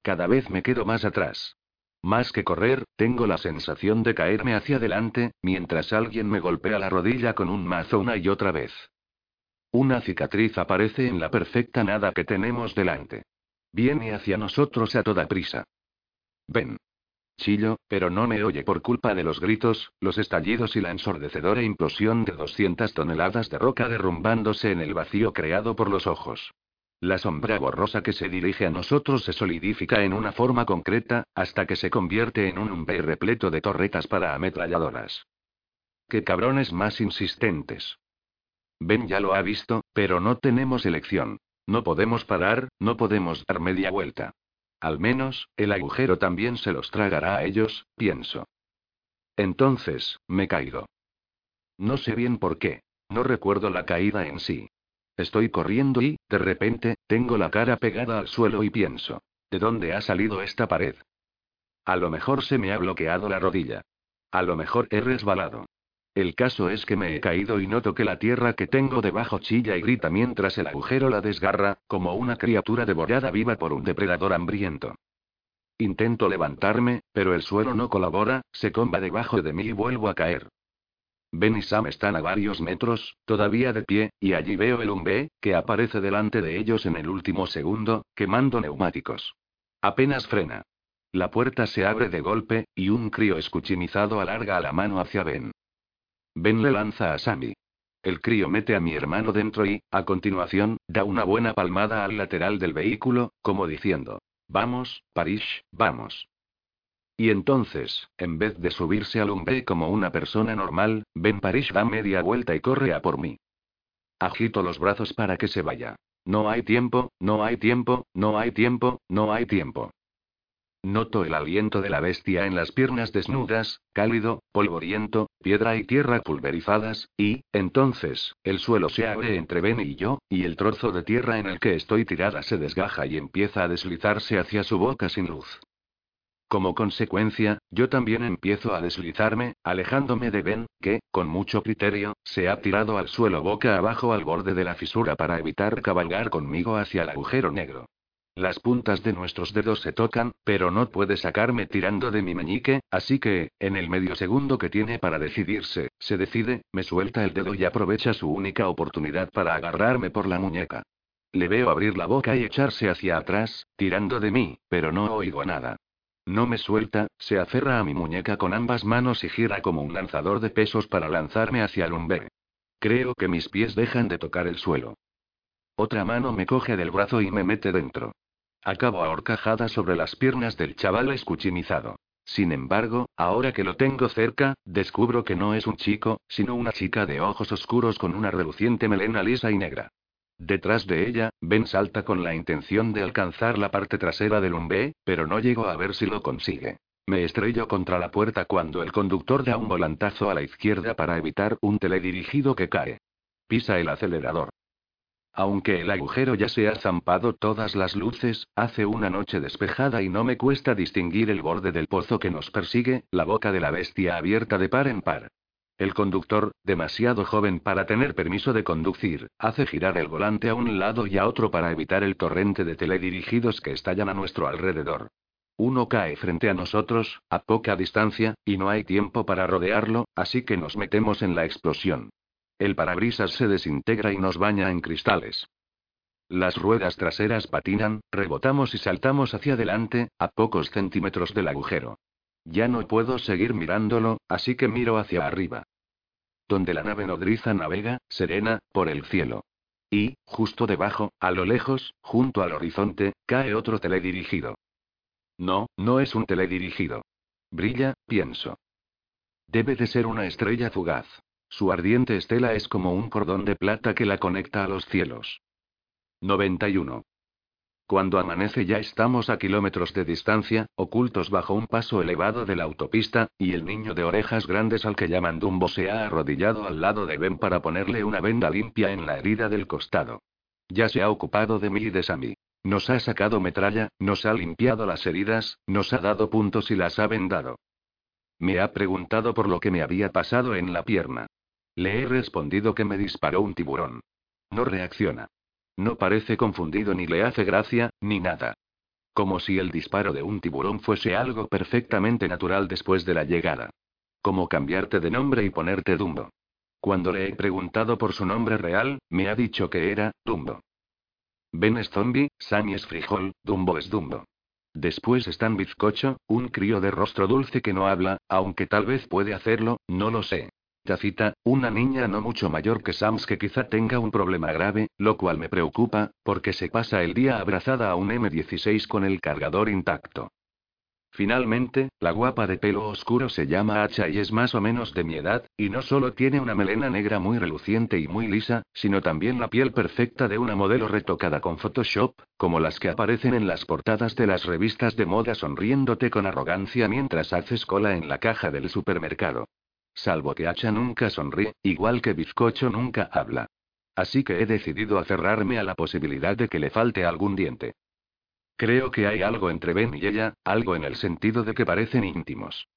Cada vez me quedo más atrás. Más que correr, tengo la sensación de caerme hacia adelante, mientras alguien me golpea la rodilla con un mazo una y otra vez. Una cicatriz aparece en la perfecta nada que tenemos delante. Viene hacia nosotros a toda prisa. Ven. Chillo, pero no me oye por culpa de los gritos, los estallidos y la ensordecedora implosión de 200 toneladas de roca derrumbándose en el vacío creado por los ojos. La sombra borrosa que se dirige a nosotros se solidifica en una forma concreta, hasta que se convierte en un umbe repleto de torretas para ametralladoras. ¡Qué cabrones más insistentes! Ben ya lo ha visto, pero no tenemos elección. No podemos parar, no podemos dar media vuelta. Al menos, el agujero también se los tragará a ellos, pienso. Entonces, me caigo. No sé bien por qué. No recuerdo la caída en sí. Estoy corriendo y, de repente, tengo la cara pegada al suelo y pienso. ¿De dónde ha salido esta pared? A lo mejor se me ha bloqueado la rodilla. A lo mejor he resbalado. El caso es que me he caído y noto que la tierra que tengo debajo chilla y grita mientras el agujero la desgarra, como una criatura devorada viva por un depredador hambriento. Intento levantarme, pero el suelo no colabora, se comba debajo de mí y vuelvo a caer. Ben y Sam están a varios metros, todavía de pie, y allí veo el Umbe, que aparece delante de ellos en el último segundo, quemando neumáticos. Apenas frena. La puerta se abre de golpe, y un crío escuchimizado alarga la mano hacia Ben. Ben le lanza a Sammy. El crío mete a mi hermano dentro y, a continuación, da una buena palmada al lateral del vehículo, como diciendo: Vamos, Parish, vamos. Y entonces, en vez de subirse al umbe como una persona normal, Ben Parish da media vuelta y corre a por mí. Agito los brazos para que se vaya. No hay tiempo, no hay tiempo, no hay tiempo, no hay tiempo. Noto el aliento de la bestia en las piernas desnudas, cálido, polvoriento, piedra y tierra pulverizadas, y, entonces, el suelo se abre entre Ben y yo, y el trozo de tierra en el que estoy tirada se desgaja y empieza a deslizarse hacia su boca sin luz. Como consecuencia, yo también empiezo a deslizarme, alejándome de Ben, que, con mucho criterio, se ha tirado al suelo boca abajo al borde de la fisura para evitar cabalgar conmigo hacia el agujero negro. Las puntas de nuestros dedos se tocan, pero no puede sacarme tirando de mi meñique, así que, en el medio segundo que tiene para decidirse, se decide, me suelta el dedo y aprovecha su única oportunidad para agarrarme por la muñeca. Le veo abrir la boca y echarse hacia atrás, tirando de mí, pero no oigo nada. No me suelta, se aferra a mi muñeca con ambas manos y gira como un lanzador de pesos para lanzarme hacia el umbe. Creo que mis pies dejan de tocar el suelo. Otra mano me coge del brazo y me mete dentro. Acabo ahorcajada sobre las piernas del chaval escuchimizado. Sin embargo, ahora que lo tengo cerca, descubro que no es un chico, sino una chica de ojos oscuros con una reluciente melena lisa y negra. Detrás de ella, Ben salta con la intención de alcanzar la parte trasera del umbe, pero no llego a ver si lo consigue. Me estrello contra la puerta cuando el conductor da un volantazo a la izquierda para evitar un teledirigido que cae. Pisa el acelerador. Aunque el agujero ya se ha zampado todas las luces, hace una noche despejada y no me cuesta distinguir el borde del pozo que nos persigue, la boca de la bestia abierta de par en par. El conductor, demasiado joven para tener permiso de conducir, hace girar el volante a un lado y a otro para evitar el torrente de teledirigidos que estallan a nuestro alrededor. Uno cae frente a nosotros, a poca distancia, y no hay tiempo para rodearlo, así que nos metemos en la explosión. El parabrisas se desintegra y nos baña en cristales. Las ruedas traseras patinan, rebotamos y saltamos hacia adelante, a pocos centímetros del agujero. Ya no puedo seguir mirándolo, así que miro hacia arriba. Donde la nave nodriza navega, serena, por el cielo. Y, justo debajo, a lo lejos, junto al horizonte, cae otro teledirigido. No, no es un teledirigido. Brilla, pienso. Debe de ser una estrella fugaz. Su ardiente estela es como un cordón de plata que la conecta a los cielos. 91. Cuando amanece ya estamos a kilómetros de distancia, ocultos bajo un paso elevado de la autopista, y el niño de orejas grandes al que llaman Dumbo se ha arrodillado al lado de Ben para ponerle una venda limpia en la herida del costado. Ya se ha ocupado de mí y de Sammy. Nos ha sacado metralla, nos ha limpiado las heridas, nos ha dado puntos y las ha vendado. Me ha preguntado por lo que me había pasado en la pierna. Le he respondido que me disparó un tiburón. No reacciona. No parece confundido ni le hace gracia, ni nada. Como si el disparo de un tiburón fuese algo perfectamente natural después de la llegada. Como cambiarte de nombre y ponerte Dumbo. Cuando le he preguntado por su nombre real, me ha dicho que era, Dumbo. Ben es zombie, Sammy es frijol, Dumbo es Dumbo. Después están Bizcocho, un crío de rostro dulce que no habla, aunque tal vez puede hacerlo, no lo sé. Tacita, una niña no mucho mayor que Sams que quizá tenga un problema grave, lo cual me preocupa, porque se pasa el día abrazada a un M16 con el cargador intacto. Finalmente, la guapa de pelo oscuro se llama Hacha y es más o menos de mi edad, y no solo tiene una melena negra muy reluciente y muy lisa, sino también la piel perfecta de una modelo retocada con Photoshop, como las que aparecen en las portadas de las revistas de moda sonriéndote con arrogancia mientras haces cola en la caja del supermercado. Salvo que Hacha nunca sonríe, igual que Bizcocho nunca habla. Así que he decidido aferrarme a la posibilidad de que le falte algún diente. Creo que hay algo entre Ben y ella, algo en el sentido de que parecen íntimos.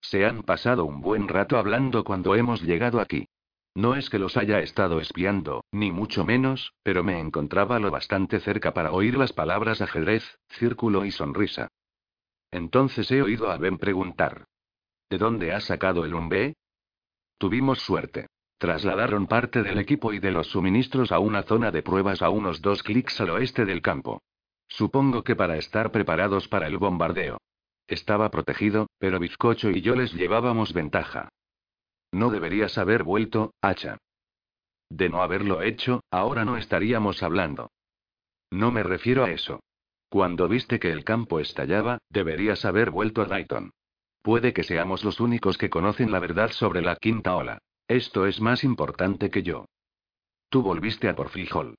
Se han pasado un buen rato hablando cuando hemos llegado aquí. No es que los haya estado espiando, ni mucho menos, pero me encontraba lo bastante cerca para oír las palabras ajedrez, círculo y sonrisa. Entonces he oído a Ben preguntar. ¿De dónde has sacado el umbe? Tuvimos suerte. Trasladaron parte del equipo y de los suministros a una zona de pruebas a unos dos clics al oeste del campo. Supongo que para estar preparados para el bombardeo. Estaba protegido, pero Bizcocho y yo les llevábamos ventaja. No deberías haber vuelto, hacha. De no haberlo hecho, ahora no estaríamos hablando. No me refiero a eso. Cuando viste que el campo estallaba, deberías haber vuelto a Dayton. Puede que seamos los únicos que conocen la verdad sobre la quinta ola. Esto es más importante que yo. Tú volviste a por frijol.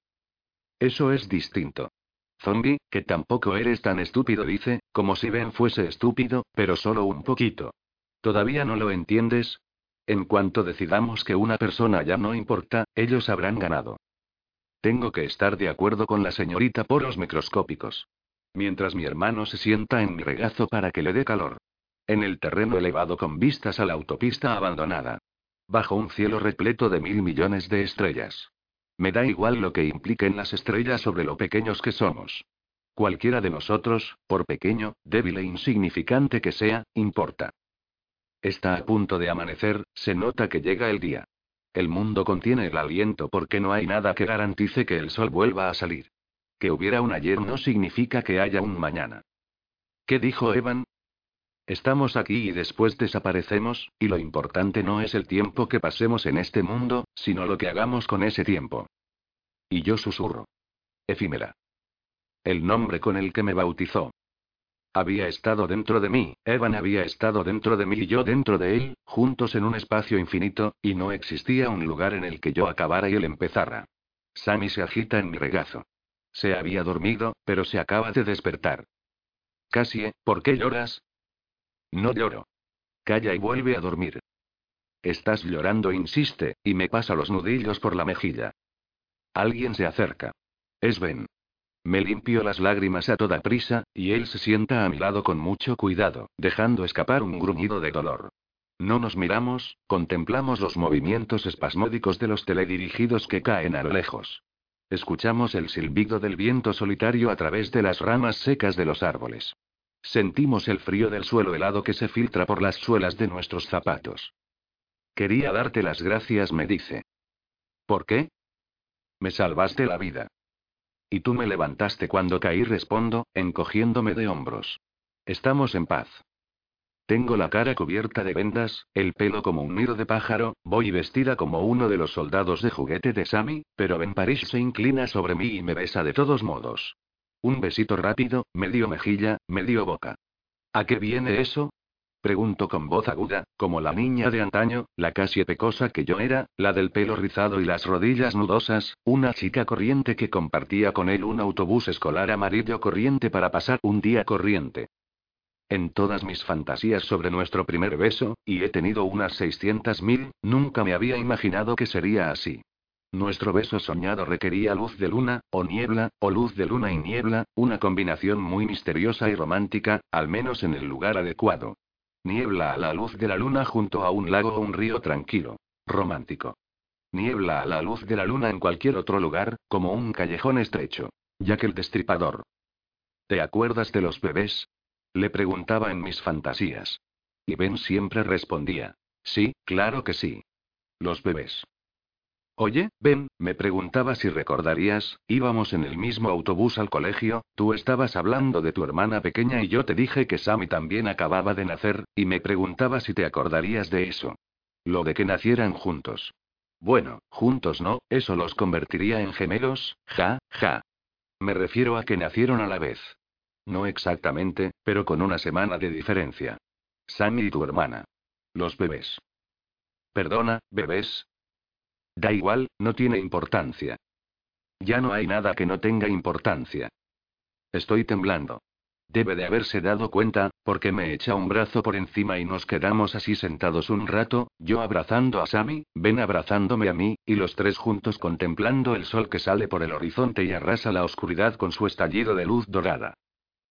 Eso es distinto. Zombie, que tampoco eres tan estúpido, dice, como si Ben fuese estúpido, pero solo un poquito. ¿Todavía no lo entiendes? En cuanto decidamos que una persona ya no importa, ellos habrán ganado. Tengo que estar de acuerdo con la señorita por los microscópicos. Mientras mi hermano se sienta en mi regazo para que le dé calor. En el terreno elevado con vistas a la autopista abandonada. Bajo un cielo repleto de mil millones de estrellas. Me da igual lo que impliquen las estrellas sobre lo pequeños que somos. Cualquiera de nosotros, por pequeño, débil e insignificante que sea, importa. Está a punto de amanecer, se nota que llega el día. El mundo contiene el aliento porque no hay nada que garantice que el sol vuelva a salir. Que hubiera un ayer no significa que haya un mañana. ¿Qué dijo Evan? Estamos aquí y después desaparecemos, y lo importante no es el tiempo que pasemos en este mundo, sino lo que hagamos con ese tiempo. Y yo susurro. Efímera. El nombre con el que me bautizó. Había estado dentro de mí, Evan había estado dentro de mí y yo dentro de él, juntos en un espacio infinito, y no existía un lugar en el que yo acabara y él empezara. Sammy se agita en mi regazo. Se había dormido, pero se acaba de despertar. Cassie, ¿por qué lloras? No lloro. Calla y vuelve a dormir. Estás llorando, insiste, y me pasa los nudillos por la mejilla. Alguien se acerca. Es Ben. Me limpio las lágrimas a toda prisa, y él se sienta a mi lado con mucho cuidado, dejando escapar un gruñido de dolor. No nos miramos, contemplamos los movimientos espasmódicos de los teledirigidos que caen a lo lejos. Escuchamos el silbido del viento solitario a través de las ramas secas de los árboles. Sentimos el frío del suelo helado que se filtra por las suelas de nuestros zapatos. Quería darte las gracias, me dice. ¿Por qué? Me salvaste la vida. Y tú me levantaste cuando caí, respondo, encogiéndome de hombros. Estamos en paz. Tengo la cara cubierta de vendas, el pelo como un nido de pájaro, voy vestida como uno de los soldados de juguete de Sammy, pero Ben París se inclina sobre mí y me besa de todos modos. Un besito rápido, medio mejilla, medio boca. ¿A qué viene eso? Pregunto con voz aguda, como la niña de antaño, la casi pecosa que yo era, la del pelo rizado y las rodillas nudosas, una chica corriente que compartía con él un autobús escolar amarillo corriente para pasar un día corriente. En todas mis fantasías sobre nuestro primer beso, y he tenido unas 600.000, nunca me había imaginado que sería así. Nuestro beso soñado requería luz de luna, o niebla, o luz de luna y niebla, una combinación muy misteriosa y romántica, al menos en el lugar adecuado. Niebla a la luz de la luna junto a un lago o un río tranquilo. Romántico. Niebla a la luz de la luna en cualquier otro lugar, como un callejón estrecho. Ya que el destripador. ¿Te acuerdas de los bebés? Le preguntaba en mis fantasías. Y Ben siempre respondía. Sí, claro que sí. Los bebés. Oye, Ben, me preguntaba si recordarías, íbamos en el mismo autobús al colegio, tú estabas hablando de tu hermana pequeña y yo te dije que Sammy también acababa de nacer, y me preguntaba si te acordarías de eso. Lo de que nacieran juntos. Bueno, juntos no, eso los convertiría en gemelos, ja, ja. Me refiero a que nacieron a la vez. No exactamente, pero con una semana de diferencia. Sammy y tu hermana. Los bebés. Perdona, bebés, Da igual, no tiene importancia. Ya no hay nada que no tenga importancia. Estoy temblando. Debe de haberse dado cuenta, porque me echa un brazo por encima y nos quedamos así sentados un rato, yo abrazando a Sammy, Ben abrazándome a mí, y los tres juntos contemplando el sol que sale por el horizonte y arrasa la oscuridad con su estallido de luz dorada.